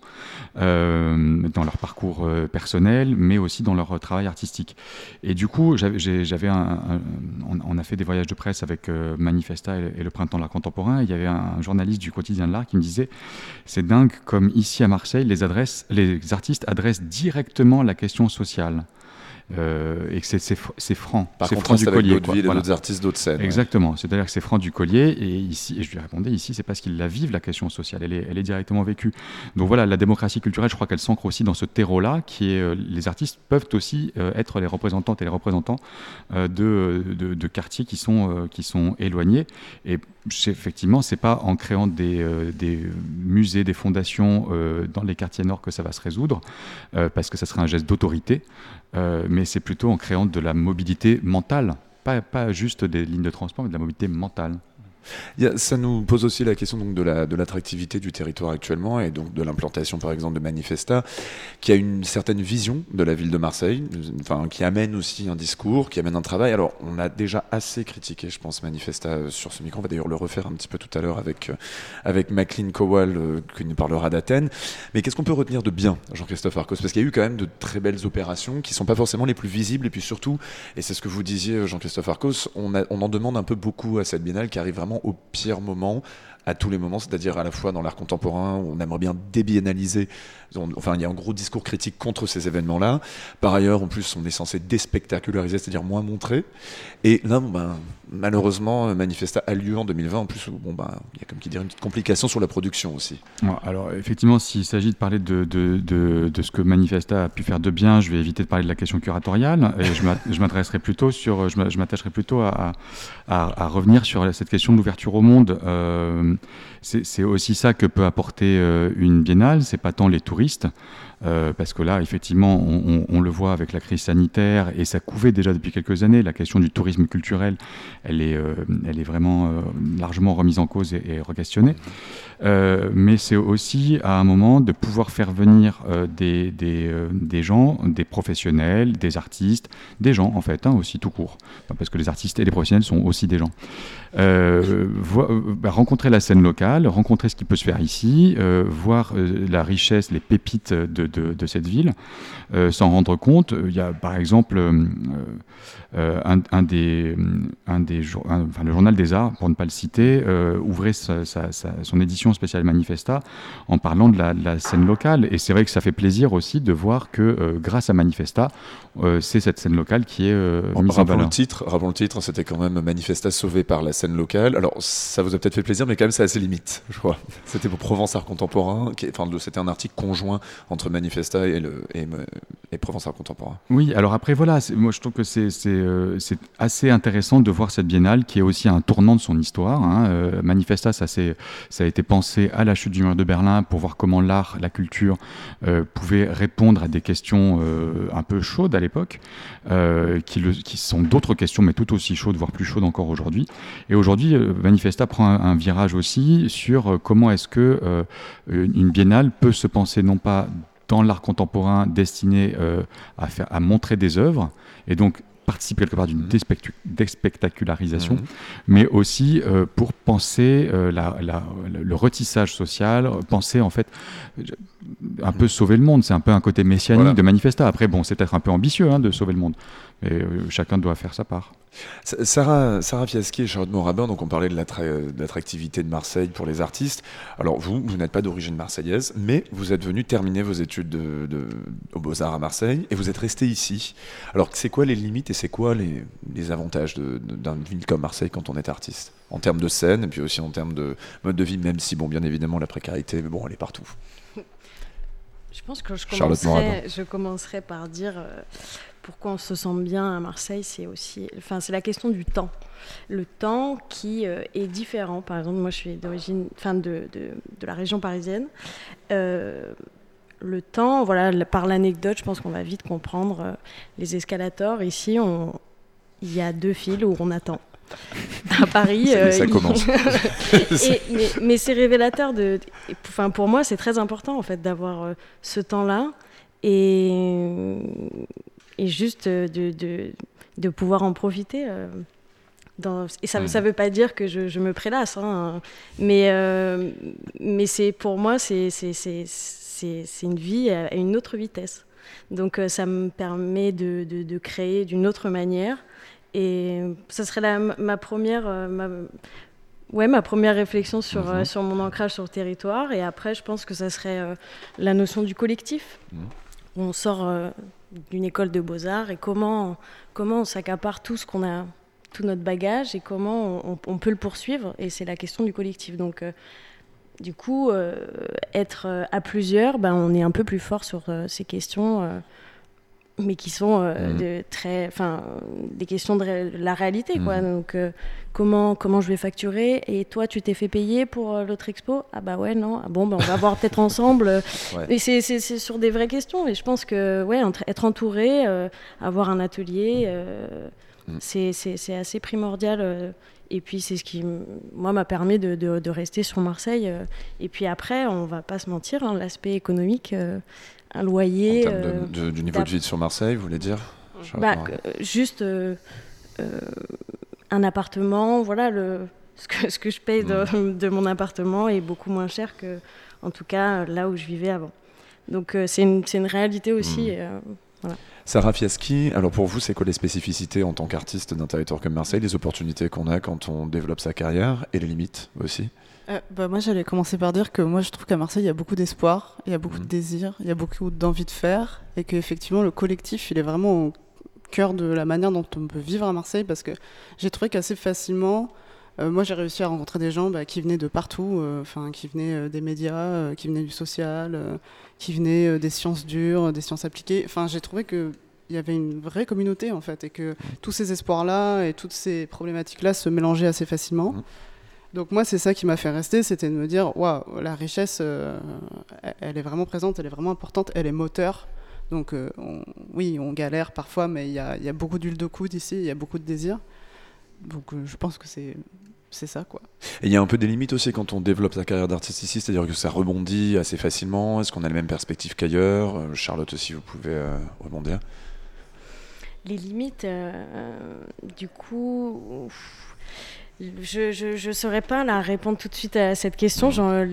euh, dans leur parcours euh, personnel, mais aussi dans leur travail artistique. Et du coup, j'avais on, a fait des voyages de presse avec Manifesta et, le Printemps de l'art contemporain. Il y avait un, journaliste du quotidien de l'art qui me disait c'est dingue comme ici à Marseille, les artistes adressent directement la question sociale. Euh, et que c'est- c'est fr- c'est franc. Par c'est franc du collier. d'autres villes et Voilà. d'autres artistes d'autres scènes, ouais. Exactement. C'est-à-dire que c'est franc du collier. Et ici, et je lui répondais, ici, c'est parce qu'ils la vivent, la question sociale. Elle est, elle est directement vécue. Donc voilà, la démocratie culturelle, je crois qu'elle s'ancre aussi dans ce terreau-là, qui est, euh, les artistes peuvent aussi euh, être les représentantes et les représentants de, de, de quartiers qui sont, qui sont éloignés. Et effectivement, c'est pas en créant des, des musées, des fondations dans les quartiers nord que ça va se résoudre, parce que ça serait un geste d'autorité, euh, mais c'est plutôt en créant de la mobilité mentale, pas, pas juste des lignes de transport, mais de la mobilité mentale. Ça nous pose aussi la question donc de la l'attractivité du territoire actuellement et donc de l'implantation par exemple de Manifesta, qui a une certaine vision de la ville de Marseille, enfin qui amène aussi un discours, qui amène un travail. Alors on a déjà assez critiqué, je pense, Manifesta euh, sur ce micro. On va d'ailleurs le refaire un petit peu tout à l'heure avec euh, avec Maclean Kowal euh, qui nous parlera d'Athènes. Mais qu'est-ce qu'on peut retenir de bien, Jean-Christophe Arcos? Parce qu'il y a eu quand même de très belles opérations qui sont pas forcément les plus visibles et puis surtout, et c'est ce que vous disiez, Jean-Christophe Arcos, on en demande un peu beaucoup à cette biennale qui arrive vraiment au pire moment à tous les moments, c'est-à-dire à la fois dans l'art contemporain, on aimerait bien débiennaliser, enfin il y a un gros discours critique contre ces événements-là. Par ailleurs, en plus, on est censé déspectaculariser, c'est-à-dire moins montrer. Et là, ben, malheureusement, Manifesta a lieu en 2020, en plus, bon, ben, il y a comme qui dire une petite complication sur la production aussi. Alors effectivement, s'il s'agit de parler de, ce que Manifesta a pu faire de bien, je vais éviter de parler de la question curatoriale et je plutôt sur, je m'a- je m'attacherai plutôt à, revenir sur cette question de l'ouverture au monde. Euh, c'est c'est aussi ça que peut apporter euh, une biennale, c'est pas tant les touristes touristes euh, parce que là, effectivement, on, le voit avec la crise sanitaire et ça couvait déjà depuis quelques années. La question du tourisme culturel, elle est, euh, elle est vraiment euh, largement remise en cause et, et re-questionnée. Mais c'est aussi à un moment de pouvoir faire venir des, gens, des professionnels, des artistes, des gens en fait, hein, aussi tout court. Parce que les artistes et les professionnels sont aussi des gens. Bah, rencontrer la scène locale, rencontrer ce qui peut se faire ici, voir la richesse, les pépites de, de, de cette ville, euh, s'en rendre compte. Il y a par exemple euh, euh, un, un des, un des jour- un- enfin, le journal des arts, pour ne pas le citer, euh, ouvrait sa- sa- sa- son édition spéciale Manifesta en parlant de la, de la scène locale. Et c'est vrai que ça fait plaisir aussi de voir que euh, grâce à Manifesta, euh, c'est cette scène locale qui est euh, En mise en valeur. le titre, rappelons le titre, c'était quand même Manifesta sauvé par la scène locale. Alors ça vous a peut-être fait plaisir, mais quand même, c'est assez limite, je crois. C'était pour Provence Art Contemporain. qui Enfin, c'était un article conjoint entre Manifesta et, le, et, et Provence Contemporain. Oui, alors après, voilà, moi je trouve que c'est euh, assez intéressant de voir cette biennale qui est aussi un tournant de son histoire. hein. Euh, Manifesta, ça, ça a été pensé à la chute du mur de Berlin pour voir comment l'art, la culture euh, pouvaient répondre à des questions euh, un peu chaudes à l'époque, euh, qui, qui sont d'autres questions, mais tout aussi chaudes, voire plus chaudes encore aujourd'hui. Et aujourd'hui, Manifesta prend un, un virage aussi sur comment est-ce que une biennale peut se penser non pas dans l'art contemporain destiné euh, à, faire, à montrer des œuvres, et donc participer quelque part d'une déspectu- déspectacularisation, Mhm. mais aussi euh, pour penser euh, la- la- le retissage social, penser en fait un peu sauver le monde. C'est un peu un côté messianique Voilà. de Manifesta. Après, bon, c'est peut-être un peu ambitieux hein, de sauver le monde, mais euh, chacun doit faire sa part. Sa- Sarah, Sarah Fiaschi et Charlotte Morabin, donc on parlait de l'attra- de l'attractivité de Marseille pour les artistes. Alors vous, vous n'êtes pas d'origine marseillaise, mais vous êtes venu terminer vos études de, de- aux Beaux-Arts à Marseille et vous êtes resté ici. Alors c'est quoi les limites et c'est quoi les, les avantages d'une ville comme Marseille quand on est artiste? En termes de scène et puis aussi en termes de mode de vie, même si, bon, bien évidemment, la précarité, mais bon, elle est partout. Je pense que commencerai, je commencerai par dire euh, pourquoi on se sent bien à Marseille, c'est aussi, enfin, c'est la question du temps. Le temps qui euh, est différent. Par exemple, moi, je suis d'origine, enfin, de, de, de la région parisienne. Euh, le temps, voilà, par l'anecdote, je pense qu'on va vite comprendre. euh, les escalators, ici, il y a deux fils où on attend. À Paris, Ça commence. Et- mais mais c'est révélateur de. Enfin, pour moi, c'est très important en fait d'avoir ce temps-là et et juste euh, de, de, de pouvoir en profiter. euh, dans- et ça ne veut pas dire que je, je me prélasse, hein, mais, euh, mais c'est pour moi, c'est c'est- c'est- c'est- une vie à une autre vitesse. Donc ça me permet de, de- de créer d'une autre manière. Et ça serait la- ma première, ma, ouais, ma première réflexion sur, Mhm. sur mon ancrage sur le territoire. Et après, je pense que ça serait euh, la notion du collectif. On sort euh, d'une école de beaux-arts et comment, comment on s'accapare tout ce qu'on a, tout notre bagage et comment on, peut le poursuivre. Et c'est la question du collectif. Donc, euh, du coup, euh, être euh, à plusieurs, ben, on est un peu plus fort sur ces questions, mais qui sont euh, de très, enfin, des questions de ré- la réalité, quoi. Mhm. Donc, euh, comment, comment je vais facturer? Et toi, tu t'es fait payer pour euh, l'autre expo? Ah bah ouais, non. Ah bon, ben, on va voir peut-être ensemble. Ouais. Et c'est sur des vraies questions. Et je pense que, ouais, entre- être entouré, avoir un atelier, euh, c'est c'est- c'est assez primordial. et puis, c'est ce qui, moi, m'a permis de, de- de rester sur Marseille. et puis après, on va pas se mentir, hein, l'aspect économique, un loyer. En termes de- euh, de- du niveau de vie sur Marseille, vous voulez dire bah, euh, juste euh, un appartement, voilà, le, ce, que, ce que je paye de, de mon appartement est beaucoup moins cher que, en tout cas, là où je vivais avant. Donc euh, c'est une, une réalité aussi. euh, voilà. Sarah Fiaschi, alors pour vous, c'est quoi les spécificités en tant qu'artiste d'un territoire comme Marseille, les opportunités qu'on a quand on développe sa carrière et les limites aussi? Euh, bah, moi, j'allais commencer par dire que moi, je trouve qu'à Marseille, il y a beaucoup d'espoir, il y a Mhm. beaucoup de désir, il y a beaucoup d'envie de faire, et qu'effectivement, le collectif, il est vraiment au cœur de la manière dont on peut vivre à Marseille, parce que j'ai trouvé qu'assez facilement, euh, moi, j'ai réussi à rencontrer des gens bah, qui venaient de partout, euh, enfin, qui venaient des médias, qui venaient du social, qui venaient des sciences dures, des sciences appliquées. Enfin, j'ai trouvé que il y avait une vraie communauté en fait et que tous ces espoirs-là et toutes ces problématiques-là se mélangeaient assez facilement. Donc moi, c'est ça qui m'a fait rester, c'était de me dire, waouh, la richesse, euh, elle- elle est vraiment présente, elle est vraiment importante, elle est moteur. Donc euh, on- oui, on galère parfois, mais il y a, il y a beaucoup d'huile de coude ici, il y a beaucoup de désir. Donc euh, je pense que c'est c'est ça quoi. Et il y a un peu des limites aussi quand on développe sa carrière d'artiste ici, c'est-à-dire que ça rebondit assez facilement. Est-ce qu'on a les mêmes perspectives qu'ailleurs? Charlotte aussi, vous pouvez euh, rebondir. Les limites, euh, du coup, je ne je, saurais pas répondre tout de suite à cette question. Genre,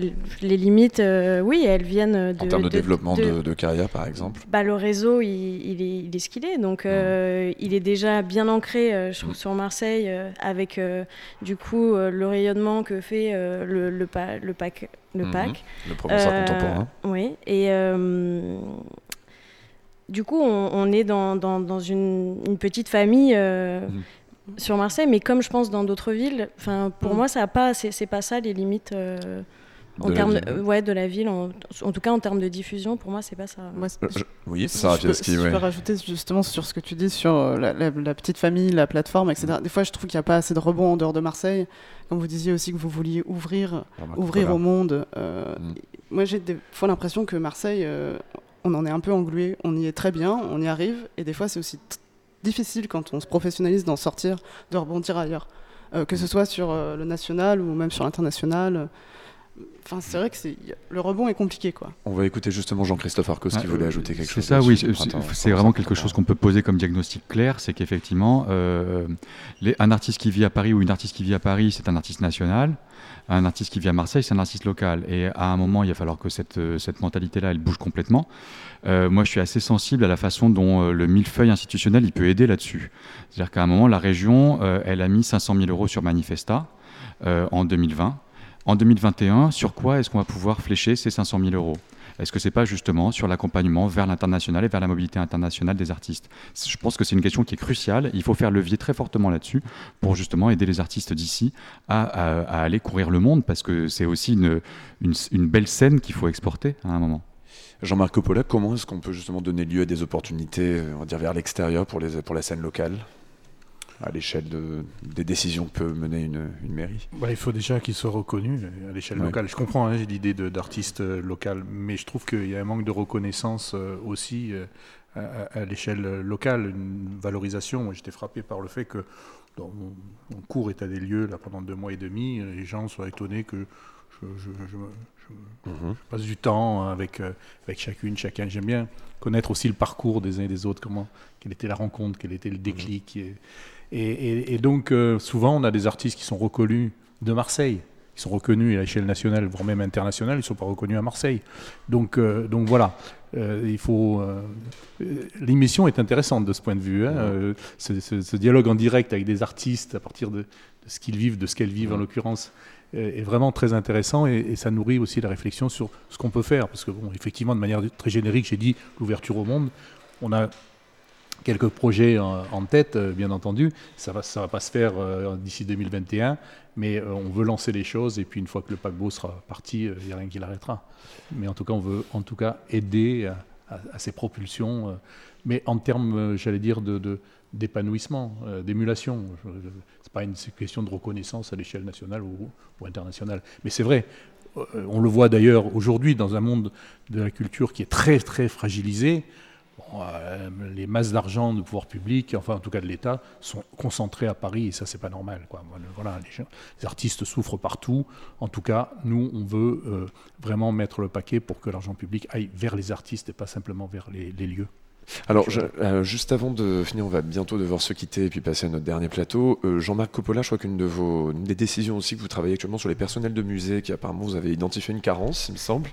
les limites, euh, oui, elles viennent de. En termes de, développement de, de carrière, par exemple bah, le réseau, il, il est, il est ce qu'il est. Donc, euh, il est déjà bien ancré euh, je trouve, sur Marseille, euh, avec euh, du coup euh, le rayonnement que fait euh, le, le, pa- le PAC. Le. PAC. Le Provence Art Contemporain. Oui. Et euh, du coup, on, on est dans, dans, dans une, une petite famille. euh, sur Marseille, mais comme je pense dans d'autres villes, enfin pour Mm. moi ça a pas, c'est pas ça les limites euh, en De la termes, ville. de, euh, ouais, de la ville. En, en tout cas en termes de diffusion, pour moi c'est pas ça. Euh, je- Oui, Si Sarah je peux- je peux rajouter justement sur ce que tu dis sur euh, la, la- la petite famille, la plateforme, etc. Des fois, je trouve qu'il n'y a pas assez de rebond en dehors de Marseille. Comme vous disiez aussi que vous vouliez ouvrir, Remarque, ouvrir voilà. au monde. euh, Mm. Moi, j'ai des fois l'impression que Marseille, euh, on en est un peu englué. On y est très bien, on y arrive. Et des fois, c'est aussi difficile quand on se professionnalise d'en sortir, de rebondir ailleurs. Euh, que ce soit sur euh, le national ou même sur l'international. Enfin, c'est vrai que c'est le rebond est compliqué, quoi. On va écouter justement Jean-Christophe Arcos qui Ah, voulait euh, ajouter quelque C'est chose. ça, là-dessus oui. c'est-. C'est vraiment quelque chose qu'on peut poser comme diagnostic clair, c'est qu'effectivement, euh, les- un artiste qui vit à Paris ou une artiste qui vit à Paris, c'est un artiste national. Un artiste qui vit à Marseille, c'est un artiste local. Et à un moment, il va falloir que cette, euh, mentalité-là, elle bouge complètement. Euh, moi, je suis assez sensible à la façon dont euh, le millefeuille institutionnel, il peut aider là-dessus. C'est-à-dire qu'à un moment, la région, elle a mis 500 000 euros sur Manifesta en 2020. En 2021, sur quoi est-ce qu'on va pouvoir flécher ces 500 000 euros? Est-ce que c'est pas justement sur l'accompagnement vers l'international et vers la mobilité internationale des artistes Je pense que c'est une question qui est cruciale. Il faut faire levier très fortement là-dessus pour justement aider les artistes d'ici à, aller courir le monde parce que c'est aussi une, belle scène qu'il faut exporter à un moment. Jean-Marc Coppola, comment est-ce qu'on peut justement donner lieu à des opportunités, on va dire vers l'extérieur pour la scène locale? À l'échelle de, des décisions que peut mener une, une mairie Bah, il faut déjà qu'il soit reconnu à l'échelle Ouais. locale. Je comprends hein, l'idée de- d'artiste euh, local, mais je trouve qu'il y a un manque de reconnaissance euh, aussi euh, à, l'échelle locale, une valorisation. J'étais frappé par le fait que dans mon, court état des lieux, là, pendant deux mois et demi, les gens soient étonnés que je, je- je me- je- Mhm. passe du temps avec, euh, avec chacune, chacun. J'aime bien connaître aussi le parcours des uns et des autres, comment, quelle était la rencontre, quel était le déclic. Et, et, et- et donc, euh, souvent, on a des artistes qui sont reconnus de Marseille, qui sont reconnus à l'échelle nationale, voire même internationale, ils ne sont pas reconnus à Marseille. Donc, euh, donc voilà, Euh, il faut. L'émission est intéressante de ce point de vue. hein. Ce, ce- ce dialogue en direct avec des artistes à partir de, de ce qu'ils vivent, de ce qu'elles vivent en l'occurrence, est vraiment très intéressant et, et ça nourrit aussi la réflexion sur ce qu'on peut faire. Parce que, bon, effectivement, de manière très générique, j'ai dit l'ouverture au monde. On a quelques projets en, tête, euh, bien entendu. Ça va, ça va pas se faire euh, d'ici 2021, mais euh, on veut lancer les choses et puis une fois que le paquebot sera parti, il n'y a rien qui l'arrêtera. Mais en tout cas, on veut en tout cas aider à, à- ces propulsions, mais en termes, j'allais dire, de, d'épanouissement, d'émulation. Je- C'est pas une question de reconnaissance à l'échelle nationale ou, internationale. Mais c'est vrai. On le voit d'ailleurs aujourd'hui dans un monde de la culture qui est très très fragilisé. Euh, les masses d'argent de pouvoir public, enfin en tout cas de l'État, sont concentrées à Paris et ça c'est pas normal. Voilà, les, gens- les artistes souffrent partout. En tout cas, nous on veut euh, vraiment mettre le paquet pour que l'argent public aille vers les artistes et pas simplement vers les lieux. Alors, je- euh, juste avant de finir, on va bientôt devoir se quitter et puis passer à notre dernier plateau. Euh, Jean-Marc Coppola, je crois qu'une de vos une des décisions aussi que vous travaillez actuellement sur les personnels de musée, qui apparemment vous avez identifié une carence, il me semble.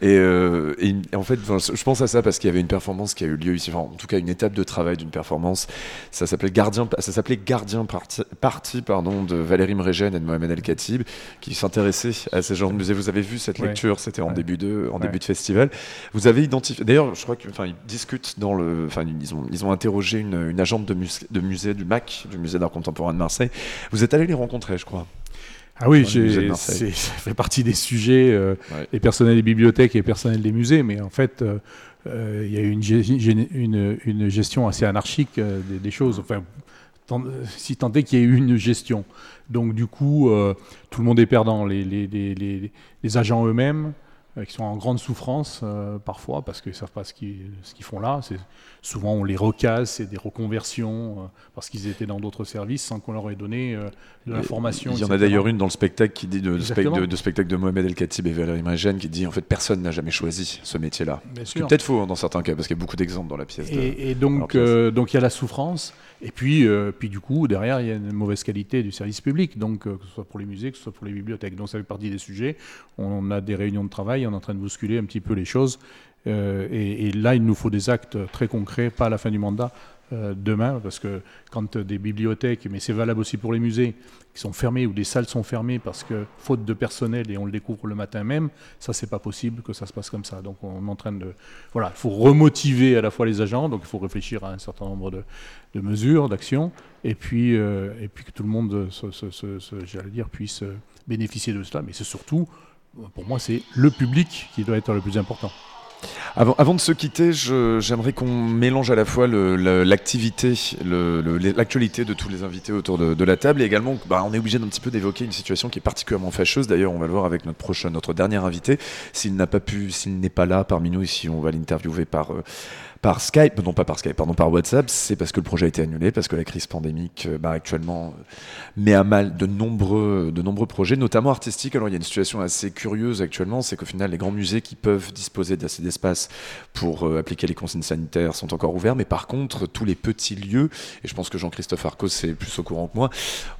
Et, euh, et- et en fait, enfin, je pense à ça parce qu'il y avait une performance qui a eu lieu ici, enfin, en tout cas une étape de travail d'une performance. Ça s'appelait Gardien, ça s'appelait Gardien Parti, Parti, pardon, de Valérie Mregen et de Mohamed El Khatib, qui s'intéressaient à ces genres de musées. Vous avez vu cette Ouais. lecture, c'était en Ouais. début de, en Ouais. début de festival. Vous avez identifié. D'ailleurs, je crois que, enfin, ils dans le, enfin, ils ont, ils ont interrogé une, une agente de, mus- de musée du MAC, du musée d'art contemporain de Marseille. Vous êtes allé les rencontrer, je crois. Ah oui, ça fait partie des sujets, euh, Ouais. les personnels des bibliothèques et les personnels des musées, mais en fait, euh, euh, il y a eu une, gestion assez anarchique des, des choses, enfin, tant- si tant est qu'il y ait eu une gestion. Donc du coup, tout le monde est perdant, les, les, les, les- les agents eux-mêmes, qui sont en grande souffrance euh, parfois, parce qu'ils ne savent pas ce qu'ils qu'ils font là. C'est- Souvent, on les recasse, c'est des reconversions, euh, parce qu'ils étaient dans d'autres services, sans qu'on leur ait donné euh, de l'information. Il y en a d'ailleurs une dans le spectacle qui dit de, spectacle de Mohamed El Khatib et Valérie Mregen qui dit en fait personne n'a jamais choisi ce métier-là. Ce qui est sûr. peut-être faux hein, dans certains cas parce qu'il y a beaucoup d'exemples dans la pièce. de- Et, donc, euh, donc il y a la souffrance, et puis, euh, puis du coup, derrière, il y a une mauvaise qualité du service public, donc euh, que ce soit pour les musées, que ce soit pour les bibliothèques. Donc ça fait partie des sujets. On a des réunions de travail, on est en train de bousculer un petit peu les choses. euh, et, là, il nous faut des actes très concrets, pas à la fin du mandat, demain, parce que quand euh, des bibliothèques, mais c'est valable aussi pour les musées, qui sont fermés ou des salles sont fermées parce que faute de personnel et on le découvre le matin même, ça c'est pas possible que ça se passe comme ça. Donc on est en train de, voilà, il faut remotiver à la fois les agents, donc il faut réfléchir à un certain nombre de, mesures, d'actions, et puis euh, et puis que tout le monde, j'allais dire, puisse euh, bénéficier de cela. Mais c'est surtout, pour moi, c'est le public qui doit être le plus important. Avant, de se quitter, j'aimerais qu'on mélange à la fois l'activité, l'actualité de tous les invités autour de, la table et également, bah, on est obligé d'un petit peu d'évoquer une situation qui est particulièrement fâcheuse. D'ailleurs, on va le voir avec notre prochain, notre dernier invité. S'il n'a pas pu, s'il n'est pas là parmi nous, ici, on va l'interviewer par. Par Skype, non pas par Skype, pardon, par WhatsApp, c'est parce que le projet a été annulé, parce que la crise pandémique euh, bah, actuellement euh, met à mal de nombreux, de nombreux projets, notamment artistiques. Alors il y a une situation assez curieuse actuellement, c'est qu'au final les grands musées qui peuvent disposer d'assez d'espace pour euh, appliquer les consignes sanitaires sont encore ouverts, mais par contre tous les petits lieux, et je pense que Jean-Christophe Arcos est plus au courant que moi,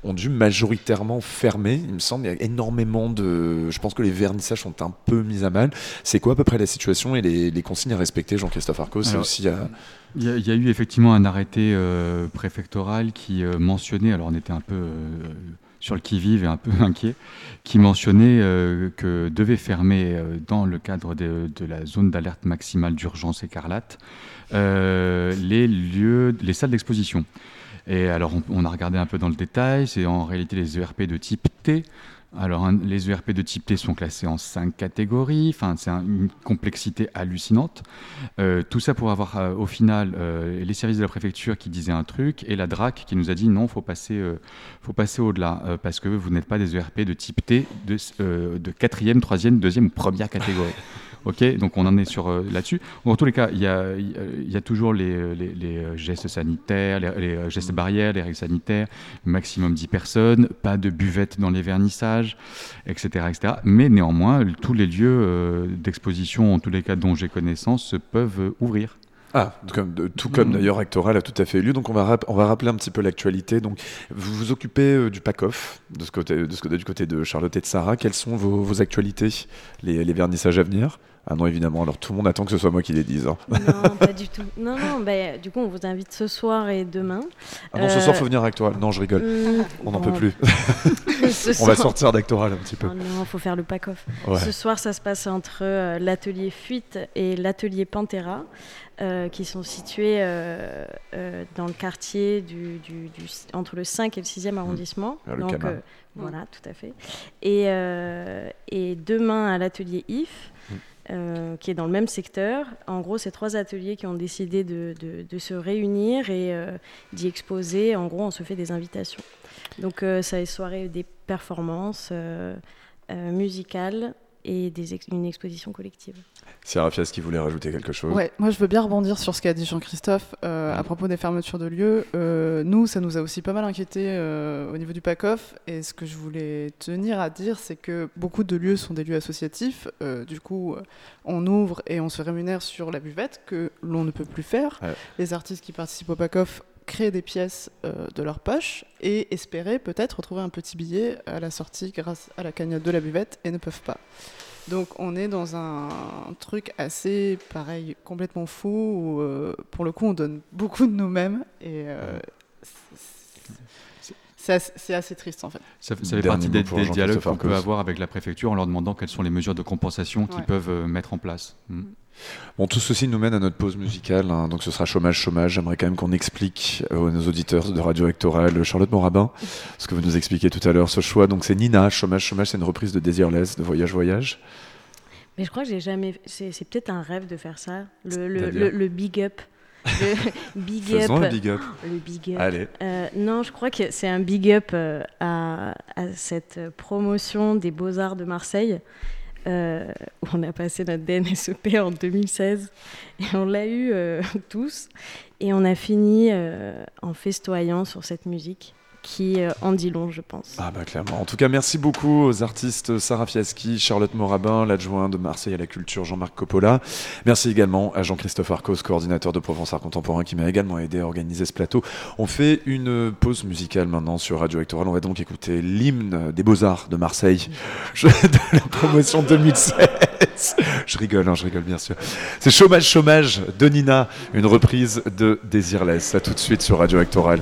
ont dû majoritairement fermer. Il me semble il y a énormément de, je pense que les vernissages sont un peu mis à mal. C'est quoi à peu près la situation et les, consignes à respecter, Jean-Christophe Arcos Il y, a, eu effectivement un arrêté euh, préfectoral qui euh, mentionnait, alors on était un peu euh, sur le qui-vive et un peu inquiet, qui mentionnait que devait fermer dans le cadre de, la zone d'alerte maximale d'urgence écarlate les lieux, les salles d'exposition. Et alors on a regardé un peu dans le détail, c'est en réalité les ERP de type T. Alors, les ERP de type T sont classés en cinq catégories. C'est un- une complexité hallucinante. Euh, tout ça pour avoir, euh, au final, euh, les services de la préfecture qui disaient un truc et la DRAC qui nous a dit non, faut passer, faut passer au-delà parce que vous n'êtes pas des ERP de type T de, de quatrième, troisième, deuxième ou première catégorie. Ok, donc on en est sur euh, là-dessus. Dans tous les cas, il y a, a toujours les, euh, gestes sanitaires, les, euh, gestes barrières, les règles sanitaires, maximum 10 personnes, pas de buvette dans les vernissages, etc. etc. Mais néanmoins, tous les lieux euh, d'exposition, en tous les cas dont j'ai connaissance, peuvent euh, ouvrir. Ah, comme, tout comme Mhm. d'ailleurs Actoral a tout à fait lieu. Donc on va, on va rappeler un petit peu l'actualité. Donc vous vous occupez euh, du PACOF, de ce côté, de ce côté, du côté de Charlotte et de Sarah. Quelles sont vos, vos actualités, les, les vernissages à venir? Ah non, évidemment. Alors tout le monde attend que ce soit moi qui les dise. hein. Non, pas du tout. Non, non, bah, du coup, on vous invite ce soir et demain. Ah non, ce soir Euh, faut venir à Actoral. Non, je rigole. hum, on n'en bon. peut plus. Ce on va sortir d'Actoral un petit peu. Oh non, faut faire le pack-off. Ouais. Ce soir, ça se passe entre euh, l'atelier Fuite et l'atelier Pantera, euh, qui sont situés euh, euh, dans le quartier du, du- du- entre le 5 et le 6e arrondissement. Vers le Donc, euh, voilà, tout à fait. Et, euh, et demain, à l'atelier IF. euh, qui est dans le même secteur. En gros, c'est trois ateliers qui ont décidé de, de- de se réunir et euh, d'y exposer. En gros, on se fait des invitations. Donc, euh, ça est soirée des performances euh, euh, musicales et des ex- une exposition collective. C'est Rafias qui voulait rajouter quelque chose. Ouais, moi je veux bien rebondir sur ce qu'a dit Jean-Christophe euh, à propos des fermetures de lieux. Euh, nous, ça nous a aussi pas mal inquiété euh, au niveau du PACOF. Et ce que je voulais tenir à dire, c'est que beaucoup de lieux sont des lieux associatifs. Euh, du coup, on ouvre et on se rémunère sur la buvette que l'on ne peut plus faire. Ouais. Les artistes qui participent au PACOF créent des pièces euh, de leur poche et espérer peut-être retrouver un petit billet à la sortie grâce à la cagnotte de la buvette et ne peuvent pas. Donc on est dans un truc assez pareil, complètement fou, où euh, pour le coup on donne beaucoup de nous-mêmes et euh, c'est- assez, triste en fait. Ça, fait- ça fait Dernier partie des, dialogues qu'on peut avoir avec la préfecture en leur demandant quelles sont les mesures de compensation qu'ils Ouais. peuvent euh, mettre en place. Mm. Bon, tout ceci nous mène à notre pause musicale. hein. donc ce sera chômage, chômage. J'aimerais quand même qu'on explique euh, à nos auditeurs de Radio Actoral, Charlotte Morabin, ce que vous nous expliquiez tout à l'heure, ce choix. Donc c'est Nina, chômage, chômage, c'est une reprise de Desireless, de Voyage, Voyage. Mais je crois que j'ai jamais. C'est peut-être un rêve de faire ça. Le, le, C'est-à-dire le- le big up. Le big Faisons up. le big up. Le big up. Allez. Euh, non, je crois que c'est un big up euh, à, à cette promotion des Beaux-Arts de Marseille. euh, où on a passé notre DNSEP en 2016 et on l'a eu euh, tous et on a fini euh, en festoyant sur cette musique qui euh, en dit long, je pense. Ah bah clairement. En tout cas, merci beaucoup aux artistes Sarah Fiaschi, Charlotte Morabin, l'adjoint de Marseille à la culture Jean-Marc Coppola. Merci également à Jean-Christophe Arcos, coordinateur de Provence Art Contemporain, qui m'a également aidé à organiser ce plateau. On fait une pause musicale maintenant sur Radio Hectoral. On va donc écouter l'hymne des Beaux-Arts de Marseille de la promotion 2016. Je rigole, hein, je rigole bien sûr. C'est Chômage, Chômage de Nina, une reprise de Désirless. À tout de suite sur Radio Hectoral.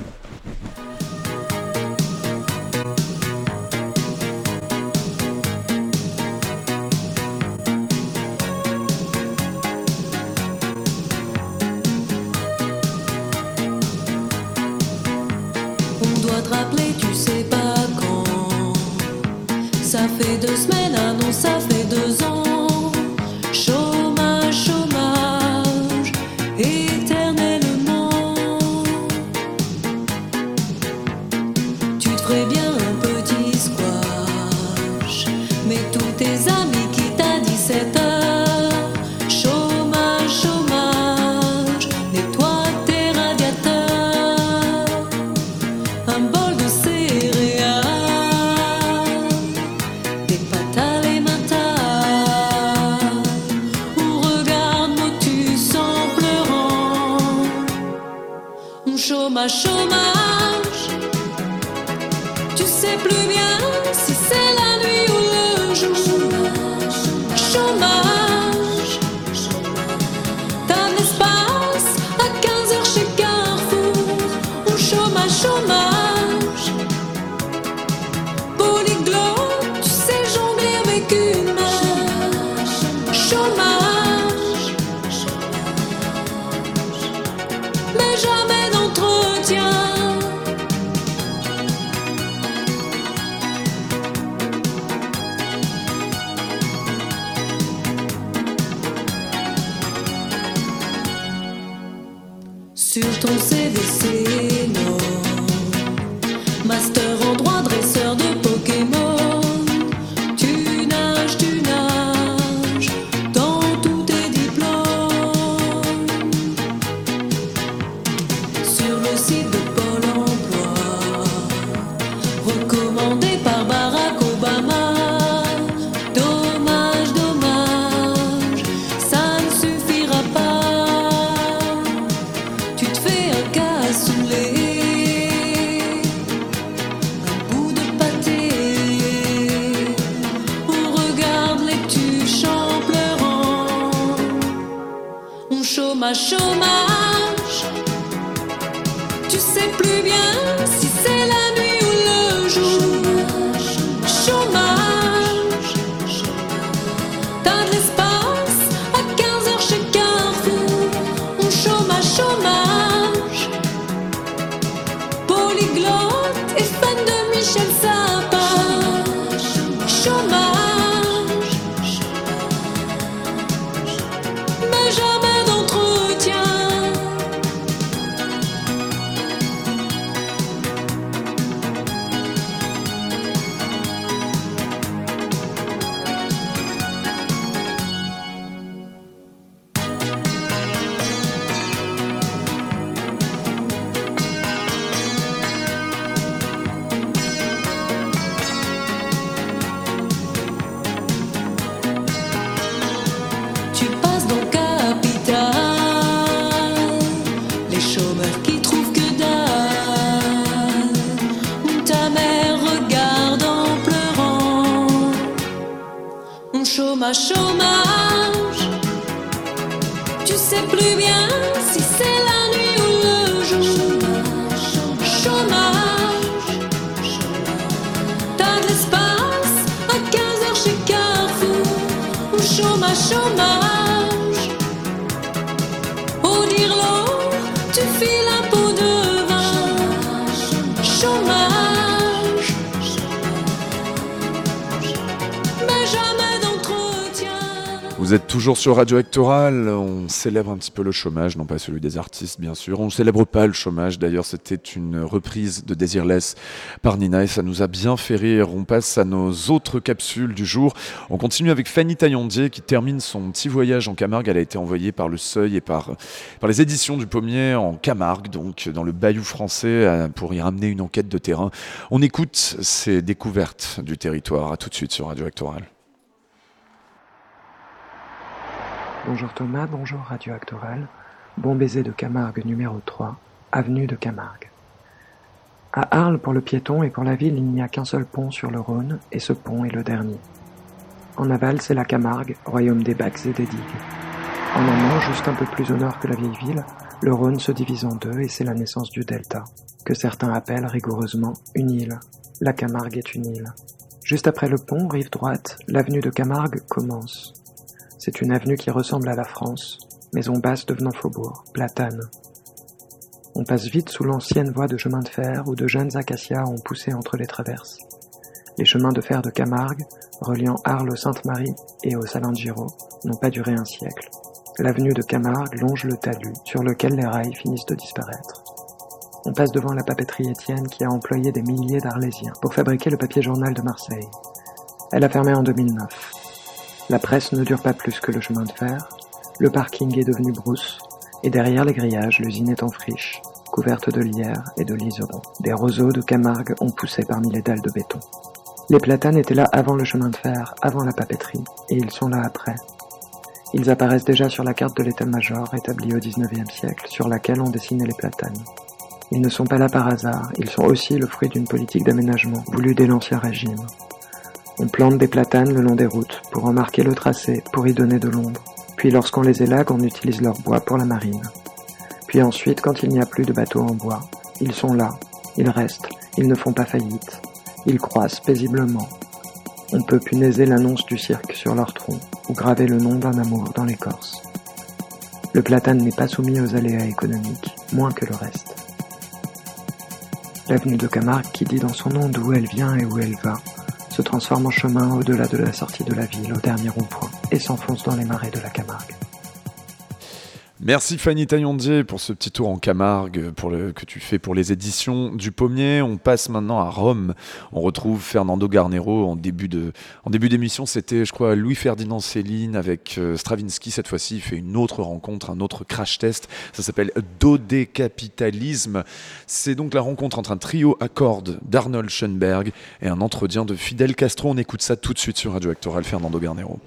Vous êtes toujours sur Radio Actoral, on célèbre un petit peu le chômage, non pas celui des artistes bien sûr, on ne célèbre pas le chômage, d'ailleurs c'était une reprise de Desireless par Nina et ça nous a bien fait rire. On passe à nos autres capsules du jour, on continue avec Fanny Taillandier qui termine son petit voyage en Camargue, elle a été envoyée par le Seuil et par, les éditions du Pommier en Camargue, donc dans le Bayou français, euh, pour y ramener une enquête de terrain. On écoute ces découvertes du territoire, à tout de suite sur Radio Actoral. Bonjour Thomas, bonjour Radio Actoral. Bon baiser de Camargue numéro 3, avenue de Camargue. À Arles, pour le piéton et pour la ville, il n'y a qu'un seul pont sur le Rhône, et ce pont est le dernier. En aval, c'est la Camargue, royaume des bacs et des digues. En amont, juste un peu plus au nord que la vieille ville, le Rhône se divise en deux et c'est la naissance du delta, que certains appellent rigoureusement une île. La Camargue est une île. Juste après le pont, rive droite, l'avenue de Camargue commence. C'est une avenue qui ressemble à la France, maison basse devenant faubourg, platane. On passe vite sous l'ancienne voie de chemin de fer où de jeunes acacias ont poussé entre les traverses. Les chemins de fer de Camargue, reliant Arles au Sainte-Marie et au Salingiro, n'ont pas duré un siècle. L'avenue de Camargue longe le talus sur lequel les rails finissent de disparaître. On passe devant la papeterie Étienne qui a employé des milliers d'Arlésiens pour fabriquer le papier journal de Marseille. Elle a fermé en 2009. La presse ne dure pas plus que le chemin de fer, le parking est devenu brousse, et derrière les grillages, l'usine est en friche, couverte de lierre et de liserons. Des roseaux de Camargue ont poussé parmi les dalles de béton. Les platanes étaient là avant le chemin de fer, avant la papeterie, et ils sont là après. Ils apparaissent déjà sur la carte de l'état-major établie au XIXe siècle, sur laquelle on dessinait les platanes. Ils ne sont pas là par hasard, ils sont aussi le fruit d'une politique d'aménagement voulue dès l'Ancien Régime. On plante des platanes le long des routes pour en marquer le tracé, pour y donner de l'ombre. Puis lorsqu'on les élague, on utilise leur bois pour la marine. Puis ensuite, quand il n'y a plus de bateaux en bois, ils sont là, ils restent, ils ne font pas faillite. Ils croissent paisiblement. On peut punaiser l'annonce du cirque sur leur tronc ou graver le nom d'un amour dans l'écorce. Le platane n'est pas soumis aux aléas économiques, moins que le reste. L'avenue de Camargue, qui dit dans son nom d'où elle vient et où elle va, se transforme en chemin au-delà de la sortie de la ville, au dernier rond-point, et s'enfonce dans les marais de la Camargue. Merci Fanny Taillandier pour ce petit tour en Camargue pour le, que tu fais pour les éditions du Pommier. On passe maintenant à Rome. On retrouve Fernando Garnero en début de, en début d'émission. C'était, je crois, Louis Ferdinand Céline avec euh, Stravinsky. Cette fois-ci, il fait une autre rencontre, un autre crash test. Ça s'appelle Dodécapitalisme. C'est donc la rencontre entre un trio à cordes d'Arnold Schoenberg et un entretien de Fidel Castro. On écoute ça tout de suite sur Radio Actoral. Fernando Garnero.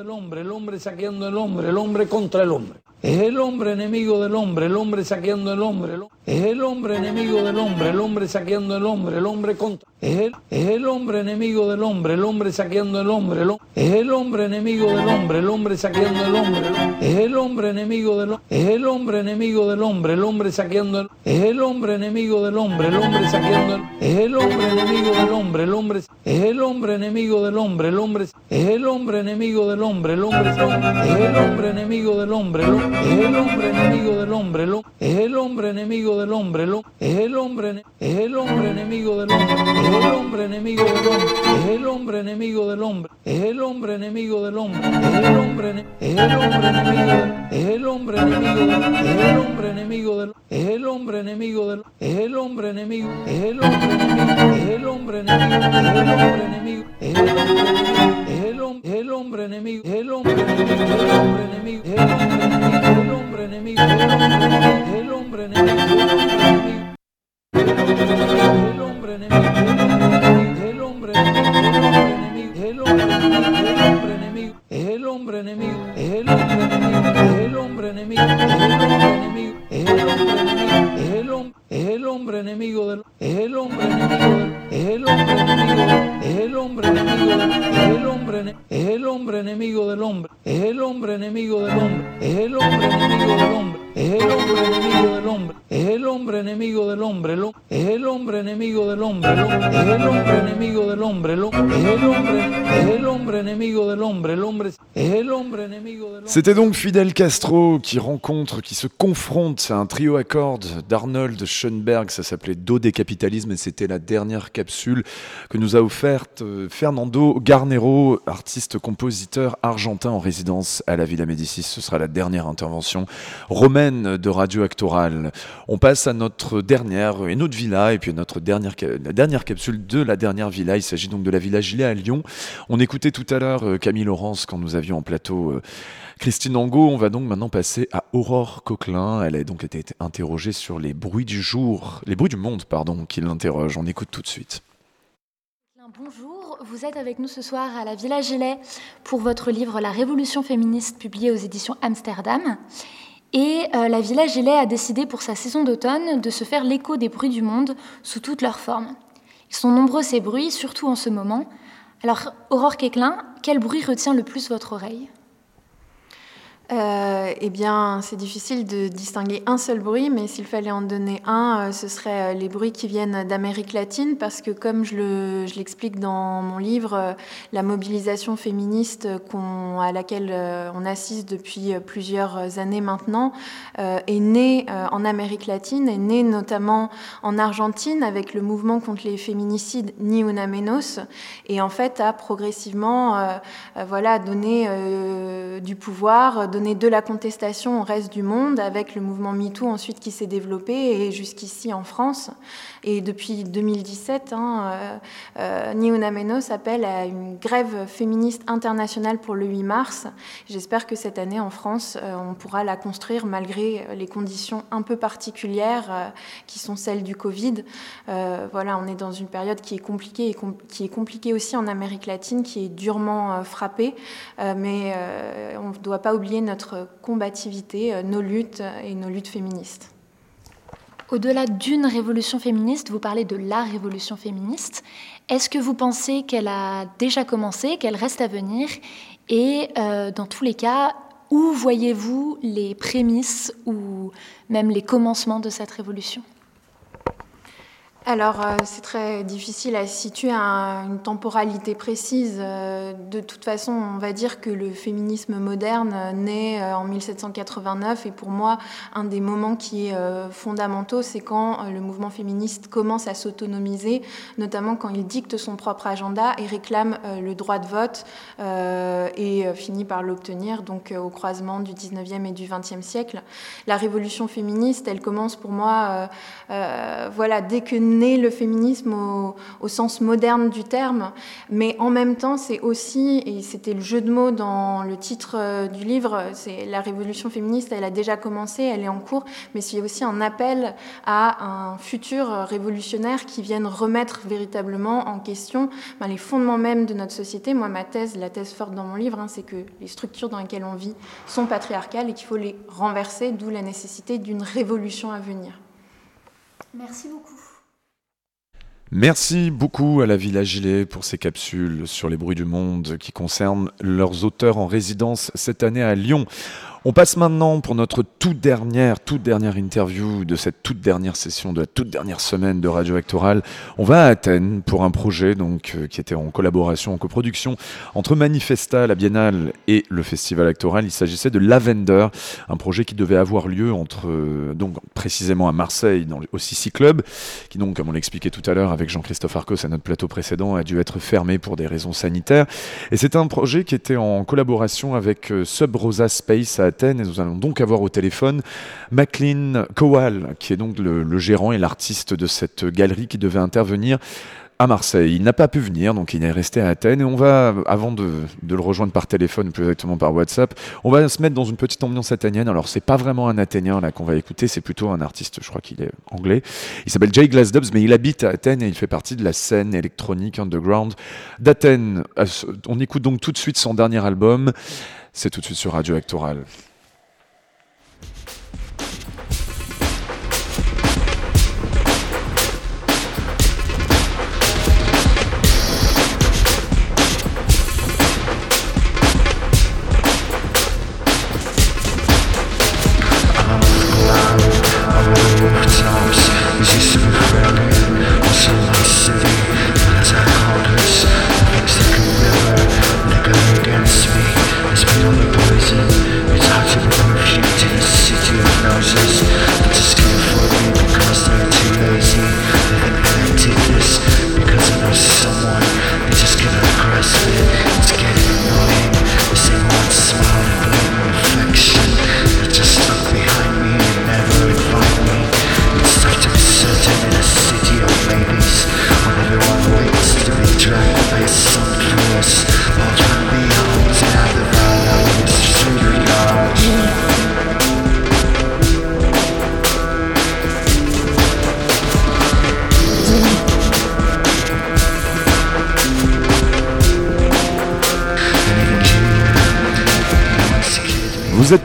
Del hombre, el hombre saqueando el hombre, el hombre contra el hombre. Es el hombre enemigo del hombre, el hombre saqueando el hombre. el- Es el hombre enemigo del hombre, el hombre saqueando el hombre, el hombre contra. Es el, es el hombre enemigo del hombre, el hombre saqueando el hombre. el Es el hombre enemigo del hombre, el hombre saqueando el hombre. Es el hombre enemigo del Es el hombre enemigo del hombre, el hombre saqueando el Es el hombre enemigo del hombre, el hombre saqueando el Es el hombre enemigo del hombre, el hombre Es el hombre enemigo del hombre, el hombre Es el hombre enemigo del hombre, el hombre Es el hombre enemigo del hombre, Es el hombre enemigo del hombre, Es el hombre enemigo del hombre, el Es el hombre Es el hombre enemigo del hombre, Es el hombre enemigo del hombre, Es el hombre enemigo del hombre, Es el hombre enemigo del hombre, Es el hombre Es el hombre enemigo Es el hombre enemigo Es el hombre enemigo del Es el hombre enemigo del Es el hombre enemigo Es el hombre enemigo Es el hombre enemigo Es el hombre enemigo Es el hombre el hom- Es el hombre enemigo Es el hombre enemigo Es el hombre enemigo Es el hombre enemigo Es el hombre enemigo Es el hombre enemigo Es el hombre enemigo El hombre enemigo el hombre enemigo, el hombre enemigo, el hombre enemigo, es el hombre enemigo, es el hombre enemigo, es el hombre enemigo, es el hombre enemigo, es el hombre enemigo, es el hombre enemigo del, es el hombre enemigo es el hombre enemigo, es el hombre enemigo, es el hombre, es el hombre enemigo del hombre, es el hombre enemigo del hombre, es el hombre enemigo del hombre, es el hombre enemigo del hombre, es el hombre enemigo del hombre, es el hombre enemigo del hombre, es el hombre enemigo del hombre, es el hombre, el hombre enemigo del hombre, el hombre C'était donc Fidel Castro qui rencontre, qui se confronte à un trio à cordes d'Arnold Schoenberg. Ça s'appelait Do des capitalismes et c'était la dernière capsule que nous a offerte euh, Fernando Garnero, artiste-compositeur argentin en résidence à la Villa Médicis. Ce sera la dernière intervention romaine de Radio Actoral. On passe à notre dernière, une autre villa et puis notre dernière, dernière capsule de la dernière villa. Il s'agit donc de la Villa Gilet à Lyon. On écoutait tout à l'heure euh, Camille Laurence quand nous avions en plateau euh, Christine Angot. On va donc maintenant passer à Aurore Coquelin. Elle a donc été interrogée sur les bruits du jour, les bruits du monde, pardon, qui l'interrogent. On écoute tout de suite. Bonjour, vous êtes avec nous ce soir à la Villa Gilet pour votre livre La Révolution féministe publié aux éditions Amsterdam. Et euh, la Villa Gilet a décidé pour sa saison d'automne de se faire l'écho des bruits du monde sous toutes leurs formes. Ils sont nombreux ces bruits, surtout en ce moment. Alors, Aurore Quéclin, quel bruit retient le plus votre oreille? Euh, eh bien, c'est difficile de distinguer un seul bruit, mais s'il fallait en donner un, euh, ce serait euh, les bruits qui viennent d'Amérique latine, parce que comme je le- je l'explique dans mon livre, la mobilisation féministe à laquelle on assiste depuis plusieurs années maintenant est née en Amérique latine, est née notamment en Argentine avec le mouvement contre les féminicides Ni Una Menos, et en fait a progressivement voilà, donné du pouvoir, de la contestation au reste du monde avec le mouvement MeToo ensuite qui s'est développé et jusqu'ici en France. Et depuis 2017, hein, euh, euh, Menos appelle à une grève féministe internationale pour le 8 mars. J'espère que cette année en France, euh, on pourra la construire malgré les conditions un peu particulières euh, qui sont celles du Covid. Voilà, on est dans une période qui est compliquée et qui est compliquée aussi en Amérique latine, qui est durement frappée. Mais on ne doit pas oublier notre combativité, euh, nos luttes et nos luttes féministes. Au-delà d'une révolution féministe, vous parlez de la révolution féministe. Est-ce que vous pensez qu'elle a déjà commencé, qu'elle reste à venir? Et euh, dans tous les cas, où voyez-vous les prémices ou même les commencements de cette révolution? Alors, euh, c'est très difficile à situer à une temporalité précise. Euh, de toute façon, on va dire que le féminisme moderne naît euh, en 1789 et pour moi, un des moments qui est fondamentaux, c'est quand le mouvement féministe commence à s'autonomiser, notamment quand il dicte son propre agenda et réclame le droit de vote et finit par l'obtenir, donc au croisement du 19e et du 20e siècle. La révolution féministe, elle commence pour moi, voilà, dès que naît le féminisme au, sens moderne du terme, mais en même temps, c'est aussi, et c'était le jeu de mots dans le titre euh, du livre, c'est la révolution féministe, elle a déjà commencé, elle est en cours, mais c'est aussi un appel à un futur révolutionnaire qui vienne remettre véritablement en question ben, les fondements même de notre société. Moi, ma thèse, la thèse forte dans mon livre, hein, c'est que les structures dans lesquelles on vit sont patriarcales et qu'il faut les renverser, d'où la nécessité d'une révolution à venir. Merci beaucoup. Merci beaucoup à la Villa Gilet pour ces capsules sur les bruits du monde qui concernent leurs auteurs en résidence cette année à Lyon. On passe maintenant pour notre toute dernière, toute dernière interview de cette toute dernière session, de la toute dernière semaine de Radio Actoral. On va à Athènes pour un projet donc, euh, qui était en collaboration, en coproduction entre Manifesta, la Biennale et le Festival Actoral. Il s'agissait de Lavender, un projet qui devait avoir lieu entre, euh, donc précisément à Marseille, dans, au Sissi Club, qui donc, comme on l'expliquait tout à l'heure avec Jean-Christophe Arcos à notre plateau précédent, a dû être fermé pour des raisons sanitaires. Et c'est un projet qui était en collaboration avec euh, Sub Rosa Space à Athènes. Et nous allons donc avoir au téléphone Maclean Kowal, qui est donc le, gérant et l'artiste de cette galerie qui devait intervenir à Marseille. Il n'a pas pu venir, donc il est resté à Athènes. Et on va, avant de, de le rejoindre par téléphone, plus exactement par WhatsApp, on va se mettre dans une petite ambiance athénienne. Alors, c'est pas vraiment un Athénien là qu'on va écouter, c'est plutôt un artiste, je crois qu'il est anglais. Il s'appelle Jay Glassdubs, mais il habite à Athènes et il fait partie de la scène électronique underground d'Athènes. Euh, On écoute donc tout de suite son dernier album. C'est tout de suite sur Radio Actoral.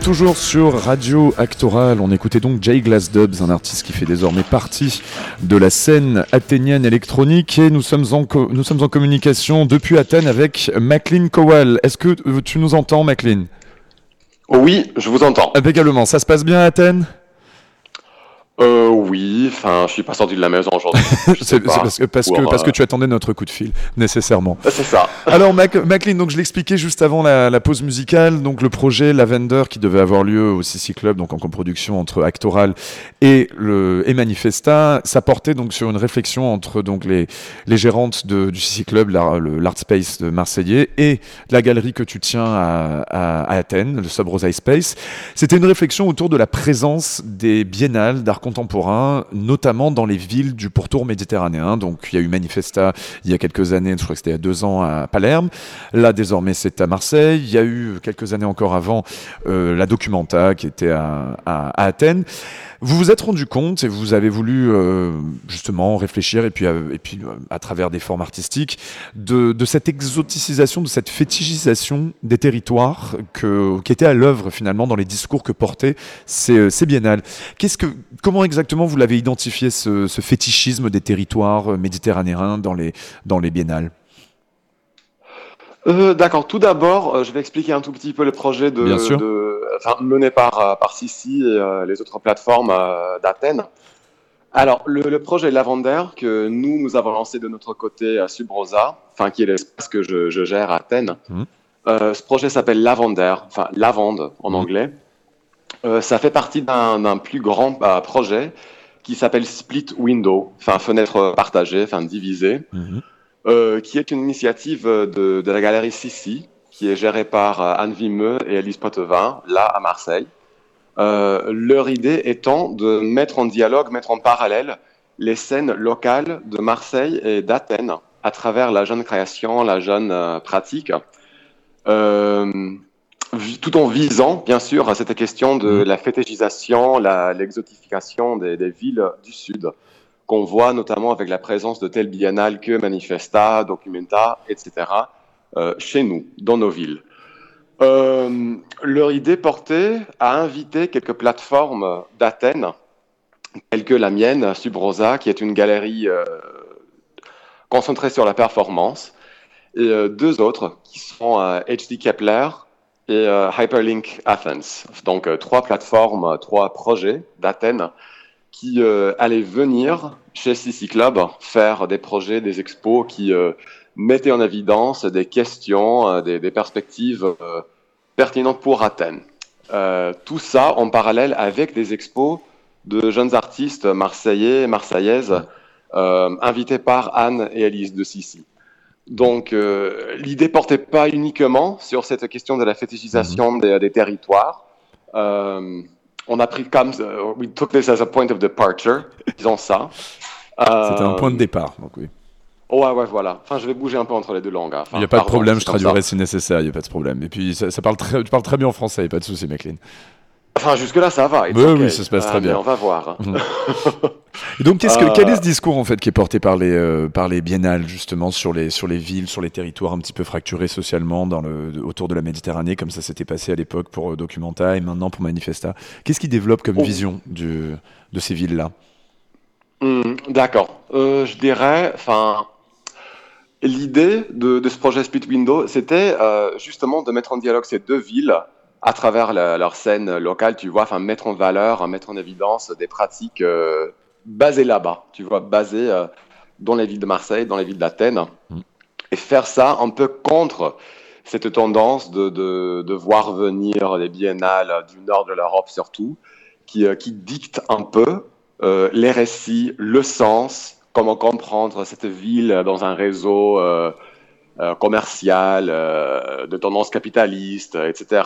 Toujours sur Radio Actoral. On écoutait donc Jay Glass Dubs, un artiste qui fait désormais partie de la scène athénienne électronique. Et nous sommes en, co- nous sommes en communication depuis Athènes avec Maclean Kowal. Est-ce que euh, tu nous entends, Maclean? Oui, je vous entends. Également. Ça se passe bien à Athènes? Euh, oui, enfin, je suis pas sorti de la maison aujourd'hui. C'est parce, que, parce, Pour, que, parce que euh, tu attendais notre coup de fil, nécessairement. C'est ça. Alors, Mac, Maclean, donc je l'expliquais juste avant la, la pause musicale, donc le projet Lavender qui devait avoir lieu au CC Club, donc en coproduction entre Actoral et, le, et Manifesta, ça portait donc sur une réflexion entre donc les, les gérantes de, du CC Club, l'Art Space de Marseillais, et la galerie que tu tiens à, à- à Athènes, le Sub Rosae Space. C'était une réflexion autour de la présence des biennales d'art contemporain, notamment dans les villes du pourtour méditerranéen. Donc il y a eu Manifesta il y a quelques années, je crois que c'était il y a deux ans à Palerme. Là désormais c'est à Marseille. Il y a eu quelques années encore avant euh, la Documenta qui était à, Athènes. Vous vous êtes rendu compte et vous avez voulu euh, justement réfléchir et puis, euh, et puis euh, à travers des formes artistiques de, de cette exoticisation, de cette fétichisation des territoires que, qui était à l'œuvre finalement dans les discours que portaient ces, ces biennales. Qu'est-ce que, comment exactement vous l'avez identifié ce, ce fétichisme des territoires méditerranéens dans les, dans les biennales? D'accord. Tout d'abord, je vais expliquer un tout petit peu le projet de, Bien sûr. de- enfin, mené par, euh, par Sissi et euh, les autres plateformes euh, d'Athènes. Alors, le, le projet Lavender que nous, nous avons lancé de notre côté à Subrosa, enfin, qui est l'espace que je, je gère à Athènes. Euh, ce projet s'appelle Lavender, enfin, lavande en anglais. Euh, ça fait partie d'un plus grand euh, projet qui s'appelle Split Window, enfin, fenêtre partagée, enfin, divisée euh, qui est une initiative de, de la galerie Sissi, qui est gérée par euh, Anne Vimeux et Elise Potvin, là à Marseille. Euh, leur idée étant de mettre en dialogue, mettre en parallèle les scènes locales de Marseille et d'Athènes à travers la jeune création, la jeune euh, pratique, euh, tout en visant, bien sûr, à cette question de la fétichisation, l'exotification des, des villes du Sud qu'on voit notamment avec la présence de telles biennales que Manifesta, Documenta, etc., chez nous, dans nos villes. Euh, leur idée portait à inviter quelques plateformes d'Athènes, telles que la mienne, Subrosa, qui est une galerie euh, concentrée sur la performance, et euh, deux autres qui sont euh, HD Kepler et euh, Hyperlink Athens. Donc euh, trois plateformes, euh, trois projets d'Athènes qui euh, allaient venir chez CC Club faire des projets, des expos qui euh, mettaient en évidence des questions, euh, des, des perspectives euh, pertinentes pour Athènes. Euh, tout ça en parallèle avec des expos de jeunes artistes marseillais et marseillaises invités par Anne et Elise de Sissi. Donc euh, l'idée portait pas uniquement sur cette question de la fétichisation des, des territoires. Euh, on a pris comme euh, we took this as a point of departure, disons ça. C'était un point de départ, donc oui. Ouais, ouais, voilà. Enfin, je vais bouger un peu entre les deux langues. hein. Enfin, Il n'y a pas de problème, je traduirai si nécessaire, il n'y a pas de problème. Et puis ça, ça parle très, tu parles très bien en français, il n'y a pas de souci, Maclean. Enfin, jusque-là, ça va. Oui, okay. oui, ça se passe Ah, très mais bien. on va voir. Et donc, qu'est-ce que, Euh, quel est ce discours en fait qui est porté par les, euh, par les biennales justement sur les, sur les villes, sur les territoires un petit peu fracturés socialement dans le, autour de la Méditerranée, comme ça s'était passé à l'époque pour euh, Documenta et maintenant pour Manifesta? Qu'est-ce qui développe comme Oh. vision du, de ces villes-là? Hmm, D'accord. Euh, je dirais, enfin, l'idée de, de ce projet Split Window, c'était euh, justement de mettre en dialogue ces deux villes à travers la- leur scène locale, tu vois, enfin, mettre en valeur, mettre en évidence des pratiques euh, basées là-bas, tu vois, basées euh, dans les villes de Marseille, dans les villes d'Athènes, et faire ça un peu contre cette tendance de, de, de voir venir les biennales du nord de l'Europe surtout, qui, qui dictent un peu les récits, le sens, comment comprendre cette ville dans un réseau euh, euh, commercial, euh, de tendance capitaliste, etc.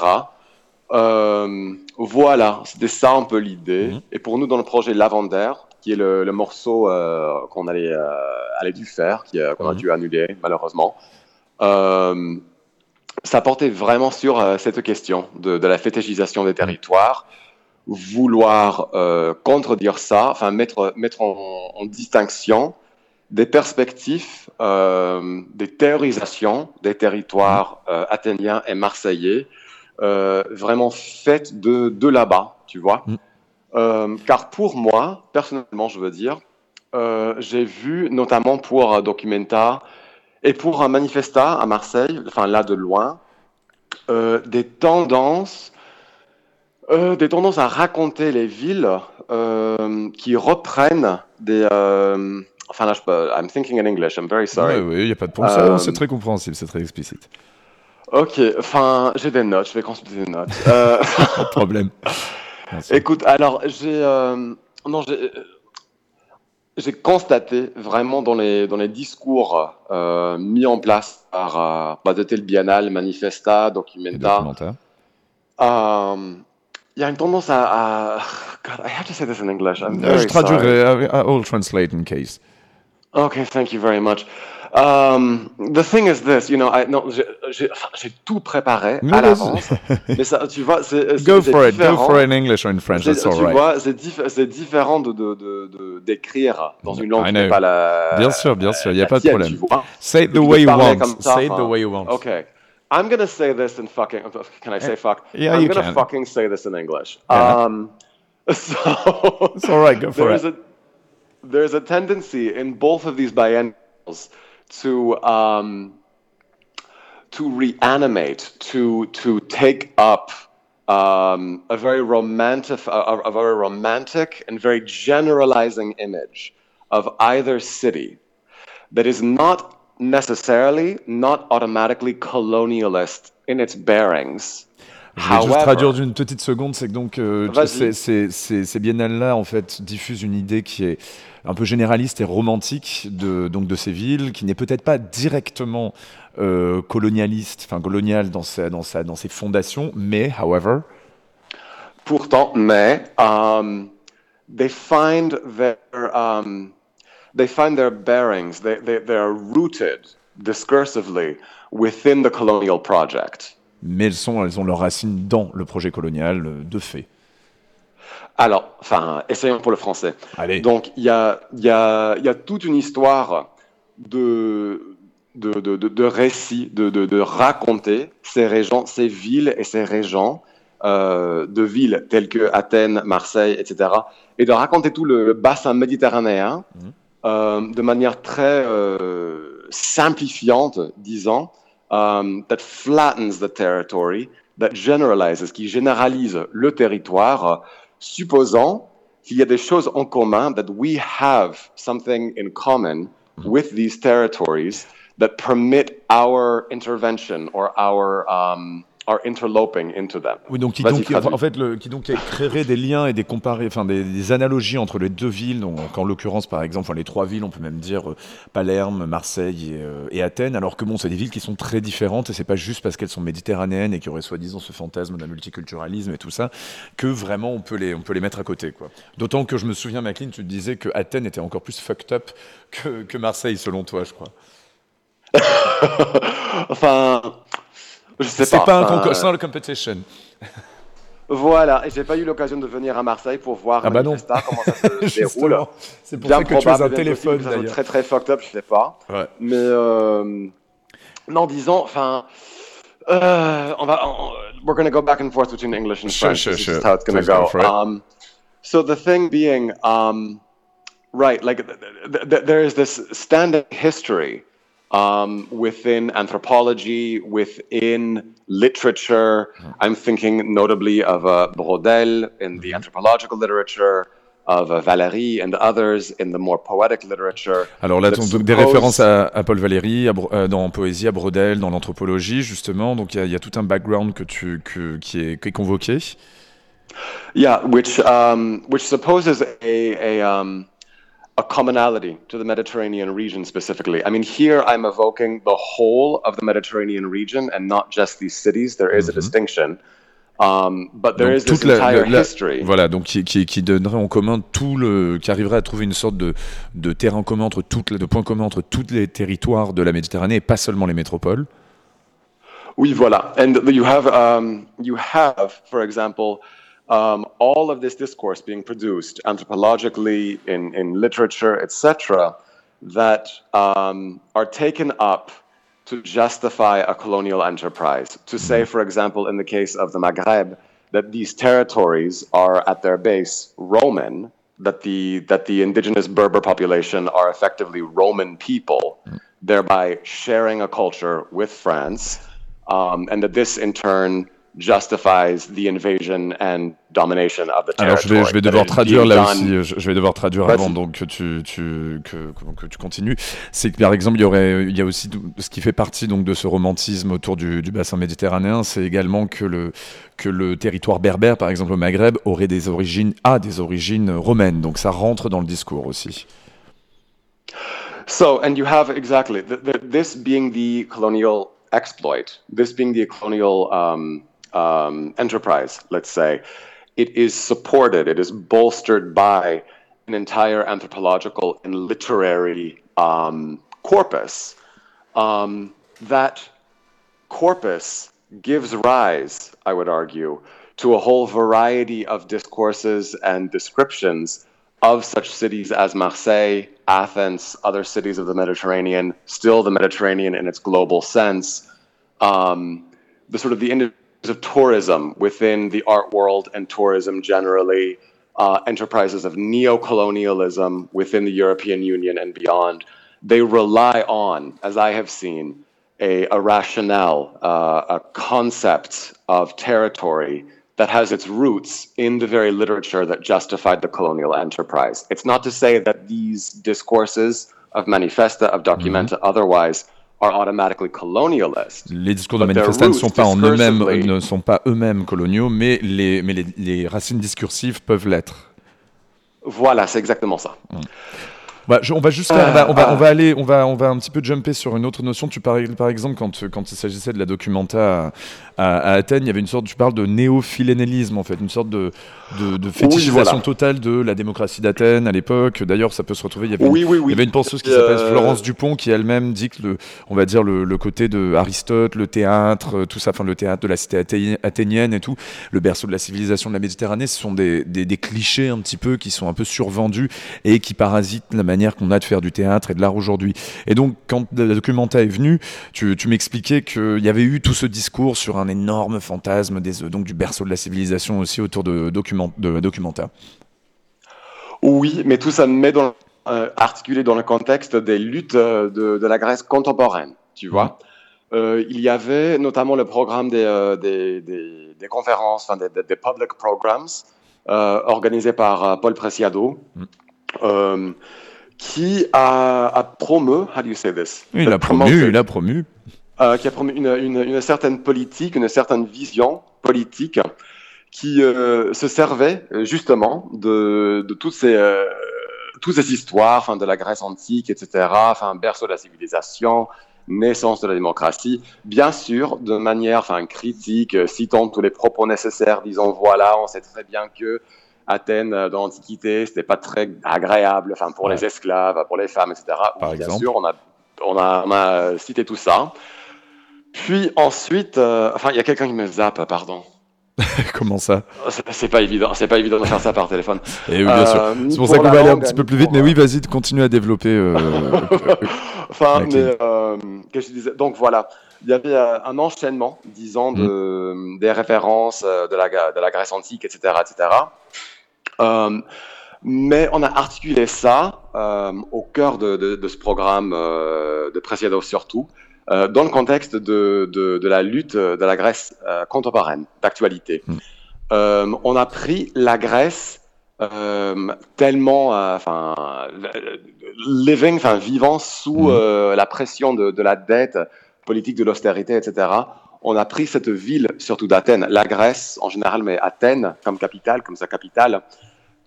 Euh, voilà, c'était ça un peu l'idée. Et pour nous, dans le projet Lavender, qui est le, le morceau euh, qu'on allait, euh, allait dû faire, euh, qu'on a Mhm. dû annuler malheureusement, euh, ça portait vraiment sur euh, cette question de, de la fétichisation des territoires, vouloir euh, contredire ça, enfin mettre, mettre en, en distinction des perspectives, euh, des théorisations des territoires euh, athéniens et marseillais, vraiment faites de, de là-bas, tu vois. Euh, car pour moi, personnellement, je veux dire, j'ai vu notamment pour Documenta et pour un Manifesta à Marseille, enfin là de loin, des tendances, euh, des tendances à raconter les villes euh, qui reprennent des. euh, enfin là, je. I'm thinking in English. I'm very sorry. Oui, il n'y a pas de problème. C'est très compréhensible, c'est très explicite. Ok, enfin, j'ai des notes, je vais consulter des notes. Pas de problème. Écoute, alors, j'ai non, j'ai j'ai constaté vraiment dans les, dans les discours euh, mis en place par euh, bah, tel biennale, Manifesta, Documenta, Documenta. euh, y a une tendance à, à- God, I have to say this in English. I'm Euh, very Je traduirai. I- will translate in case. Okay, thank you very much. Um, the thing is this, you know, I, non, j'ai- tout préparé Mais à l'avance, mais ça, tu vois, c'est Go for it, go for it in English or in French, that's all Tu right. vois, c'est diff- c'est différent de de- de- de- d'écrire dans une langue qui n'est pas la. Bien sûr, bien sûr, il n'y a pas de problème. Say it the way you want. Say it the way you want. Okay. I'm gonna say this in fucking. Can I say fuck? Yeah, I'm you gonna can. fucking say this in English. Yeah. Um, so It's all right, go for there's it. A, there's a tendency in both of these biennials to um, to reanimate, to to take up um, a very romantic, a, a- a very romantic and very generalizing image of either city that is not necessarily, not automatically colonialist in its bearings. Je vais juste traduire d'une petite seconde, c'est que donc euh, ces, ces, ces, ces biennales-là en fait diffusent une idée qui est un peu généraliste et romantique de, donc de ces villes, qui n'est peut-être pas directement euh, colonialiste, enfin coloniale dans sa, dans sa, dans ses fondations, mais however, Pourtant, mais um, they find their um, they find their bearings. They, they they are rooted discursively within the colonial project. mais elles, sont, elles ont leurs racines dans le projet colonial euh, de fait. Alors, enfin, essayons pour le français. Allez. Donc, il y a, y, a, y a toute une histoire de, de, de, de, de récits, de, de, de raconter ces régions, ces villes et ces régions euh, de villes telles que Athènes, Marseille, etc. Et de raconter tout le bassin méditerranéen euh, de manière très euh, simplifiante, disons, um, that flattens the territory, that generalizes, qui généralise le territoire, euh, supposant qu'il y a des choses en commun, that we have something in common with these territories that permit our intervention or our, um, interloping into them. Oui, donc qui donc, traduis. en fait, le, qui donc créerait des liens et des comparés, enfin des, des analogies entre les deux villes. Donc, en l'occurrence, par exemple, enfin, les trois villes, on peut même dire euh, Palerme, Marseille et, euh, et Athènes. Alors que bon, c'est des villes qui sont très différentes et c'est pas juste parce qu'elles sont méditerranéennes et qu'il y aurait soi-disant ce fantasme d'un multiculturalisme et tout ça que vraiment on peut les, on peut les mettre à côté, quoi. D'autant que je me souviens, Maclean, tu disais que Athènes était encore plus fucked up que, que Marseille, selon toi, je crois. Enfin, je sais C'est pas. pas un concours, c'est not a competition. Voilà, et j'ai pas eu l'occasion de venir à Marseille pour voir Ah bah non. Manifesta, comment ça se déroule. C'est pour Bien ça que tu as probable, un téléphone, d'ailleurs. Très très fucked up, je sais pas. Ouais. Mais euh, non, disons, enfin, euh, on va, on- we're gonna go back and forth between English and Sure, French. sure, This is sure. how it's gonna Please go go. Um, so the thing being, um, right, like th- th- th- there is this standing history um, within anthropology, within literature. I'm thinking notably of uh, Brodel in the anthropological literature, of uh, Valéry and others in the more poetic literature. Alors là, donc, des références à, à Paul Valéry, à euh, dans Poésie, à Brodel, dans l'anthropologie, justement. Donc il y, y a tout un background que tu, que, qui, est, qui est convoqué. Yeah, which um, which supposes a a um, a commonality to the Mediterranean region specifically. I mean, here I'm evoking the whole of the Mediterranean region and not just these cities. There is a distinction, um, but there Donc, is this toute la- entire la-. Voilà, donc qui, qui, qui donnerait en commun tout le, qui arriverait à trouver une sorte de, de terrain commun entre toutes, les- de entre tous les territoires de la Méditerranée et pas seulement les métropoles. Oui, voilà. And you have, um, you have, for example, um, all of this discourse being produced anthropologically in, in literature, etc., that um, are taken up to justify a colonial enterprise. To say, for example, in the case of the Maghreb, that these territories are at their base Roman, that the, that the indigenous Berber population are effectively Roman people, thereby sharing a culture with France, um, and that this in turn justifies the invasion and domination of the Alors territory. je vais, je vais devoir traduire là aussi, je, je vais devoir traduire Vas-y. avant donc que tu, tu, que, que- tu continues. C'est que par exemple il y aurait, il y a aussi ce qui fait partie donc de ce romantisme autour du, du bassin méditerranéen, c'est également que le, que le territoire berbère par exemple au Maghreb aurait des origines, a des origines romaines, donc ça rentre dans le discours aussi. So, and you have exactly th- th- this being the colonial exploit, this being the colonial um, um, enterprise, let's say, it is supported, it is bolstered by an entire anthropological and literary um, corpus. Um, that corpus gives rise, I would argue, to a whole variety of discourses and descriptions of such cities as Marseille, Athens, other cities of the Mediterranean, still the Mediterranean in its global sense, um, the sort of the of tourism within the art world and tourism generally, uh, enterprises of neo-colonialism within the European Union and beyond, they rely on, as I have seen, a, a rationale, uh, a concept of territory that has its roots in the very literature that justified the colonial enterprise. It's not to say that these discourses of manifesta, of documenta, otherwise, automatically colonialist. Les discours de manifestats ne sont pas en eux-mêmes, discursively- ne sont pas eux-mêmes coloniaux, mais les, mais les, les racines discursives peuvent l'être. Voilà, c'est exactement ça. Bah, je- on va juste faire, on, va, on, va, Ah. on va aller, on va, on va un petit peu jumper sur une autre notion. Tu parlais, par exemple, quand, quand il s'agissait de la documenta à, à- à Athènes, il y avait une sorte, tu parles de néophilénélisme en fait, une sorte de, de, de fétichisation voilà. totale de la démocratie d'Athènes à l'époque. D'ailleurs, ça peut se retrouver. Il y avait, Oui, une, oui, oui. Il y avait une penseuse qui Euh, s'appelle Florence Dupont qui elle-même dit que le, on va dire le, le côté de Aristote, le théâtre, euh, tout ça, enfin le théâtre de la cité athé- athénienne et tout, le berceau de la civilisation de la Méditerranée, ce sont des, des, des clichés un petit peu qui sont un peu survendus et qui parasitent la manière qu'on a de faire du théâtre et de l'art aujourd'hui. Et donc, quand la documenta est venue, tu, tu m'expliquais qu'il y avait eu tout ce discours sur un énorme fantasme des, donc du berceau de la civilisation aussi autour de, document, de documenta. Oui, mais tout ça met dans, euh, articulé dans le contexte des luttes euh, de, de la Grèce contemporaine, tu vois. Euh, il y avait notamment le programme des, euh, des, des, des conférences, enfin des, public programs organisés par Paul Preciado, euh, qui a, a promu, how do you say this? Oui, il a promu, il a promu. euh, qui a promu une, une- une certaine politique, une certaine vision politique qui euh, se servait euh, justement de, de toutes ces, euh, toutes ces histoires de la Grèce antique, etc., enfin, berceau de la civilisation, naissance de la démocratie, bien sûr de manière enfin, critique, citant tous les propos nécessaires, disant voilà, on sait très bien que Athènes euh, dans l'Antiquité, c'était pas très agréable enfin, pour les esclaves, pour les femmes, etc. Par bien exemple. sûr, on a, on, a, on a cité tout ça. Puis ensuite, euh, enfin, il y a quelqu'un qui me zappe, pardon. Comment ça? C'est- pas évident, c'est pas évident de faire ça par téléphone. Et oui, bien sûr. Euh, C'est pour ça qu'on va aller un petit peu plus vite, mais oui, vas-y, continue à développer. euh, Enfin, mais euh, que je disais? Donc voilà, il y avait euh, un enchaînement, disons, de, des références euh, de la, de la Grèce antique, etc., etc. Euh, mais on a articulé ça euh, au cœur de, de- de ce programme euh, de Presiado surtout, dans le contexte de, de- la lutte de la Grèce contemporaine, d'actualité. Euh, on a pris la Grèce euh, tellement, euh, enfin, living, enfin, vivant sous euh, la pression de, de la dette politique, de l'austérité, etc. On a pris cette ville, surtout d'Athènes, la Grèce en général, mais Athènes comme capitale, comme sa capitale,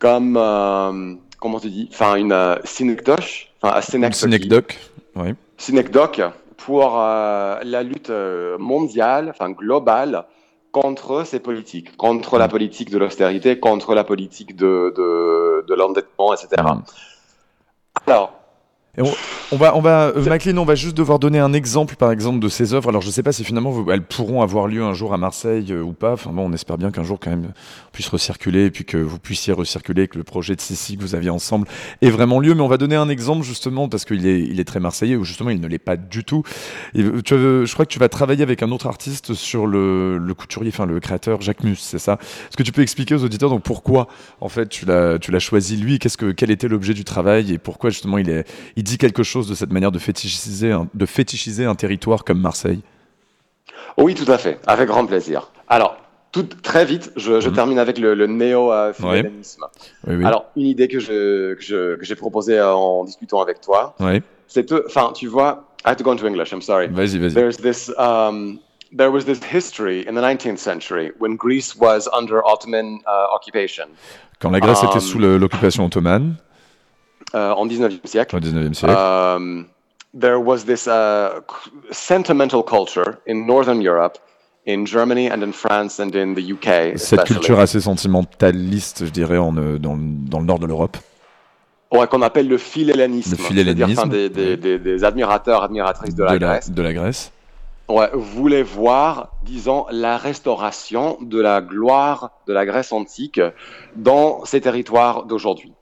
comme, euh, comment tu dis, enfin, une euh, synecdoche, enfin, synecdoque, oui. synecdoque pour euh, la lutte mondiale, enfin globale, contre ces politiques, contre la politique de l'austérité, contre la politique de, de, de l'endettement, etc. Alors, On, va, euh, Maclean, on va juste devoir donner un exemple, par exemple, de ces œuvres. Alors, je ne sais pas si finalement elles pourront avoir lieu un jour à Marseille euh, ou pas. Enfin, bon, on espère bien qu'un jour, quand même, on puisse recirculer et puis que vous puissiez recirculer, que le projet de Sissi que vous aviez ensemble ait vraiment lieu. Mais on va donner un exemple, justement, parce qu'il est, il est très marseillais, ou justement, il ne l'est pas du tout. Et, euh, je crois que tu vas travailler avec un autre artiste sur le, couturier, enfin, le créateur Jacques Mus, c'est ça? Est-ce que tu peux expliquer aux auditeurs donc pourquoi, en fait, tu l'as, choisi lui? Qu'est-ce que, quel était l'objet du travail? Et pourquoi, justement, il, est, dit quelque chose de cette manière de fétichiser un, de fétichiser un territoire comme Marseille oui, tout à fait, avec grand plaisir. Alors, tout, très vite, je, je termine avec le, le néo-féminisme. Oui, oui. Alors, une idée que, je, que, je- que j'ai proposée en discutant avec toi, Ouais. c'est que, enfin, tu vois, I have to go into English, I'm sorry. Vas-y, vas-y. There's this, um, there was this history in the 19th century when Greece was under Ottoman uh, occupation. Quand la Grèce était Um, sous le- l'occupation ottomane, en 19e siècle. au 19e siècle, Um, there was this uh, sentimental culture in Northern Europe, in Germany and in France and in the UK. cette culture assez sentimentaliste, je dirais, en, euh, dans, le- dans le nord de l'Europe. Ouais, qu'on appelle le philhellénisme. Le philhellénisme, des, des, des, des admirateurs, admiratrices de la Grèce. de la Grèce. Ouais, voulaient voir, disons, la restauration de la gloire de la Grèce antique dans ces territoires d'aujourd'hui, euh,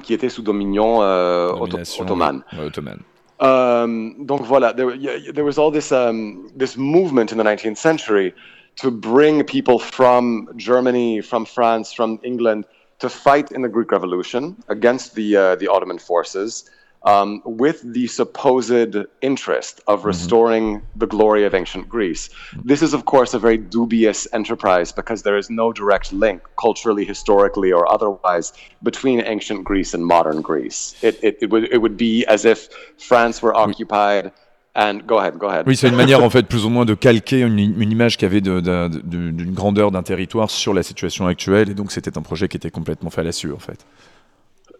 qui étaient sous dominion euh, otto- ottomane. ottomane. Um, donc voilà, there, there was all this um, this movement in the 19th century to bring people from Germany, from France, from England to fight in the Greek Revolution against the uh, the Ottoman forces, um, with the supposed interest of restoring the glory of ancient Greece. This is, of course, a very dubious enterprise because there is no direct link, culturally, historically, or otherwise, between ancient Greece and modern Greece. It, it, it, would, it would be as if France were occupied. And go ahead, go ahead. Oui, c'est une manière en fait plus ou moins de calquer une, une image qui avait de- d'un- de- d'une grandeur d'un territoire sur la situation actuelle, et donc c'était un projet qui était complètement fallacieux en fait.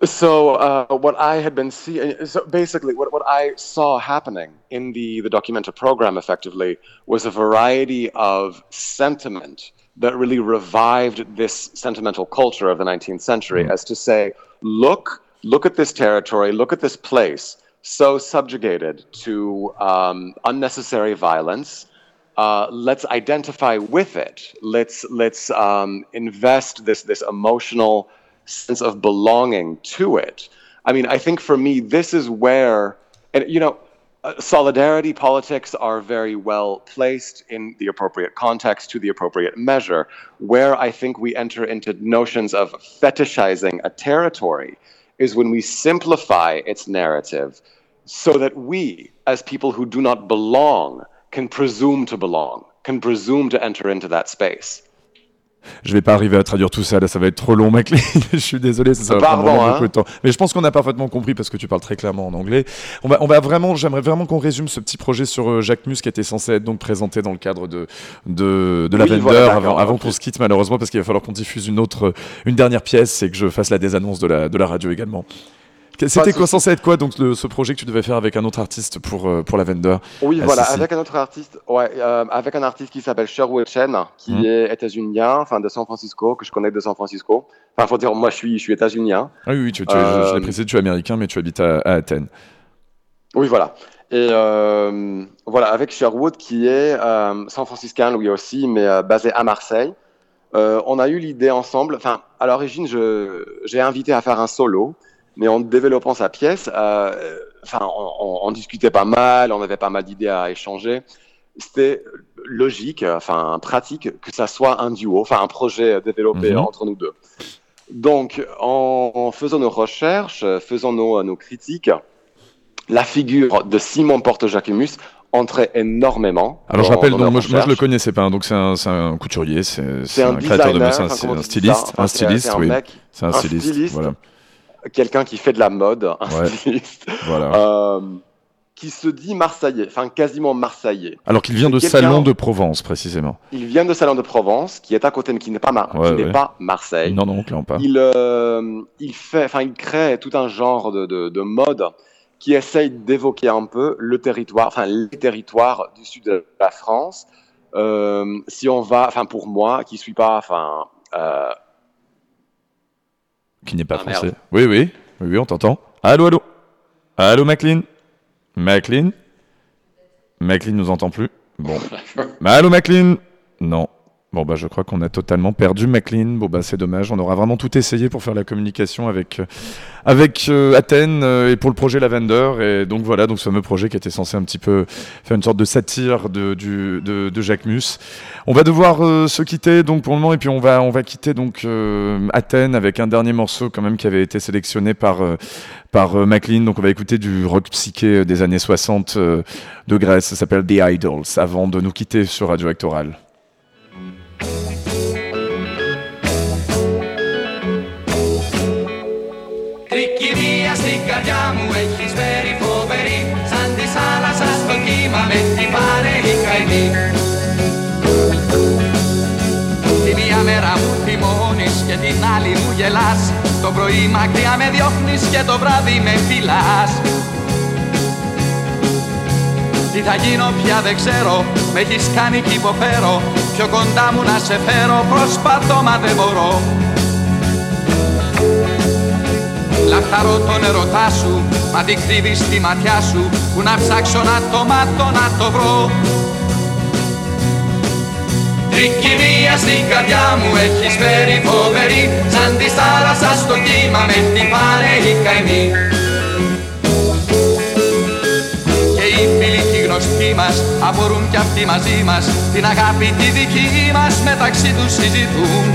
So uh, what I had been seeing, so basically what, what I saw happening in the, the documentary program effectively was a variety of sentiment that really revived this sentimental culture of the 19th century as to say, look, look at this territory, look at this place, so subjugated to um, unnecessary violence. Uh, let's identify with it. Let's let's um, invest this this emotional sense of belonging to it. I mean, I think for me, this is where, and you know, uh, solidarity politics are very well placed in the appropriate context to the appropriate measure. Where I think we enter into notions of fetishizing a territory is when we simplify its narrative so that we, as people who do not belong, can presume to belong, can presume to enter into that space. Je vais pas arriver à traduire tout ça, là ça va être trop long, Maclean. je suis désolé, ça, ça va prendre vraiment hein. beaucoup de temps. Mais je pense qu'on a parfaitement compris parce que tu parles très clairement en anglais. On va, on va vraiment, j'aimerais vraiment qu'on résume ce petit projet sur euh, Jacques Mus qui était censé être donc présenté dans le cadre de de, de la Oui, voilà, avant, avant qu'on se quitte malheureusement parce qu'il va falloir qu'on diffuse une autre, une dernière pièce et que je fasse la désannonce de la de la radio également. C'était quoi censé être quoi donc le- ce projet que tu devais faire avec un autre artiste pour euh, pour la Vendeur? Oui, Ah, voilà, avec un autre artiste, ouais, euh, avec un artiste qui s'appelle Sherwood Chen, qui Mhm. est états-unien, enfin de San Francisco, que je connais de San Francisco. Enfin, faut dire, moi, je suis, je suis états-unien. Ah oui, oui, tu, tu je, je l'ai Euh, précisé, tu es américain mais tu habites à, à Athènes. Oui, voilà. Et euh, voilà, avec Sherwood, qui est euh, San Franciscain lui aussi, mais euh, basé à Marseille. Euh, on a eu l'idée ensemble. Enfin, à l'origine, j'ai invité à faire un solo, mais en développant sa pièce, euh, enfin, on, discutait pas mal, on avait pas mal d'idées à échanger. C'était logique, enfin pratique, que ça soit un duo, enfin un projet développé Mhm. entre nous deux. Donc, en, en faisant nos recherches, faisant nos, nos critiques, la figure de Simon Porte-Jacquemus entrait énormément. Alors je rappelle, donc, moi, je- moi, je le connaissais pas, hein, donc c'est un, couturier, c'est un créateur de mode, c'est un- styliste, un styliste, oui. C'est un styliste. voilà. Quelqu'un qui fait de la mode, un Ouais. styliste, Voilà. euh, qui se dit marseillais, enfin quasiment marseillais. Alors qu'il vient de Salon de Provence, précisément. Il vient de Salon de Provence, qui est à côté, mais qui n'est pas, Mar- Ouais, qui n'est ouais. pas Marseille. Non, non, clairement pas. Il, euh, il fait, il crée tout un genre de, de, de mode qui essaye d'évoquer un peu le territoire, enfin les territoires du sud de la France. Euh, si on va, enfin pour moi, qui suis pas, enfin, euh, Qui n'est pas Ah, merde. français. Oui, oui, oui, oui, on t'entend. Allô, allô Allô, Maclean Maclean Maclean nous entend plus Bon. Mais allô, Maclean Non. Bon, bah, je crois qu'on a totalement perdu Maclean. Bon, bah, c'est dommage. On aura vraiment tout essayé pour faire la communication avec, euh, avec euh, Athènes euh, et pour le projet Lavender. Et donc, voilà, donc ce fameux projet qui était censé un petit peu faire une sorte de satire de, du, de, de Jacques Mus. On va devoir euh, se quitter donc pour le moment et puis on va, on va quitter donc euh, Athènes avec un dernier morceau quand même qui avait été sélectionné par, par Maclean. Donc on va écouter du rock psyché des années 60 euh, de Grèce. Ça s'appelle The Idols avant de nous quitter sur Radio Actoral. Πρωί μακριά με διώχνεις και το βράδυ με φυλάς. Τι θα γίνω πια δεν ξέρω, με έχεις κάνει κι υποφέρω. Πιο κοντά μου να σε φέρω, προσπαθώ μα δεν μπορώ. Λαχταρώ τον ερωτά σου, μα την κρύβεις στη ματιά σου Που να ψάξω να το μάθω να το βρω Τρικυμία στην καρδιά μου έχεις φέρει φοβερή. Σαν τη θάλασσα στο κύμα με την πάρε η καημή Και οι φίλοι και οι γνωστοί μας απορούν κι αυτοί μαζί μας. Την αγάπη τη δική μας μεταξύ τους συζητούν.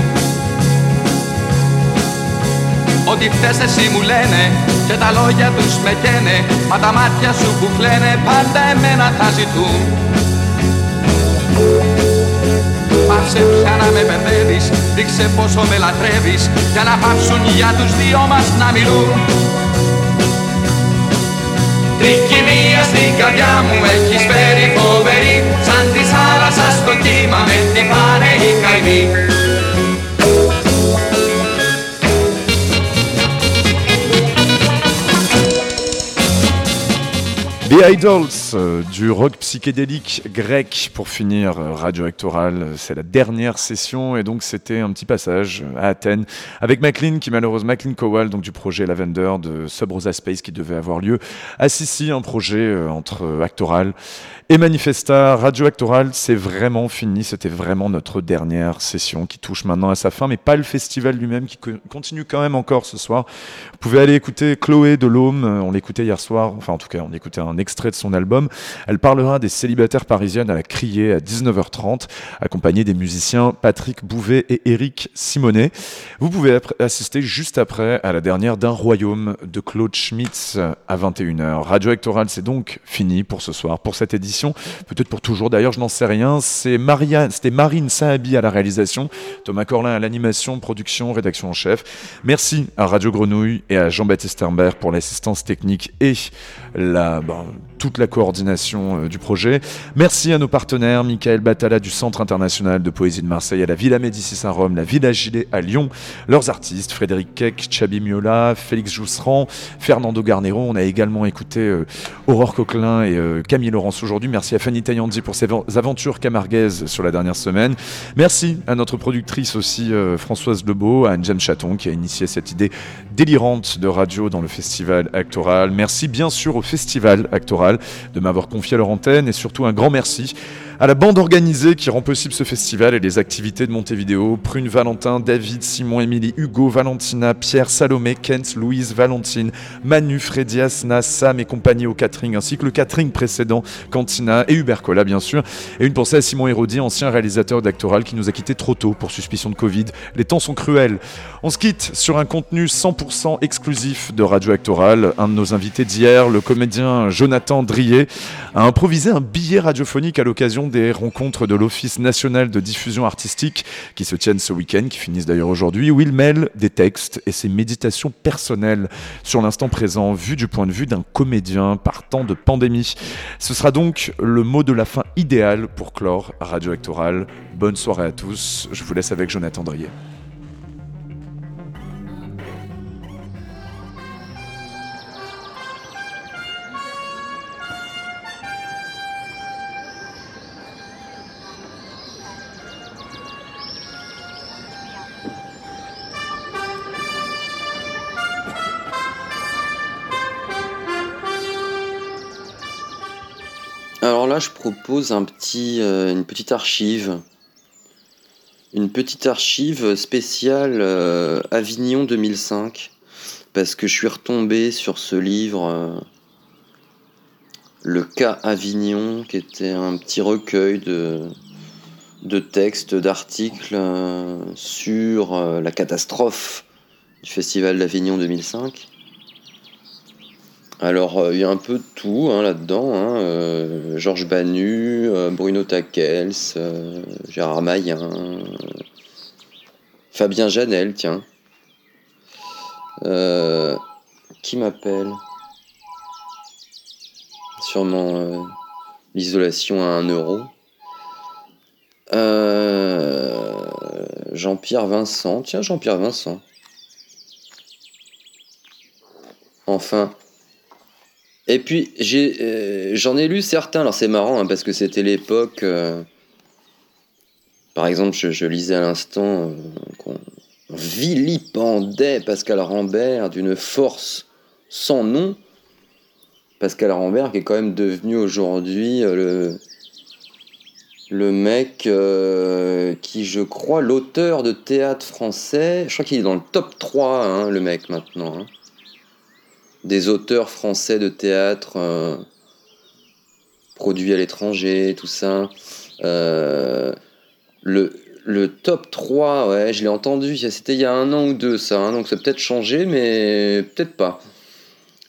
Ότι φταίς εσύ μου λένε και τα λόγια τους με καίνε. Μα τα μάτια σου που κλαίνε πάντα εμένα θα ζητούν Πάψε πια να με μπερδεύεις, δείξε πόσο με λατρεύεις. Για να πάψουν για τους δυο μας να μιλούν. Τρικυμία στην καρδιά μου έχεις φέρει φοβερή. Σαν τη θάλασσα στο κύμα με την πάρε η καημή. The Idols, euh, du rock psychédélique grec pour finir euh, Radio Actoral. C'est la dernière session et donc c'était un petit passage euh, à Athènes avec Maclean qui malheureusement, Maclean Kowal donc du projet Lavender de Sub Rosa Space qui devait avoir lieu à Sissi, un projet euh, entre euh, Actoral et Manifesta. Radio Actoral, c'est vraiment fini. C'était vraiment notre dernière session qui touche maintenant à sa fin, mais pas le festival lui-même qui co- continue quand même encore ce soir. Vous pouvez aller écouter Chloé de euh, On l'écoutait hier soir. Enfin, en tout cas, on écoutait un extrait de son album. Elle parlera des célibataires parisiennes à la criée à 19h30, accompagnée des musiciens Patrick Bouvet et Eric Simonet. Vous pouvez assister juste après à la dernière d'un royaume de Claude Schmitz à 21h. Radio Actoral, c'est donc fini pour ce soir, pour cette édition. Peut-être pour toujours, d'ailleurs, je n'en sais rien. C'était Marine Saabi à la réalisation, Thomas Corlin à l'animation, production, rédaction en chef. Merci à Radio Grenouille et à Jean-Baptiste Herbert pour l'assistance technique et ben, toute la coordination euh, du projet. Merci à nos partenaires, Michael Batala du Centre international de poésie de Marseille, à la Villa Médicis à Rome, la Villa Gilet à Lyon, leurs artistes, Frédéric Keck, Chabi Miola, Félix Jousserand, Fernando Garnero. On a également écouté euh, Aurore Coquelin et euh, Camille Laurence aujourd'hui. Merci à Fanny Taillandi pour ses aventures camarguaises sur la dernière semaine. Merci à notre productrice aussi, Françoise Lebeau, à Anne Chaton qui a initié cette idée délirante de radio dans le festival Actoral. Merci bien sûr au festival Actoral de m'avoir confié leur antenne et surtout un grand merci À la bande organisée qui rend possible ce festival et les activités de Montevideo, Prune, Valentin, David, Simon, Émilie, Hugo, Valentina, Pierre, Salomé, Kent, Louise, Valentine, Manu, Freddy, Asna, Sam et compagnie au catering, ainsi que le catering précédent, Cantina et Hubert Cola bien sûr. Et une pensée à Simon Hérodi, ancien réalisateur d'Actoral qui nous a quitté trop tôt pour suspicion de Covid. Les temps sont cruels. On se quitte sur un contenu 100% exclusif de Radio Actoral. Un de nos invités d'hier, le comédien Jonathan Drier, a improvisé un billet radiophonique à l'occasion des rencontres de l'Office national de diffusion artistique qui se tiennent ce week-end, qui finissent d'ailleurs aujourd'hui, où il mêle des textes et ses méditations personnelles sur l'instant présent, vu du point de vue d'un comédien partant de pandémie. Ce sera donc le mot de la fin idéal pour clore Radio. Bonne soirée à tous. Je vous laisse avec Jonathan Drier. Là, je propose euh, une petite archive. Une petite archive spéciale euh, Avignon 2005. Parce que je suis retombé sur ce livre, euh, Le cas Avignon, qui était un petit recueil de, de textes, d'articles sur la catastrophe du Festival d'Avignon 2005. Alors, euh, il y a un peu de tout hein, là-dedans. hein, euh, Georges Banu, euh, Bruno Takels, euh, Gérard Mayen, Fabien Janel, tiens. Qui m'appelle? Sûrement l'isolation à 1 euro. Jean-Pierre Vincent. Tiens, Jean-Pierre Vincent. Enfin. Et puis, j'ai, euh, j'en ai lu certains. Alors, c'est marrant, hein, parce que c'était l'époque. euh, par exemple, je, lisais à l'instant euh, qu'on vilipendait Pascal Rambert d'une force sans nom. Pascal Rambert, qui est quand même devenu aujourd'hui le, le mec qui, je crois, l'auteur de théâtre français. Je crois qu'il est dans le top 3, hein, le mec, maintenant. hein. Des auteurs français de théâtre euh, produits à l'étranger, tout ça. Euh, le, top 3, ouais, je l'ai entendu. C'était il y a un an ou deux, ça. hein, donc ça peut-être changé, mais peut-être pas.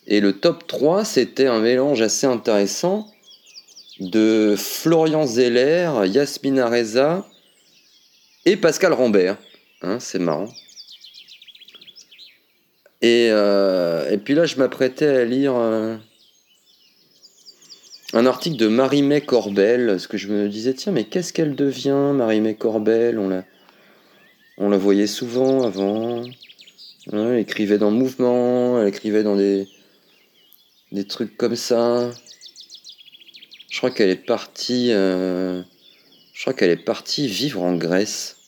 Et le top 3, c'était un mélange assez intéressant de Florian Zeller, Yasmina Reza et Pascal Rambert. Hein, c'est marrant. Et, euh, et puis là, je m'apprêtais à lire euh, un article de Marie-May Corbel, parce que je me disais, tiens, mais qu'est-ce qu'elle devient, Marie-May Corbel? On la, on la voyait souvent avant. Hein, elle écrivait dans Mouvement, elle écrivait dans des, des trucs comme ça. Je crois qu'elle est partie. euh, je crois qu'elle est partie vivre en Grèce.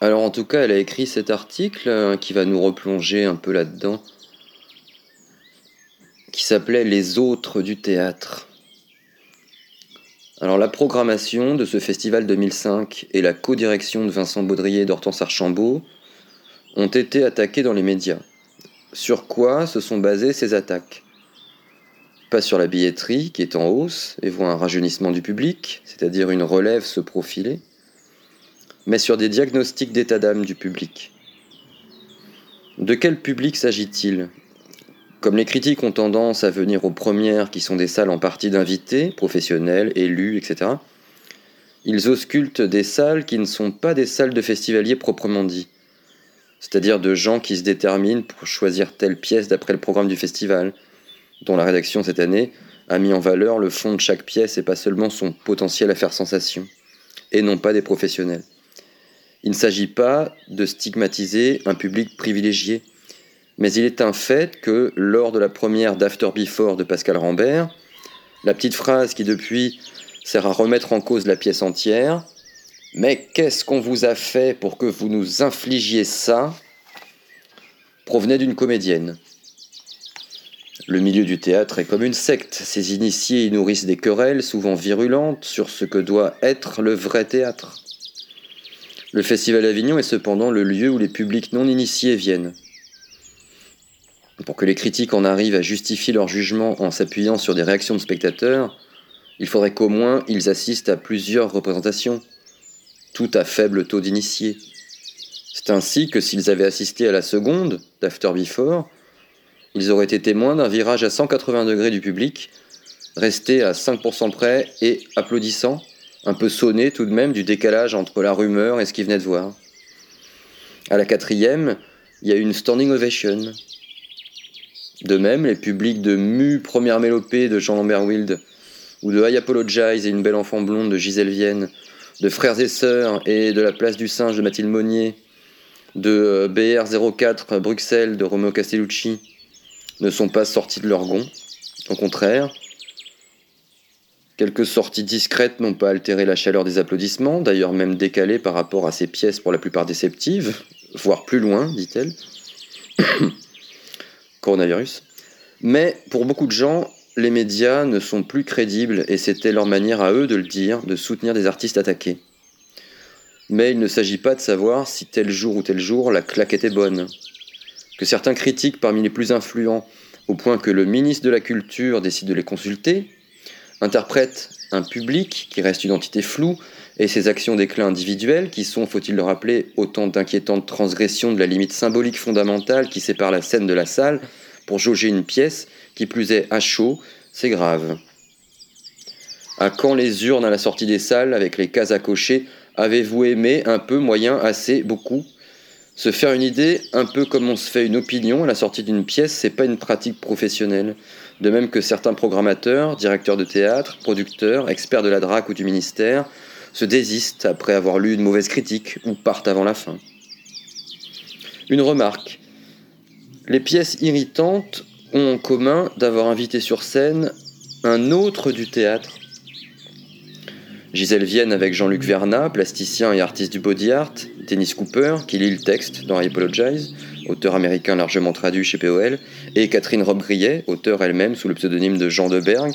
Alors en tout cas, elle a écrit cet article euh, qui va nous replonger un peu là-dedans, qui s'appelait Les autres du théâtre. Alors la programmation de ce festival 2005 et la co-direction de Vincent Baudrier et d'Hortense Archambault ont été attaquées dans les médias. Sur quoi se sont basées ces attaques? Pas sur la billetterie qui est en hausse et voit un rajeunissement du public, c'est-à-dire une relève se profiler, mais sur des diagnostics d'état d'âme du public. De quel public s'agit-il? Comme les critiques ont tendance à venir aux premières qui sont des salles en partie d'invités, professionnels, élus, etc., ils auscultent des salles qui ne sont pas des salles de festivaliers proprement dit, c'est-à-dire de gens qui se déterminent pour choisir telle pièce d'après le programme du festival, dont la rédaction cette année a mis en valeur le fond de chaque pièce et pas seulement son potentiel à faire sensation, et non pas des professionnels. Il ne s'agit pas de stigmatiser un public privilégié, mais il est un fait que lors de la première d'After Before de Pascal Rambert, la petite phrase qui depuis sert à remettre en cause la pièce entière, mais qu'est-ce qu'on vous a fait pour que vous nous infligiez ça? provenait d'une comédienne. Le milieu du théâtre est comme une secte. Ses initiés y nourrissent des querelles, souvent virulentes, sur ce que doit être le vrai théâtre. Le Festival d'Avignon est cependant le lieu où les publics non initiés viennent. Pour que les critiques en arrivent à justifier leur jugement en s'appuyant sur des réactions de spectateurs, il faudrait qu'au moins ils assistent à plusieurs représentations, tout à faible taux d'initiés. C'est ainsi que s'ils avaient assisté à la seconde d'After Before, ils auraient été témoins d'un virage à 180 degrés du public, resté à 5% près et applaudissant, un peu sonné tout de même du décalage entre la rumeur et ce qu'ils venaient de voir. À la quatrième, il y a eu une standing ovation. De même, les publics de Mu, première mélopée de Jean-Lambert Wild, ou de I Apologize et une belle enfant blonde de Gisèle Vienne, de Frères et Sœurs et de la place du singe de Mathilde Monnier, de euh, BR04 Bruxelles de Romeo Castellucci, ne sont pas sortis de leur gond. Au contraire, quelques sorties discrètes n'ont pas altéré la chaleur des applaudissements, d'ailleurs même décalées par rapport à ces pièces pour la plupart déceptives, voire plus loin, dit-elle. Coronavirus. Mais pour beaucoup de gens, les médias ne sont plus crédibles et c'était leur manière à eux de le dire, de soutenir des artistes attaqués. Mais il ne s'agit pas de savoir si tel jour ou tel jour la claque était bonne. Que certains critiques parmi les plus influents, au point que le ministre de la Culture décide de les consulter, interprètent un public qui reste une entité floue et ses actions d'éclat individuelles qui sont, faut-il le rappeler, autant d'inquiétantes transgressions de la limite symbolique fondamentale qui sépare la scène de la salle pour jauger une pièce, qui plus est à chaud, c'est grave. À quand les urnes à la sortie des salles avec les cases à cocher? Avez-vous aimé un peu, moyen, assez, beaucoup? Se faire une idée, un peu comme on se fait une opinion à la sortie d'une pièce, c'est pas une pratique professionnelle. De même que certains programmateurs, directeurs de théâtre, producteurs, experts de la DRAC ou du ministère, se désistent après avoir lu une mauvaise critique ou partent avant la fin. Une remarque. Les pièces irritantes ont en commun d'avoir invité sur scène un autre du théâtre Gisèle Vienne avec Jean-Luc Vernat, plasticien et artiste du body art, Dennis Cooper, qui lit le texte dans I Apologize, auteur américain largement traduit chez POL, et Catherine Robe-Grillet, auteur elle-même sous le pseudonyme de Jean de Berg,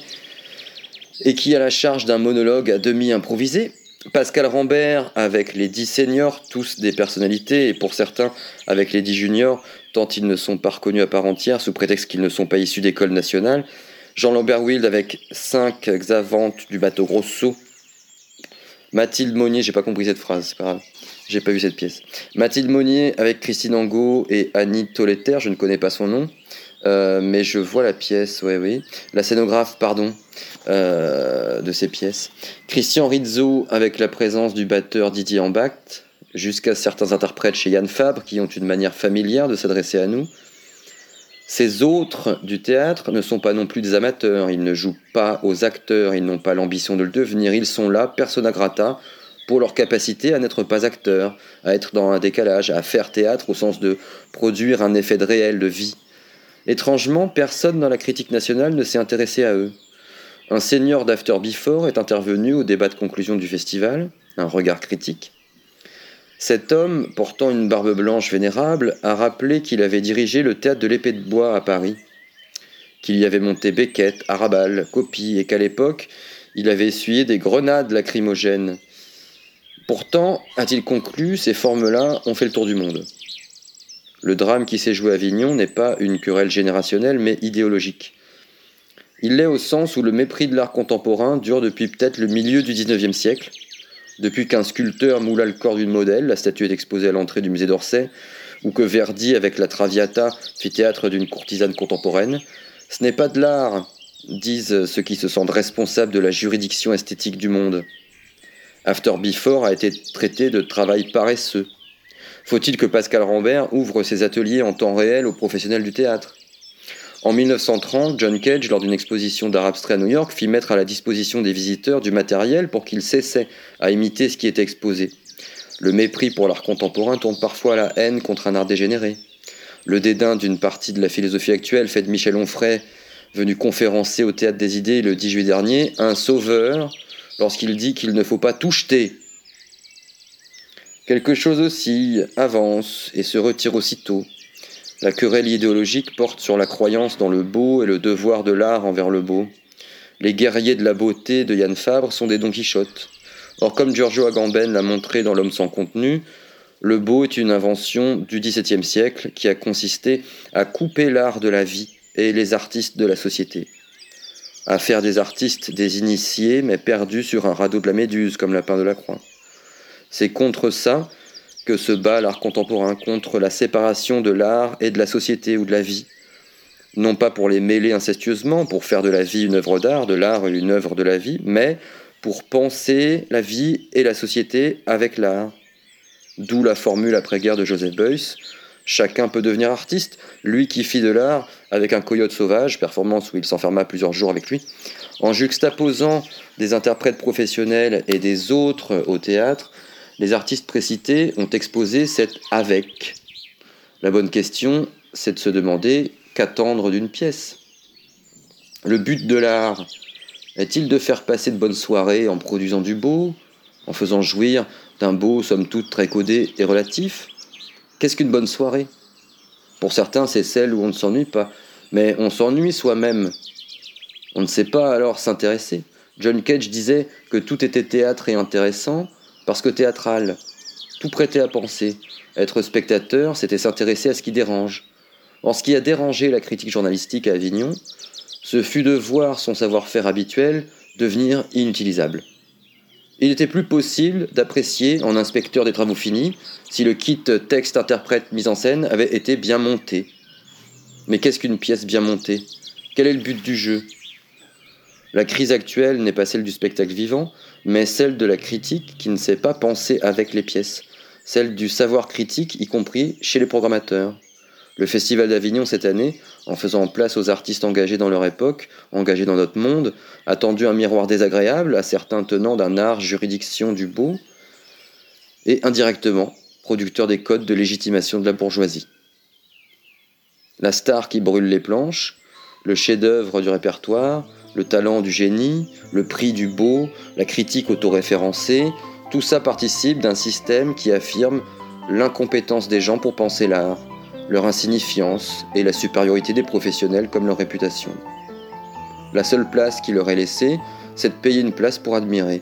et qui a la charge d'un monologue à demi improvisé. Pascal Rambert avec les dix seniors, tous des personnalités, et pour certains avec les dix juniors, tant ils ne sont pas reconnus à part entière sous prétexte qu'ils ne sont pas issus d'école nationale. Jean Lambert Wild avec cinq exavantes du bateau Grosso Mathilde Monnier, j'ai pas compris cette phrase, c'est pas grave. J'ai pas vu cette pièce. Mathilde Monnier avec Christine Angot et Annie Toletter, je ne connais pas son nom, euh, mais je vois la pièce, ouais, oui. La scénographe, pardon, euh, de ces pièces. Christian Rizzo avec la présence du batteur Didier Ambacht, jusqu'à certains interprètes chez Yann Fabre qui ont une manière familière de s'adresser à nous. Ces autres du théâtre ne sont pas non plus des amateurs, ils ne jouent pas aux acteurs, ils n'ont pas l'ambition de le devenir, ils sont là, persona grata, pour leur capacité à n'être pas acteurs, à être dans un décalage, à faire théâtre au sens de produire un effet de réel, de vie. Étrangement, personne dans la critique nationale ne s'est intéressé à eux. Un seigneur d'After Before est intervenu au débat de conclusion du festival, un regard critique. Cet homme, portant une barbe blanche vénérable, a rappelé qu'il avait dirigé le théâtre de l'épée de bois à Paris, qu'il y avait monté Beckett, Arabal, Copie, et qu'à l'époque, il avait essuyé des grenades lacrymogènes. Pourtant, a-t-il conclu, ces formes-là ont fait le tour du monde. Le drame qui s'est joué à Avignon n'est pas une querelle générationnelle, mais idéologique. Il l'est au sens où le mépris de l'art contemporain dure depuis peut-être le milieu du XIXe siècle, depuis qu'un sculpteur moula le corps d'une modèle, la statue est exposée à l'entrée du musée d'Orsay, ou que Verdi, avec la Traviata, fit théâtre d'une courtisane contemporaine, ce n'est pas de l'art, disent ceux qui se sentent responsables de la juridiction esthétique du monde. After Before a été traité de travail paresseux. Faut-il que Pascal Rambert ouvre ses ateliers en temps réel aux professionnels du théâtre? En 1930, John Cage, lors d'une exposition d'art abstrait à New York, fit mettre à la disposition des visiteurs du matériel pour qu'ils cessaient à imiter ce qui était exposé. Le mépris pour l'art contemporain tourne parfois à la haine contre un art dégénéré. Le dédain d'une partie de la philosophie actuelle fait de Michel Onfray, venu conférencer au Théâtre des Idées le 10 juillet dernier, un sauveur lorsqu'il dit qu'il ne faut pas tout jeter. Quelque chose aussi avance et se retire aussitôt. La querelle idéologique porte sur la croyance dans le beau et le devoir de l'art envers le beau. Les guerriers de la beauté de Yann Fabre sont des Don Quichotte. Or, comme Giorgio Agamben l'a montré dans L'homme sans contenu, le beau est une invention du XVIIe siècle qui a consisté à couper l'art de la vie et les artistes de la société. À faire des artistes des initiés, mais perdus sur un radeau de la Méduse, comme Lapin de la Croix. C'est contre ça que se bat l'art contemporain, contre la séparation de l'art et de la société ou de la vie. Non pas pour les mêler incestueusement, pour faire de la vie une œuvre d'art, de l'art une œuvre de la vie, mais pour penser la vie et la société avec l'art. D'où la formule après-guerre de Joseph Beuys Chacun peut devenir artiste, lui qui fit de l'art avec un coyote sauvage, performance où il s'enferma plusieurs jours avec lui, en juxtaposant des interprètes professionnels et des autres au théâtre, les artistes précités ont exposé cet avec. La bonne question, c'est de se demander qu'attendre d'une pièce. Le but de l'art est-il de faire passer de bonnes soirées en produisant du beau, en faisant jouir d'un beau, somme toute, très codé et relatif? Qu'est-ce qu'une bonne soirée? Pour certains, c'est celle où on ne s'ennuie pas, mais on s'ennuie soi-même. On ne sait pas alors s'intéresser. John Cage disait que tout était théâtre et intéressant parce que théâtral. Tout prêtait à penser. Être spectateur, c'était s'intéresser à ce qui dérange. En ce qui a dérangé la critique journalistique à Avignon, ce fut de voir son savoir-faire habituel devenir inutilisable. Il n'était plus possible d'apprécier en inspecteur des travaux finis si le kit texte, interprète, mise en scène avait été bien monté. Mais qu'est-ce qu'une pièce bien montée? Quel est le but du jeu? La crise actuelle n'est pas celle du spectacle vivant, mais celle de la critique qui ne sait pas penser avec les pièces, celle du savoir critique, y compris chez les programmateurs. Le Festival d'Avignon cette année, en faisant place aux artistes engagés dans leur époque, engagés dans notre monde, a tendu un miroir désagréable à certains tenants d'un art juridiction du beau, et indirectement producteur des codes de légitimation de la bourgeoisie. La star qui brûle les planches, le chef-d'œuvre du répertoire, le talent du génie, le prix du beau, la critique autoréférencée, tout ça participe d'un système qui affirme l'incompétence des gens pour penser l'art, leur insignifiance et la supériorité des professionnels comme leur réputation. La seule place qui leur est laissée, c'est de payer une place pour admirer.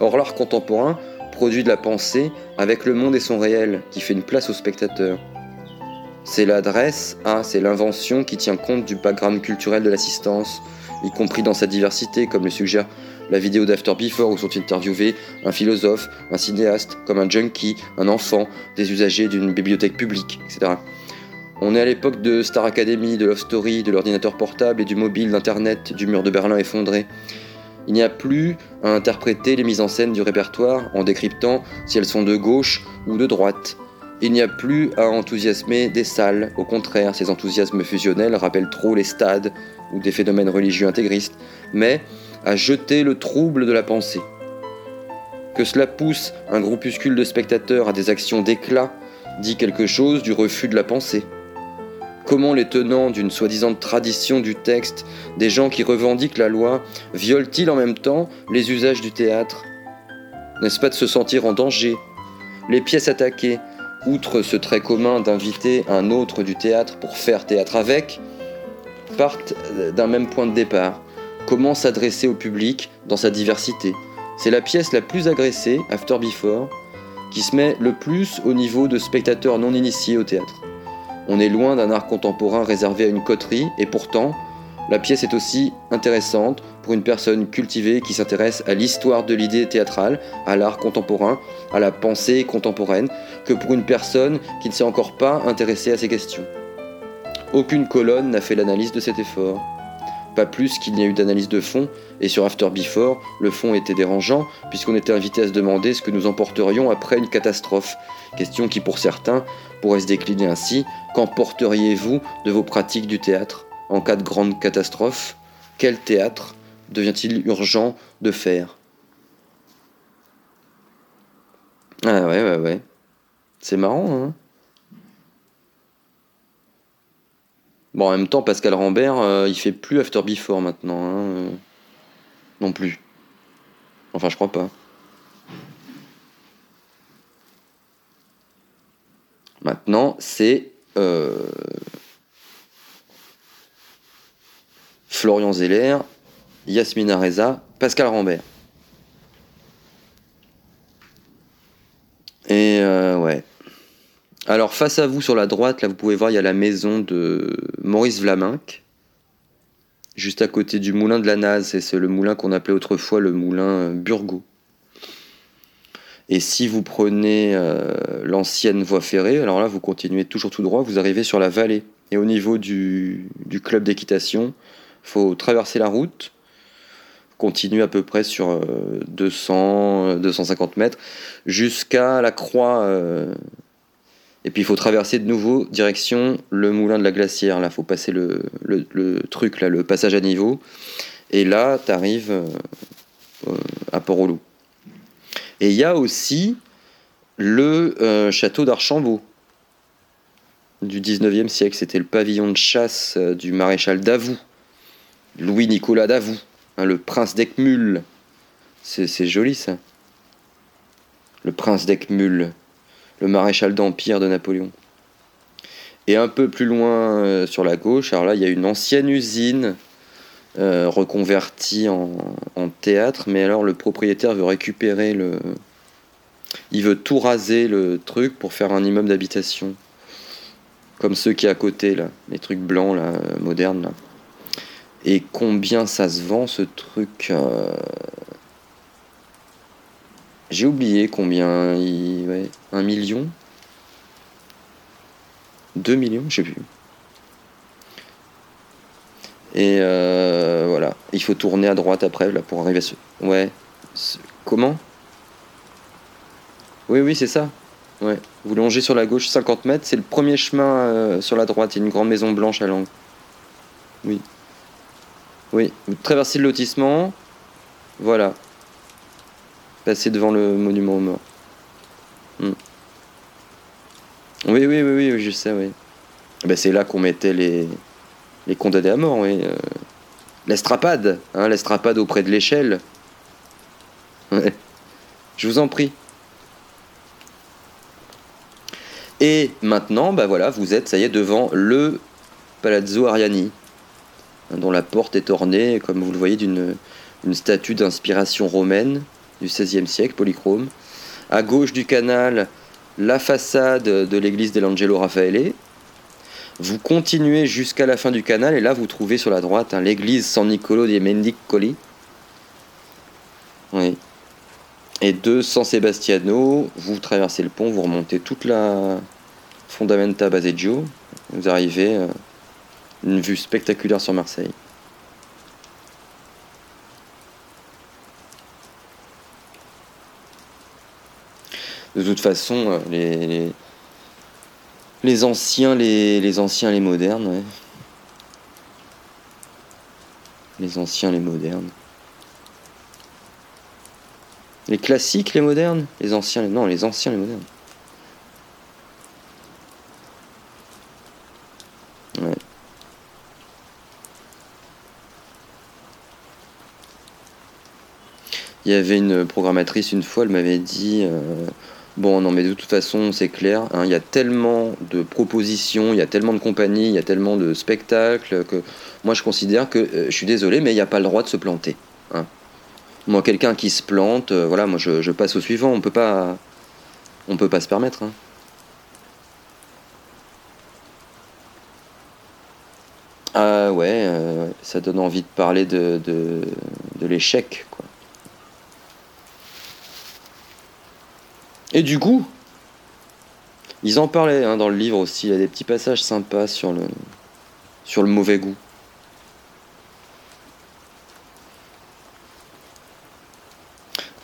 Or l'art contemporain produit de la pensée avec le monde et son réel, qui fait une place au spectateur. C'est l'adresse, ah, c'est l'invention qui tient compte du background culturel de l'assistance, y compris dans sa diversité, comme le suggère la vidéo d'After Before où sont interviewés un philosophe, un cinéaste, comme un junkie, un enfant, des usagers d'une bibliothèque publique, etc. On est à l'époque de Star Academy, de Love Story, de l'ordinateur portable et du mobile, d'Internet, du mur de Berlin effondré. Il n'y a plus à interpréter les mises en scène du répertoire en décryptant si elles sont de gauche ou de droite. Il n'y a plus à enthousiasmer des salles, au contraire, ces enthousiasmes fusionnels rappellent trop les stades ou des phénomènes religieux intégristes, mais à jeter le trouble de la pensée. Que cela pousse un groupuscule de spectateurs à des actions d'éclat dit quelque chose du refus de la pensée. Comment les tenants d'une soi-disant tradition du texte, des gens qui revendiquent la loi, violent-ils en même temps les usages du théâtre? N'est-ce pas de se sentir en danger? Les pièces attaquées, outre ce trait commun d'inviter un autre du théâtre pour faire théâtre avec, partent d'un même point de départ. Comment s'adresser au public dans sa diversité? C'est la pièce la plus agressée, After Before, qui se met le plus au niveau de spectateurs non initiés au théâtre. On est loin d'un art contemporain réservé à une coterie, et pourtant, la pièce est aussi intéressante pour une personne cultivée qui s'intéresse à l'histoire de l'idée théâtrale, à l'art contemporain, à la pensée contemporaine, que pour une personne qui ne s'est encore pas intéressée à ces questions. Aucune colonne n'a fait l'analyse de cet effort. Pas plus qu'il n'y a eu d'analyse de fond, et sur After Before, le fond était dérangeant, puisqu'on était invité à se demander ce que nous emporterions après une catastrophe. Question qui, pour certains, pourrait se décliner ainsi Qu'emporteriez-vous de vos pratiques du théâtre En cas de grande catastrophe, quel théâtre devient-il urgent de faire? Ah ouais, ouais, ouais. C'est marrant, hein? Bon, en même temps, Pascal Rambert, euh, il fait plus After Before maintenant. Hein, euh, non plus. Enfin, je crois pas. Maintenant, c'est euh, Florian Zeller, Yasmina Reza, Pascal Rambert. Et euh, ouais. Alors face à vous sur la droite, là vous pouvez voir, il y a la maison de Maurice Vlaminck. Juste à côté du moulin de la Naze, et c'est le moulin qu'on appelait autrefois le moulin euh, Burgot. Et si vous prenez euh, l'ancienne voie ferrée, alors là vous continuez toujours tout droit, vous arrivez sur la vallée. Et au niveau du, club d'équitation, faut traverser la route, continuer à peu près sur euh, 200, 250 mètres, jusqu'à la croix. euh, et puis il faut traverser de nouveau direction le moulin de la glacière. Là, faut passer le, truc, là, le passage à niveau. Et là, tu arrives à Port-au-Loup. Et il y a aussi le euh, château d'Archambault du 19e siècle. C'était le pavillon de chasse euh, du maréchal Davout, Louis-Nicolas Davout, hein, le prince d'Eckmühl. C'est joli ça. Le prince d'Eckmühl, maréchal d'Empire de Napoléon. Et un peu plus loin euh, sur la gauche, alors là, il y a une ancienne usine euh, reconvertie en, théâtre, mais alors le propriétaire veut récupérer le. Il veut tout raser le truc pour faire un immeuble d'habitation. Comme ceux qui à côté, là, les trucs blancs, là, euh, modernes, là. Et combien ça se vend ce truc J'ai oublié combien. Il... Ouais, un million? 2 millions, je sais plus. Et euh, voilà, il faut tourner à droite après là pour arriver à ce. Ouais. Comment? Oui, oui, c'est ça. Ouais. Vous longez sur la gauche 50 mètres, c'est le premier chemin euh, sur la droite. Il y a une grande maison blanche à l'angle. Oui. Oui, vous traversez le lotissement. Voilà. Passez devant le monument aux morts. Hmm. Oui, oui, oui, oui, je sais, oui. Ben, c'est là qu'on mettait les, les condamnés à mort, oui. euh. L'estrapade, hein, l'estrapade auprès de l'échelle. Je vous en prie. Et maintenant, bah voilà, vous êtes, ça y est, devant le Palazzo Ariani, hein, dont la porte est ornée, comme vous le voyez, d'une une statue d'inspiration romaine du XVIe siècle, polychrome. À gauche du canal, la façade de l'église dell'Angelo Raffaele. Vous continuez jusqu'à la fin du canal et là vous trouvez sur la droite hein, l'église San Nicolo dei Mendicoli. Oui. Et de San Sebastiano, vous traversez le pont, vous remontez toute la Fondamenta Baseggio. Vous arrivez à une vue spectaculaire sur Marseille. De toute façon, euh, les, anciens, les, les anciens, les modernes. Les anciens, les modernes. Les classiques, les modernes? Les anciens, les... non, les anciens, les modernes. Il y avait une programmatrice une fois, elle m'avait dit euh, Bon, non, mais de toute façon, c'est clair, hein, il y a tellement de propositions, il y a tellement de compagnies, il y a tellement de spectacles que moi je considère que, euh, je suis désolé, mais il n'y a pas le droit de se planter. hein. Moi, quelqu'un qui se plante, euh, voilà, moi je, passe au suivant, on peut pas. On peut pas se permettre. hein. Ah ouais, euh, ça donne envie de parler de, de, de l'échec, quoi. Et du coup, ils en parlaient hein, dans le livre aussi. Il y a des petits passages sympas sur le, sur le mauvais goût.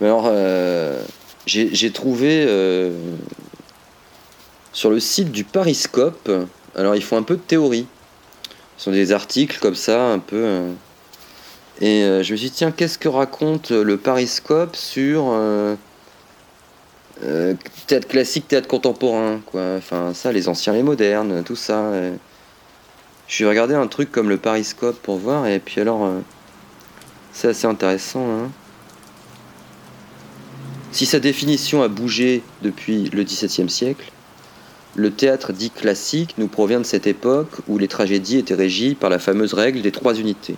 Mais alors, euh, j'ai trouvé euh, sur le site du Pariscope, alors ils font un peu de théorie. Ce sont des articles comme ça, un peu. euh, et je me suis dit, tiens, qu'est-ce que raconte le Pariscope sur. Euh, théâtre classique, théâtre contemporain, quoi. Enfin, ça, les anciens, les modernes, tout ça. Je suis regardé un truc comme le Pariscope pour voir, et puis alors, euh, c'est assez intéressant. hein. Si sa définition a bougé depuis le XVIIe siècle, Le théâtre dit classique nous provient de cette époque où les tragédies étaient régies par la fameuse règle des trois unités.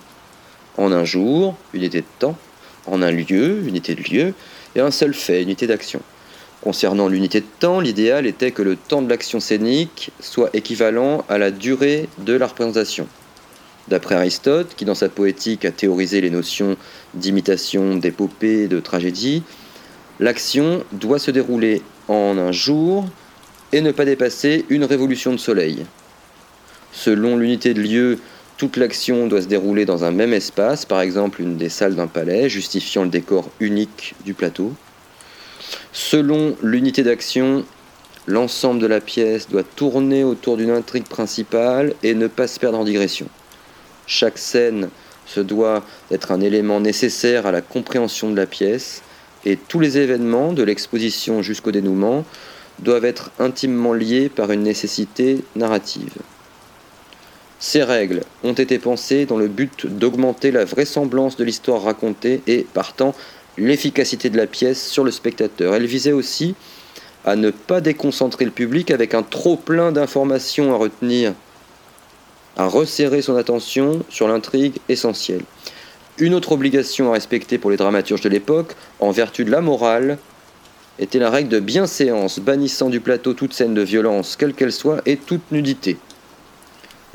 En un jour, unité de temps, en un lieu, unité de lieu, et un seul fait, unité d'action. Concernant l'unité de temps, l'idéal était que le temps de l'action scénique soit équivalent à la durée de la représentation. D'après Aristote, qui dans sa poétique a théorisé les notions d'imitation, d'épopée, de tragédie, l'action doit se dérouler en un jour et ne pas dépasser une révolution de soleil. Selon l'unité de lieu, toute l'action doit se dérouler dans un même espace, par exemple une des salles d'un palais, justifiant le décor unique du plateau. Selon l'unité d'action, l'ensemble de la pièce doit tourner autour d'une intrigue principale et ne pas se perdre en digression. Chaque scène se doit être un élément nécessaire à la compréhension de la pièce et tous les événements, de l'exposition jusqu'au dénouement, doivent être intimement liés par une nécessité narrative. Ces règles ont été pensées dans le but d'augmenter la vraisemblance de l'histoire racontée et, partant, l'efficacité de la pièce sur le spectateur. Elles visaient aussi à ne pas déconcentrer le public avec un trop plein d'informations à retenir, à resserrer son attention sur l'intrigue essentielle. Une autre obligation à respecter pour les dramaturges de l'époque, en vertu de la morale, était la règle de bienséance, bannissant du plateau toute scène de violence, quelle qu'elle soit, et toute nudité.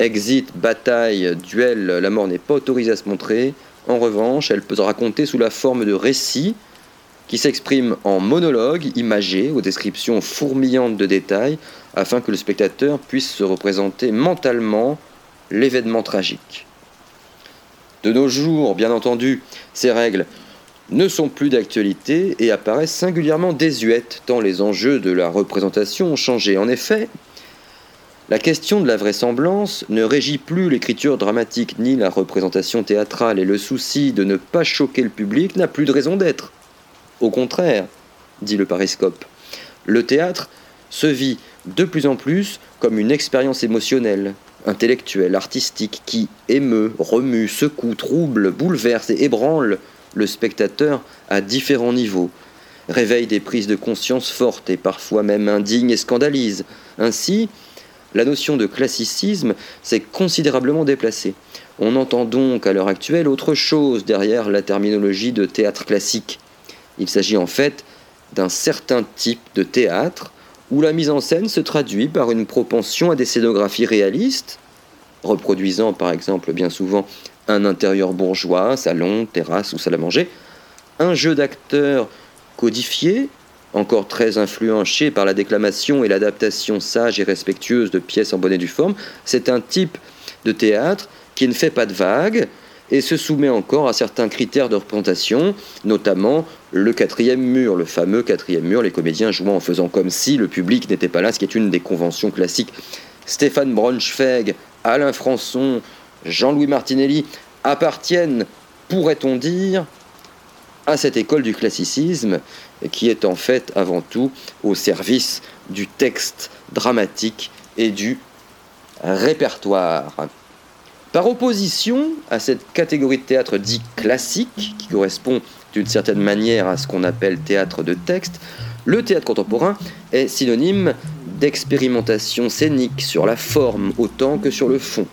Exit, bataille, duel, la mort n'est pas autorisée à se montrer. En revanche, elle peut se raconter sous la forme de récits qui s'expriment en monologues imagés aux descriptions fourmillantes de détails afin que le spectateur puisse se représenter mentalement l'événement tragique. De nos jours, bien entendu, ces règles ne sont plus d'actualité et apparaissent singulièrement désuètes tant les enjeux de la représentation ont changé. En effet, la question de la vraisemblance ne régit plus l'écriture dramatique ni la représentation théâtrale et le souci de ne pas choquer le public n'a plus de raison d'être. Au contraire, dit le pariscope, le théâtre se vit de plus en plus comme une expérience émotionnelle, intellectuelle, artistique qui émeut, remue, secoue, trouble, bouleverse et ébranle le spectateur à différents niveaux, réveille des prises de conscience fortes et parfois même indignes et scandalise. Ainsi, la notion de classicisme s'est considérablement déplacée. On entend donc à l'heure actuelle autre chose derrière la terminologie de théâtre classique. Il s'agit en fait d'un certain type de théâtre où la mise en scène se traduit par une propension à des scénographies réalistes, reproduisant par exemple bien souvent un intérieur bourgeois, salon, terrasse ou salle à manger, un jeu d'acteurs codifié, encore très influencé par la déclamation et l'adaptation sage et respectueuse de pièces en bonnet et due forme, c'est un type de théâtre qui ne fait pas de vagues et se soumet encore à certains critères de représentation, notamment le quatrième mur, le fameux quatrième mur, les comédiens jouant en faisant comme si le public n'était pas là, ce qui est une des conventions classiques. Stéphane Braunschweig, Alain Françon, Jean-Louis Martinelli appartiennent, pourrait-on dire, à cette école du classicisme qui est en fait avant tout au service du texte dramatique et du répertoire. Par opposition à cette catégorie de théâtre dit classique, qui correspond d'une certaine manière à ce qu'on appelle théâtre de texte, le théâtre contemporain est synonyme d'expérimentation scénique sur la forme autant que sur le fond.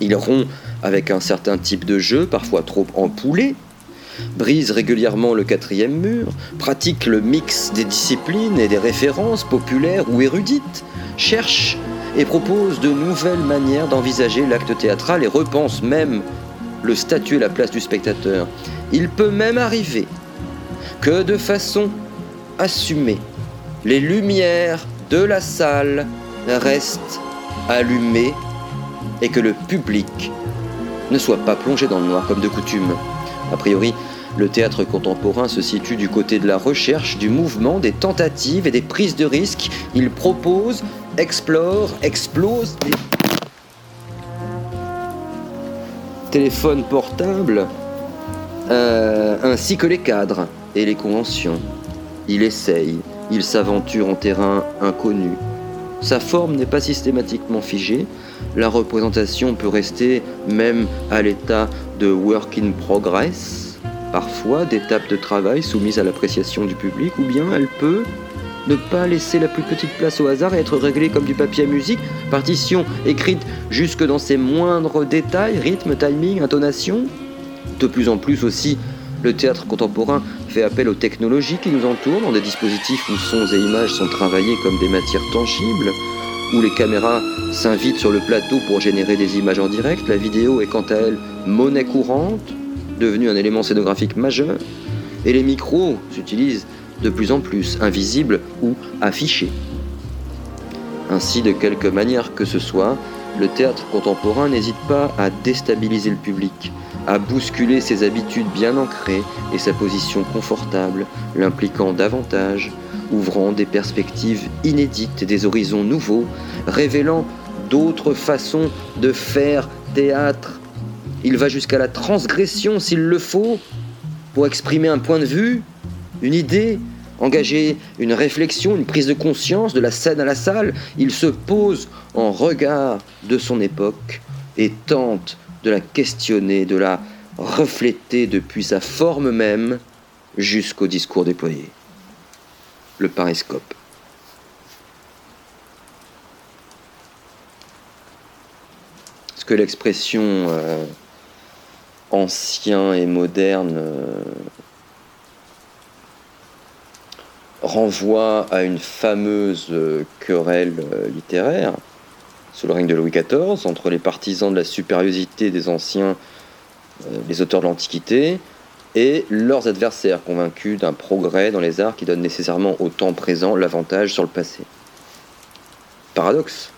Il rompt avec un certain type de jeu, parfois trop empoulé, brise régulièrement le quatrième mur, pratique le mix des disciplines et des références populaires ou érudites, cherche et propose de nouvelles manières d'envisager l'acte théâtral et repense même le statut et la place du spectateur. Il peut même arriver que de façon assumée, les lumières de la salle restent allumées et que le public ne soit pas plongé dans le noir comme de coutume. A priori, le théâtre contemporain se situe du côté de la recherche, du mouvement, des tentatives et des prises de risques. Il propose, explore, explose des téléphones portables, euh, ainsi que les cadres et les conventions. Il essaye, il s'aventure en terrain inconnu. Sa forme n'est pas systématiquement figée, la représentation peut rester même à l'état de work in progress, parfois d'étapes de travail soumises à l'appréciation du public, ou bien elle peut Ne pas laisser la plus petite place au hasard et être réglé comme du papier à musique, partition écrite jusque dans ses moindres détails, rythme, timing, intonation. De plus en plus aussi, le théâtre contemporain fait appel aux technologies qui nous entourent, dans des dispositifs où sons et images sont travaillés comme des matières tangibles, où les caméras s'invitent sur le plateau pour générer des images en direct. La vidéo est quant à elle monnaie courante, devenue un élément scénographique majeur, et les micros s'utilisent de plus en plus, invisibles ou affichés. Ainsi, de quelque manière que ce soit, le théâtre contemporain n'hésite pas à déstabiliser le public, à bousculer ses habitudes bien ancrées et sa position confortable, l'impliquant davantage, ouvrant des perspectives inédites et des horizons nouveaux, révélant d'autres façons de faire théâtre. Il va jusqu'à la transgression s'il le faut, pour exprimer un point de vue, une idée, engager une réflexion, une prise de conscience de la scène à la salle. Il se pose en regard de son époque et tente de la questionner, de la refléter depuis sa forme même jusqu'au discours déployé. Le pariscope. Ce que l'expression euh, ancien et moderne euh, renvoie à une fameuse euh, querelle euh, littéraire sous le règne de Louis XIV entre les partisans de la supériorité des anciens, euh, les auteurs de l'Antiquité, et leurs adversaires convaincus d'un progrès dans les arts qui donne nécessairement au temps présent l'avantage sur le passé. Paradoxe.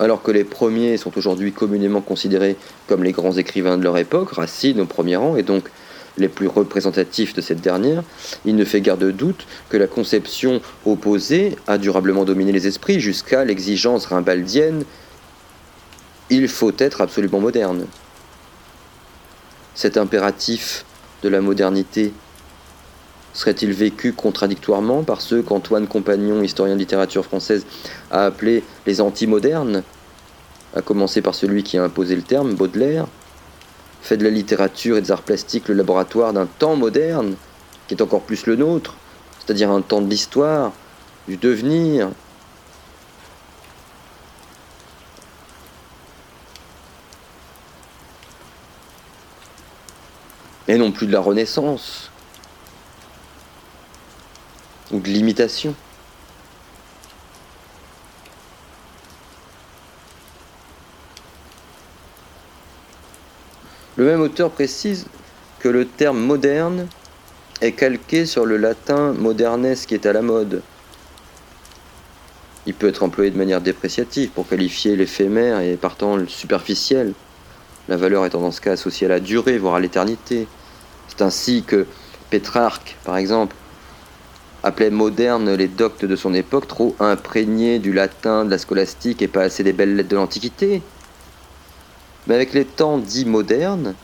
Alors que les premiers sont aujourd'hui communément considérés comme les grands écrivains de leur époque, Racine au premier rang, et donc les plus représentatifs de cette dernière, il ne fait guère de doute que la conception opposée a durablement dominé les esprits jusqu'à l'exigence rimbaldienne il faut être absolument moderne. Cet impératif de la modernité serait-il vécu contradictoirement par ceux qu'Antoine Compagnon, historien de littérature française, a appelés les anti-modernes, à commencer par celui qui a imposé le terme, Baudelaire, fait de la littérature et des arts plastiques le laboratoire d'un temps moderne, qui est encore plus le nôtre, c'est-à-dire un temps de l'histoire, du devenir. Et non plus de la Renaissance, ou de l'imitation. Le même auteur précise que le terme moderne est calqué sur le latin modernes qui est à la mode. Il peut être employé de manière dépréciative pour qualifier l'éphémère et partant le superficiel, la valeur étant dans ce cas associée à la durée, voire à l'éternité. C'est ainsi que Pétrarque, par exemple, appelait moderne les doctes de son époque trop imprégnés du latin, de la scolastique et pas assez des belles lettres de l'Antiquité. Mais avec les temps dits modernes,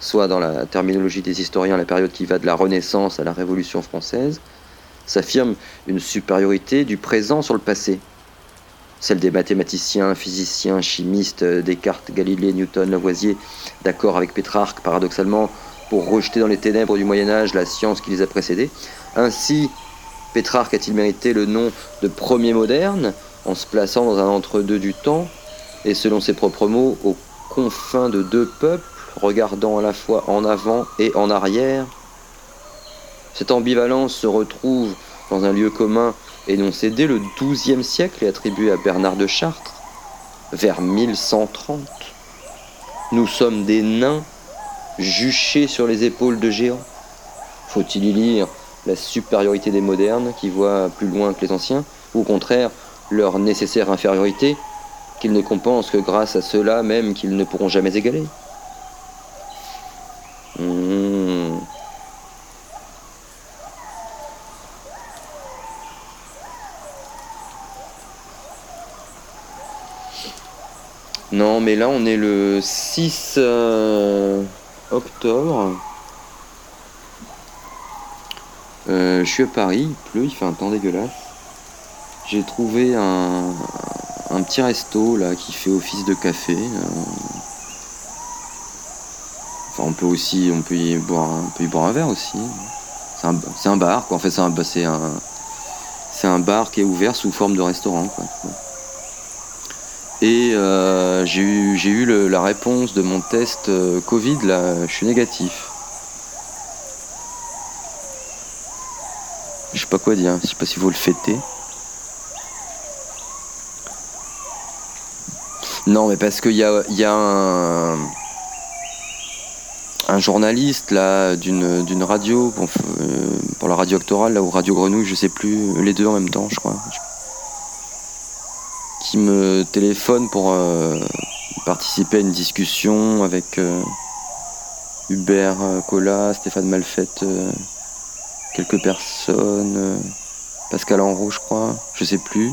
soit dans la terminologie des historiens la période qui va de la Renaissance à la Révolution française, s'affirme une supériorité du présent sur le passé. Celle des mathématiciens, physiciens, chimistes, Descartes, Galilée, Newton, Lavoisier, d'accord avec Pétrarque, paradoxalement, pour rejeter dans les ténèbres du Moyen Âge la science qui les a précédés. Ainsi, Pétrarque a-t-il mérité le nom de premier moderne, en se plaçant dans un entre-deux du temps, et selon ses propres mots, au confins de deux peuples, regardant à la fois en avant et en arrière. Cette ambivalence se retrouve dans un lieu commun énoncé dès le XIIe siècle et attribué à Bernard de Chartres, vers 1130. Nous sommes des nains juchés sur les épaules de géants. Faut-il y lire la supériorité des modernes qui voient plus loin que les anciens, ou au contraire leur nécessaire infériorité qu'ils ne compensent que grâce à cela même qu'ils ne pourront jamais égaler. Mmh. Non, mais là on est le 6 euh, octobre. Euh, je suis à Paris, il pleut, il fait un temps dégueulasse. J'ai trouvé un, un petit resto là qui fait office de café. euh. Enfin, on peut aussi, on peut y boire, un- on peut y boire un verre aussi. C'est un, bar, quoi. En fait, bah, c'est un, C'est un bar qui est ouvert sous forme de restaurant. Et euh, j'ai eu, eu la réponse de mon test Covid, là, je suis négatif. Je sais pas quoi dire, je sais pas s'il faut le fêter. Non, mais parce qu'il y a, un, journaliste là d'une radio pour, euh, pour la radio actorale là ou Radio Grenouille, je sais plus, les deux en même temps, je crois, qui me téléphone pour euh, participer à une discussion avec euh, Hubert Collat, Stéphane Malfette, quelques personnes, euh, Pascal Enroux, je crois, je sais plus.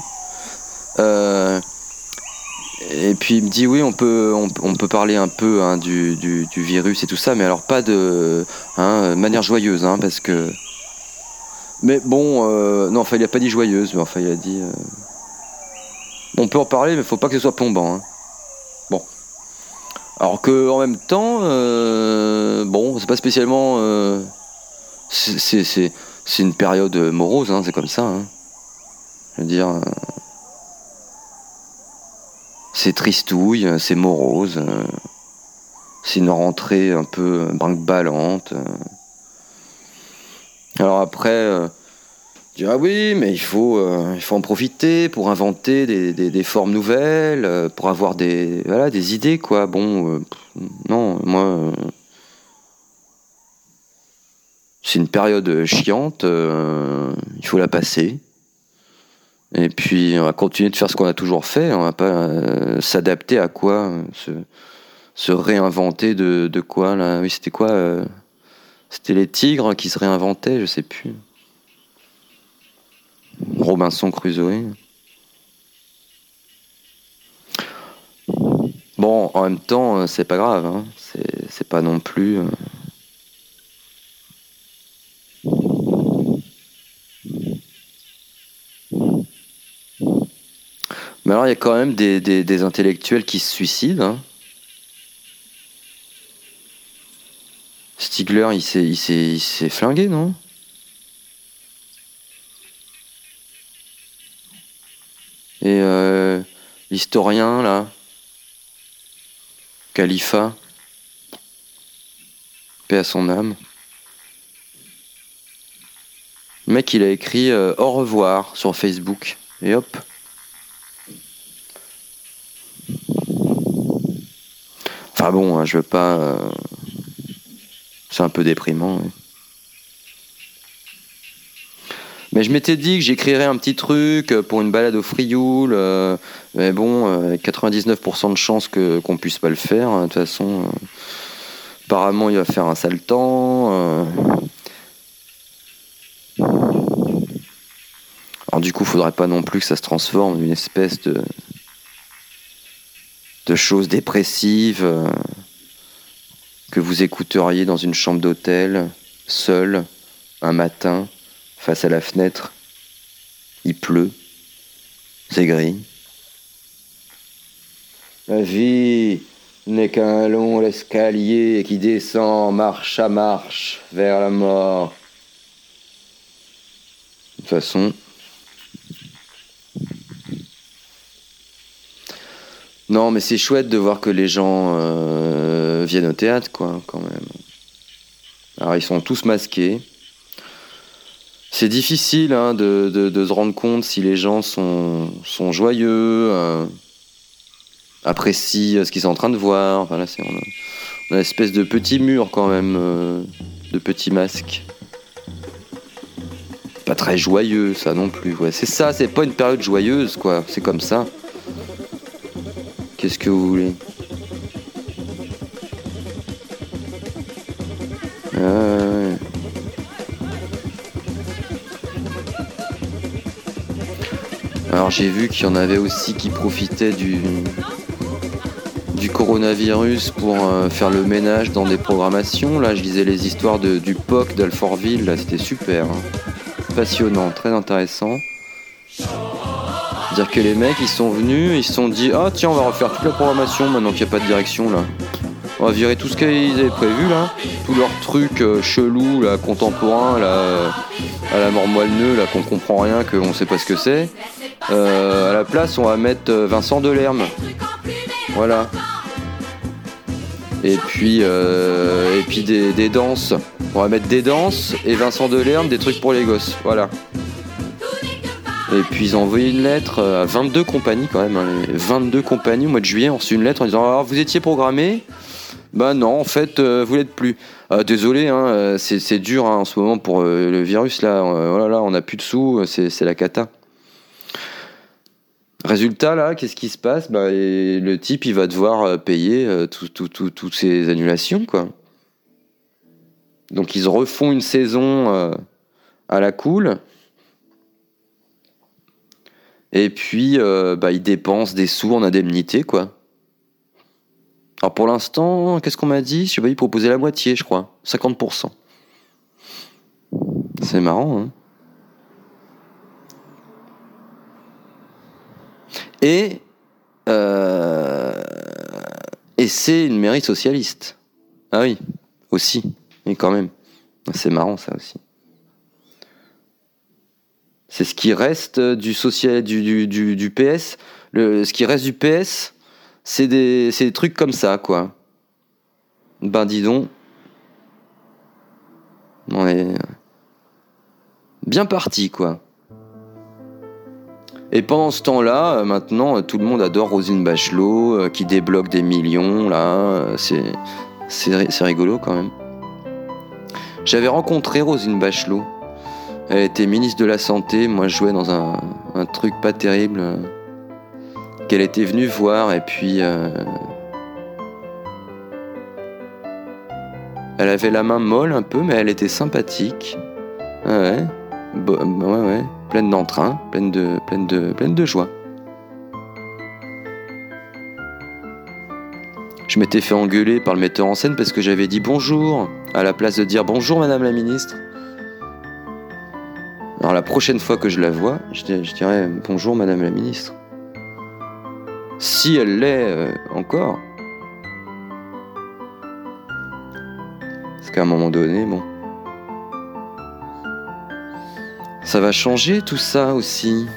Euh, et puis il me dit oui, on peut, on, peut parler un peu hein, du, du- virus et tout ça, mais alors pas de hein, manière joyeuse, hein, parce que. Mais bon, euh, non, enfin il a pas dit joyeuse, mais enfin il a dit. On peut en parler, mais faut pas que ce soit plombant. Bon. Alors que en même temps, bon, c'est pas spécialement. C'est- une période morose, hein, c'est comme ça. hein. Je veux dire. euh, c'est tristouille, c'est morose, euh, c'est une rentrée un peu brinque-ballante. euh. Alors après, dis ah oui, mais il faut, il faut en profiter pour inventer des, des- des formes nouvelles, pour avoir des, voilà, des idées quoi. Bon, non, moi, c'est une période chiante, euh, il faut la passer. Et puis on va continuer de faire ce qu'on a toujours fait, on va pas euh, s'adapter à quoi se, se réinventer de, de quoi là Oui, c'était quoi euh, C'était les tigres qui se réinventaient, je sais plus. Robinson Crusoe. Bon, en même temps, c'est pas grave, hein. c'est pas non plus. Mais alors, il y a quand même des, intellectuels qui se suicident. hein. Stigler, il s'est, il flingué, non? Et euh, l'historien, là, Khalifa, paix à son âme. Le mec, il a écrit euh, au revoir sur Facebook. Et hop. Enfin bon, hein, je veux pas. euh, C'est un peu déprimant. ouais. Mais je m'étais dit que j'écrirais un petit truc euh, pour une balade au Frioul. mais bon, euh, avec 99% de chances qu'on puisse pas le faire. hein, De toute façon, apparemment, il va faire un sale temps. Alors du coup, faudrait pas non plus que ça se transforme en une espèce de de choses dépressives euh, que vous écouteriez dans une chambre d'hôtel, seul, un matin, face à la fenêtre. Il pleut, c'est gris. La vie n'est qu'un long escalier qui descend marche à marche vers la mort. Façon, Non, mais c'est chouette de voir que les gens euh, viennent au théâtre, quoi, quand même. Alors, ils sont tous masqués. C'est difficile hein, de, se rendre compte si les gens sont, joyeux, euh, apprécient ce qu'ils sont en train de voir. On, a, une espèce de petit mur, quand même, euh, de petits masques. Pas très joyeux, ça non plus. Ouais. C'est ça, c'est pas une période joyeuse, quoi. C'est comme ça. Qu'est-ce que vous voulez? Ah. Alors j'ai vu qu'il y en avait aussi qui profitaient du, du coronavirus pour euh, faire le ménage dans des programmations. Là, je lisais les histoires de, du POC d'Alfortville, là, c'était super. hein. Passionnant, très intéressant. Dire que les mecs, ils sont venus, ils se sont dit Ah, tiens, on va refaire toute la programmation maintenant qu'il n'y a pas de direction là. On va virer tout ce qu'ils avaient prévu là, tous leurs trucs euh, chelous, là, contemporains, là, à la mort moelle là, qu'on comprend rien, qu'on sait pas ce que c'est. Euh, à la place, on va mettre euh, Vincent Delerme. Voilà. Et puis, euh, et puis des, des danses. On va mettre des danses et Vincent Delerme, des trucs pour les gosses. Voilà. Et puis ils ont envoyé une lettre euh, à 22 compagnies quand même. hein, les 22 compagnies au mois de juillet ont reçu une lettre en disant Alors vous étiez programmé? Bah non, en fait, euh, vous l'êtes plus. Euh, désolé, hein, euh, c'est dur hein, en ce moment pour le virus là. Euh, oh là on n'a plus de sous, c'est la cata. Résultat là, qu'est-ce qui se passe? Bah, Le type il va devoir payer euh, tout- tout- tout- toutes ces annulations quoi. Donc ils refont une saison euh, à la cool. Et puis, euh, bah, ils dépensent des sous en indemnité, quoi. Alors pour l'instant, qu'est-ce qu'on m'a dit? Je sais pas, ils proposaient la moitié, je crois. 50%. C'est marrant, hein Et, euh, et c'est une mairie socialiste. Ah oui, aussi. Mais quand même. C'est marrant, ça aussi. C'est ce qui reste du social, du, PS. Ce qui reste du PS, c'est des, trucs comme ça, quoi. Ben dis donc. On est bien parti, quoi. Et pendant ce temps-là, euh, maintenant, euh, tout le monde adore Rosine Bachelot, euh, qui débloque des millions, là. euh, c'est rigolo, quand même. J'avais rencontré Rosine Bachelot. Elle était ministre de la Santé. Moi, je jouais dans un, truc pas terrible euh, qu'elle était venue voir. Et puis, euh, elle avait la main molle un peu, mais elle était sympathique. Ouais, ouais, ouais, pleine d'entrain, pleine de, pleine de, pleine de joie. Je m'étais fait engueuler par le metteur en scène parce que j'avais dit bonjour à la place de dire bonjour Madame la Ministre. Alors la prochaine fois que je la vois, je, di- je dirais bonjour Madame la Ministre. Si elle l'est euh, encore. Parce qu'à un moment donné, bon. Ça va changer tout ça aussi.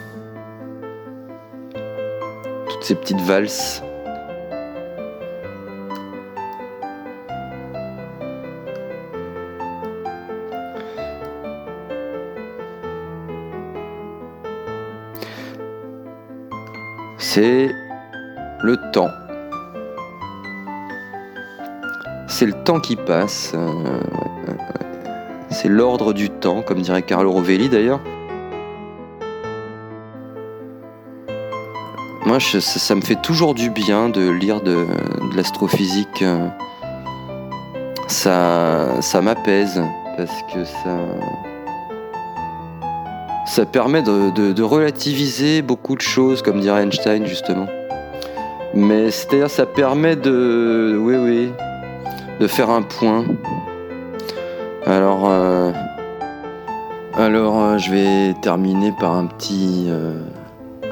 Toutes ces petites valses. C'est le temps. C'est le temps qui passe. euh. C'est l'ordre du temps, comme dirait Carlo Rovelli d'ailleurs. Moi, ça me fait toujours du bien de lire de, de l'astrophysique. euh. Ça, ça m'apaise parce que ça, ça permet de, relativiser beaucoup de choses, comme dirait Einstein justement. Mais c'est-à-dire, ça permet de, oui, oui, de faire un point. Alors, euh, alors, euh, je vais terminer par un petit, euh,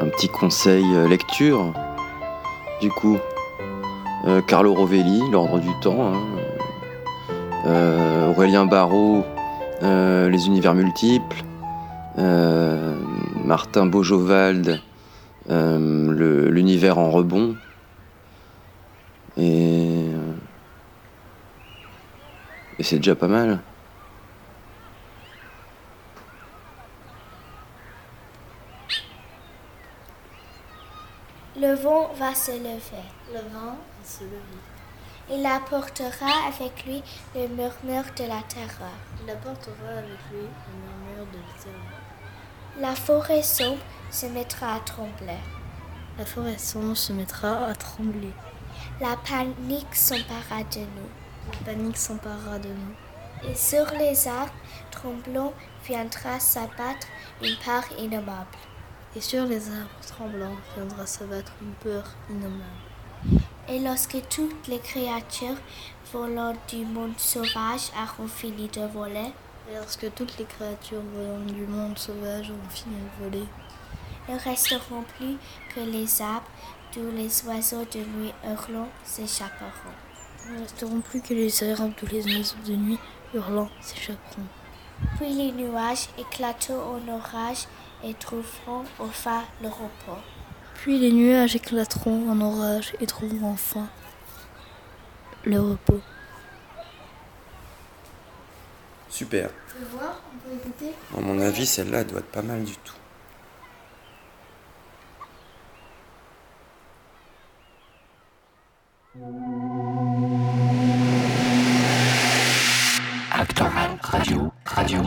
un petit conseil lecture. Du coup, Carlo Rovelli, L'ordre du temps. hein. Aurélien Barraud, Les univers multiples. Euh, Martin Bojovald, euh, L'univers en rebond. Et, euh, et c'est déjà pas mal. Le vent va se lever. Le vent va se lever. Il apportera avec lui le murmure de la terreur. Il apportera avec lui le murmure de la terreur. La forêt sombre se mettra à trembler. La forêt sombre se mettra à trembler. La panique s'emparera de nous. La panique s'emparera de nous. Et sur les arbres tremblants viendra s'abattre une peur innommable. Et sur les arbres tremblants viendra s'abattre une peur innommable. Et lorsque toutes les créatures volantes du monde sauvage auront fini de voler, lorsque toutes les créatures volantes du monde sauvage auront fini de voler, ne resteront plus que les arbres d'où les oiseaux de nuit hurlants s'échapperont. Ne resteront plus que les errants tous les oiseaux de nuit hurlant s'échapperont. Puis les nuages éclateront en orage et trouveront enfin le repos. Puis les nuages éclateront en orage et trouveront enfin le repos. Super. Tu veux voir On peut écouter À mon avis, celle-là, elle doit être pas mal du tout. Actoral Radio, radio.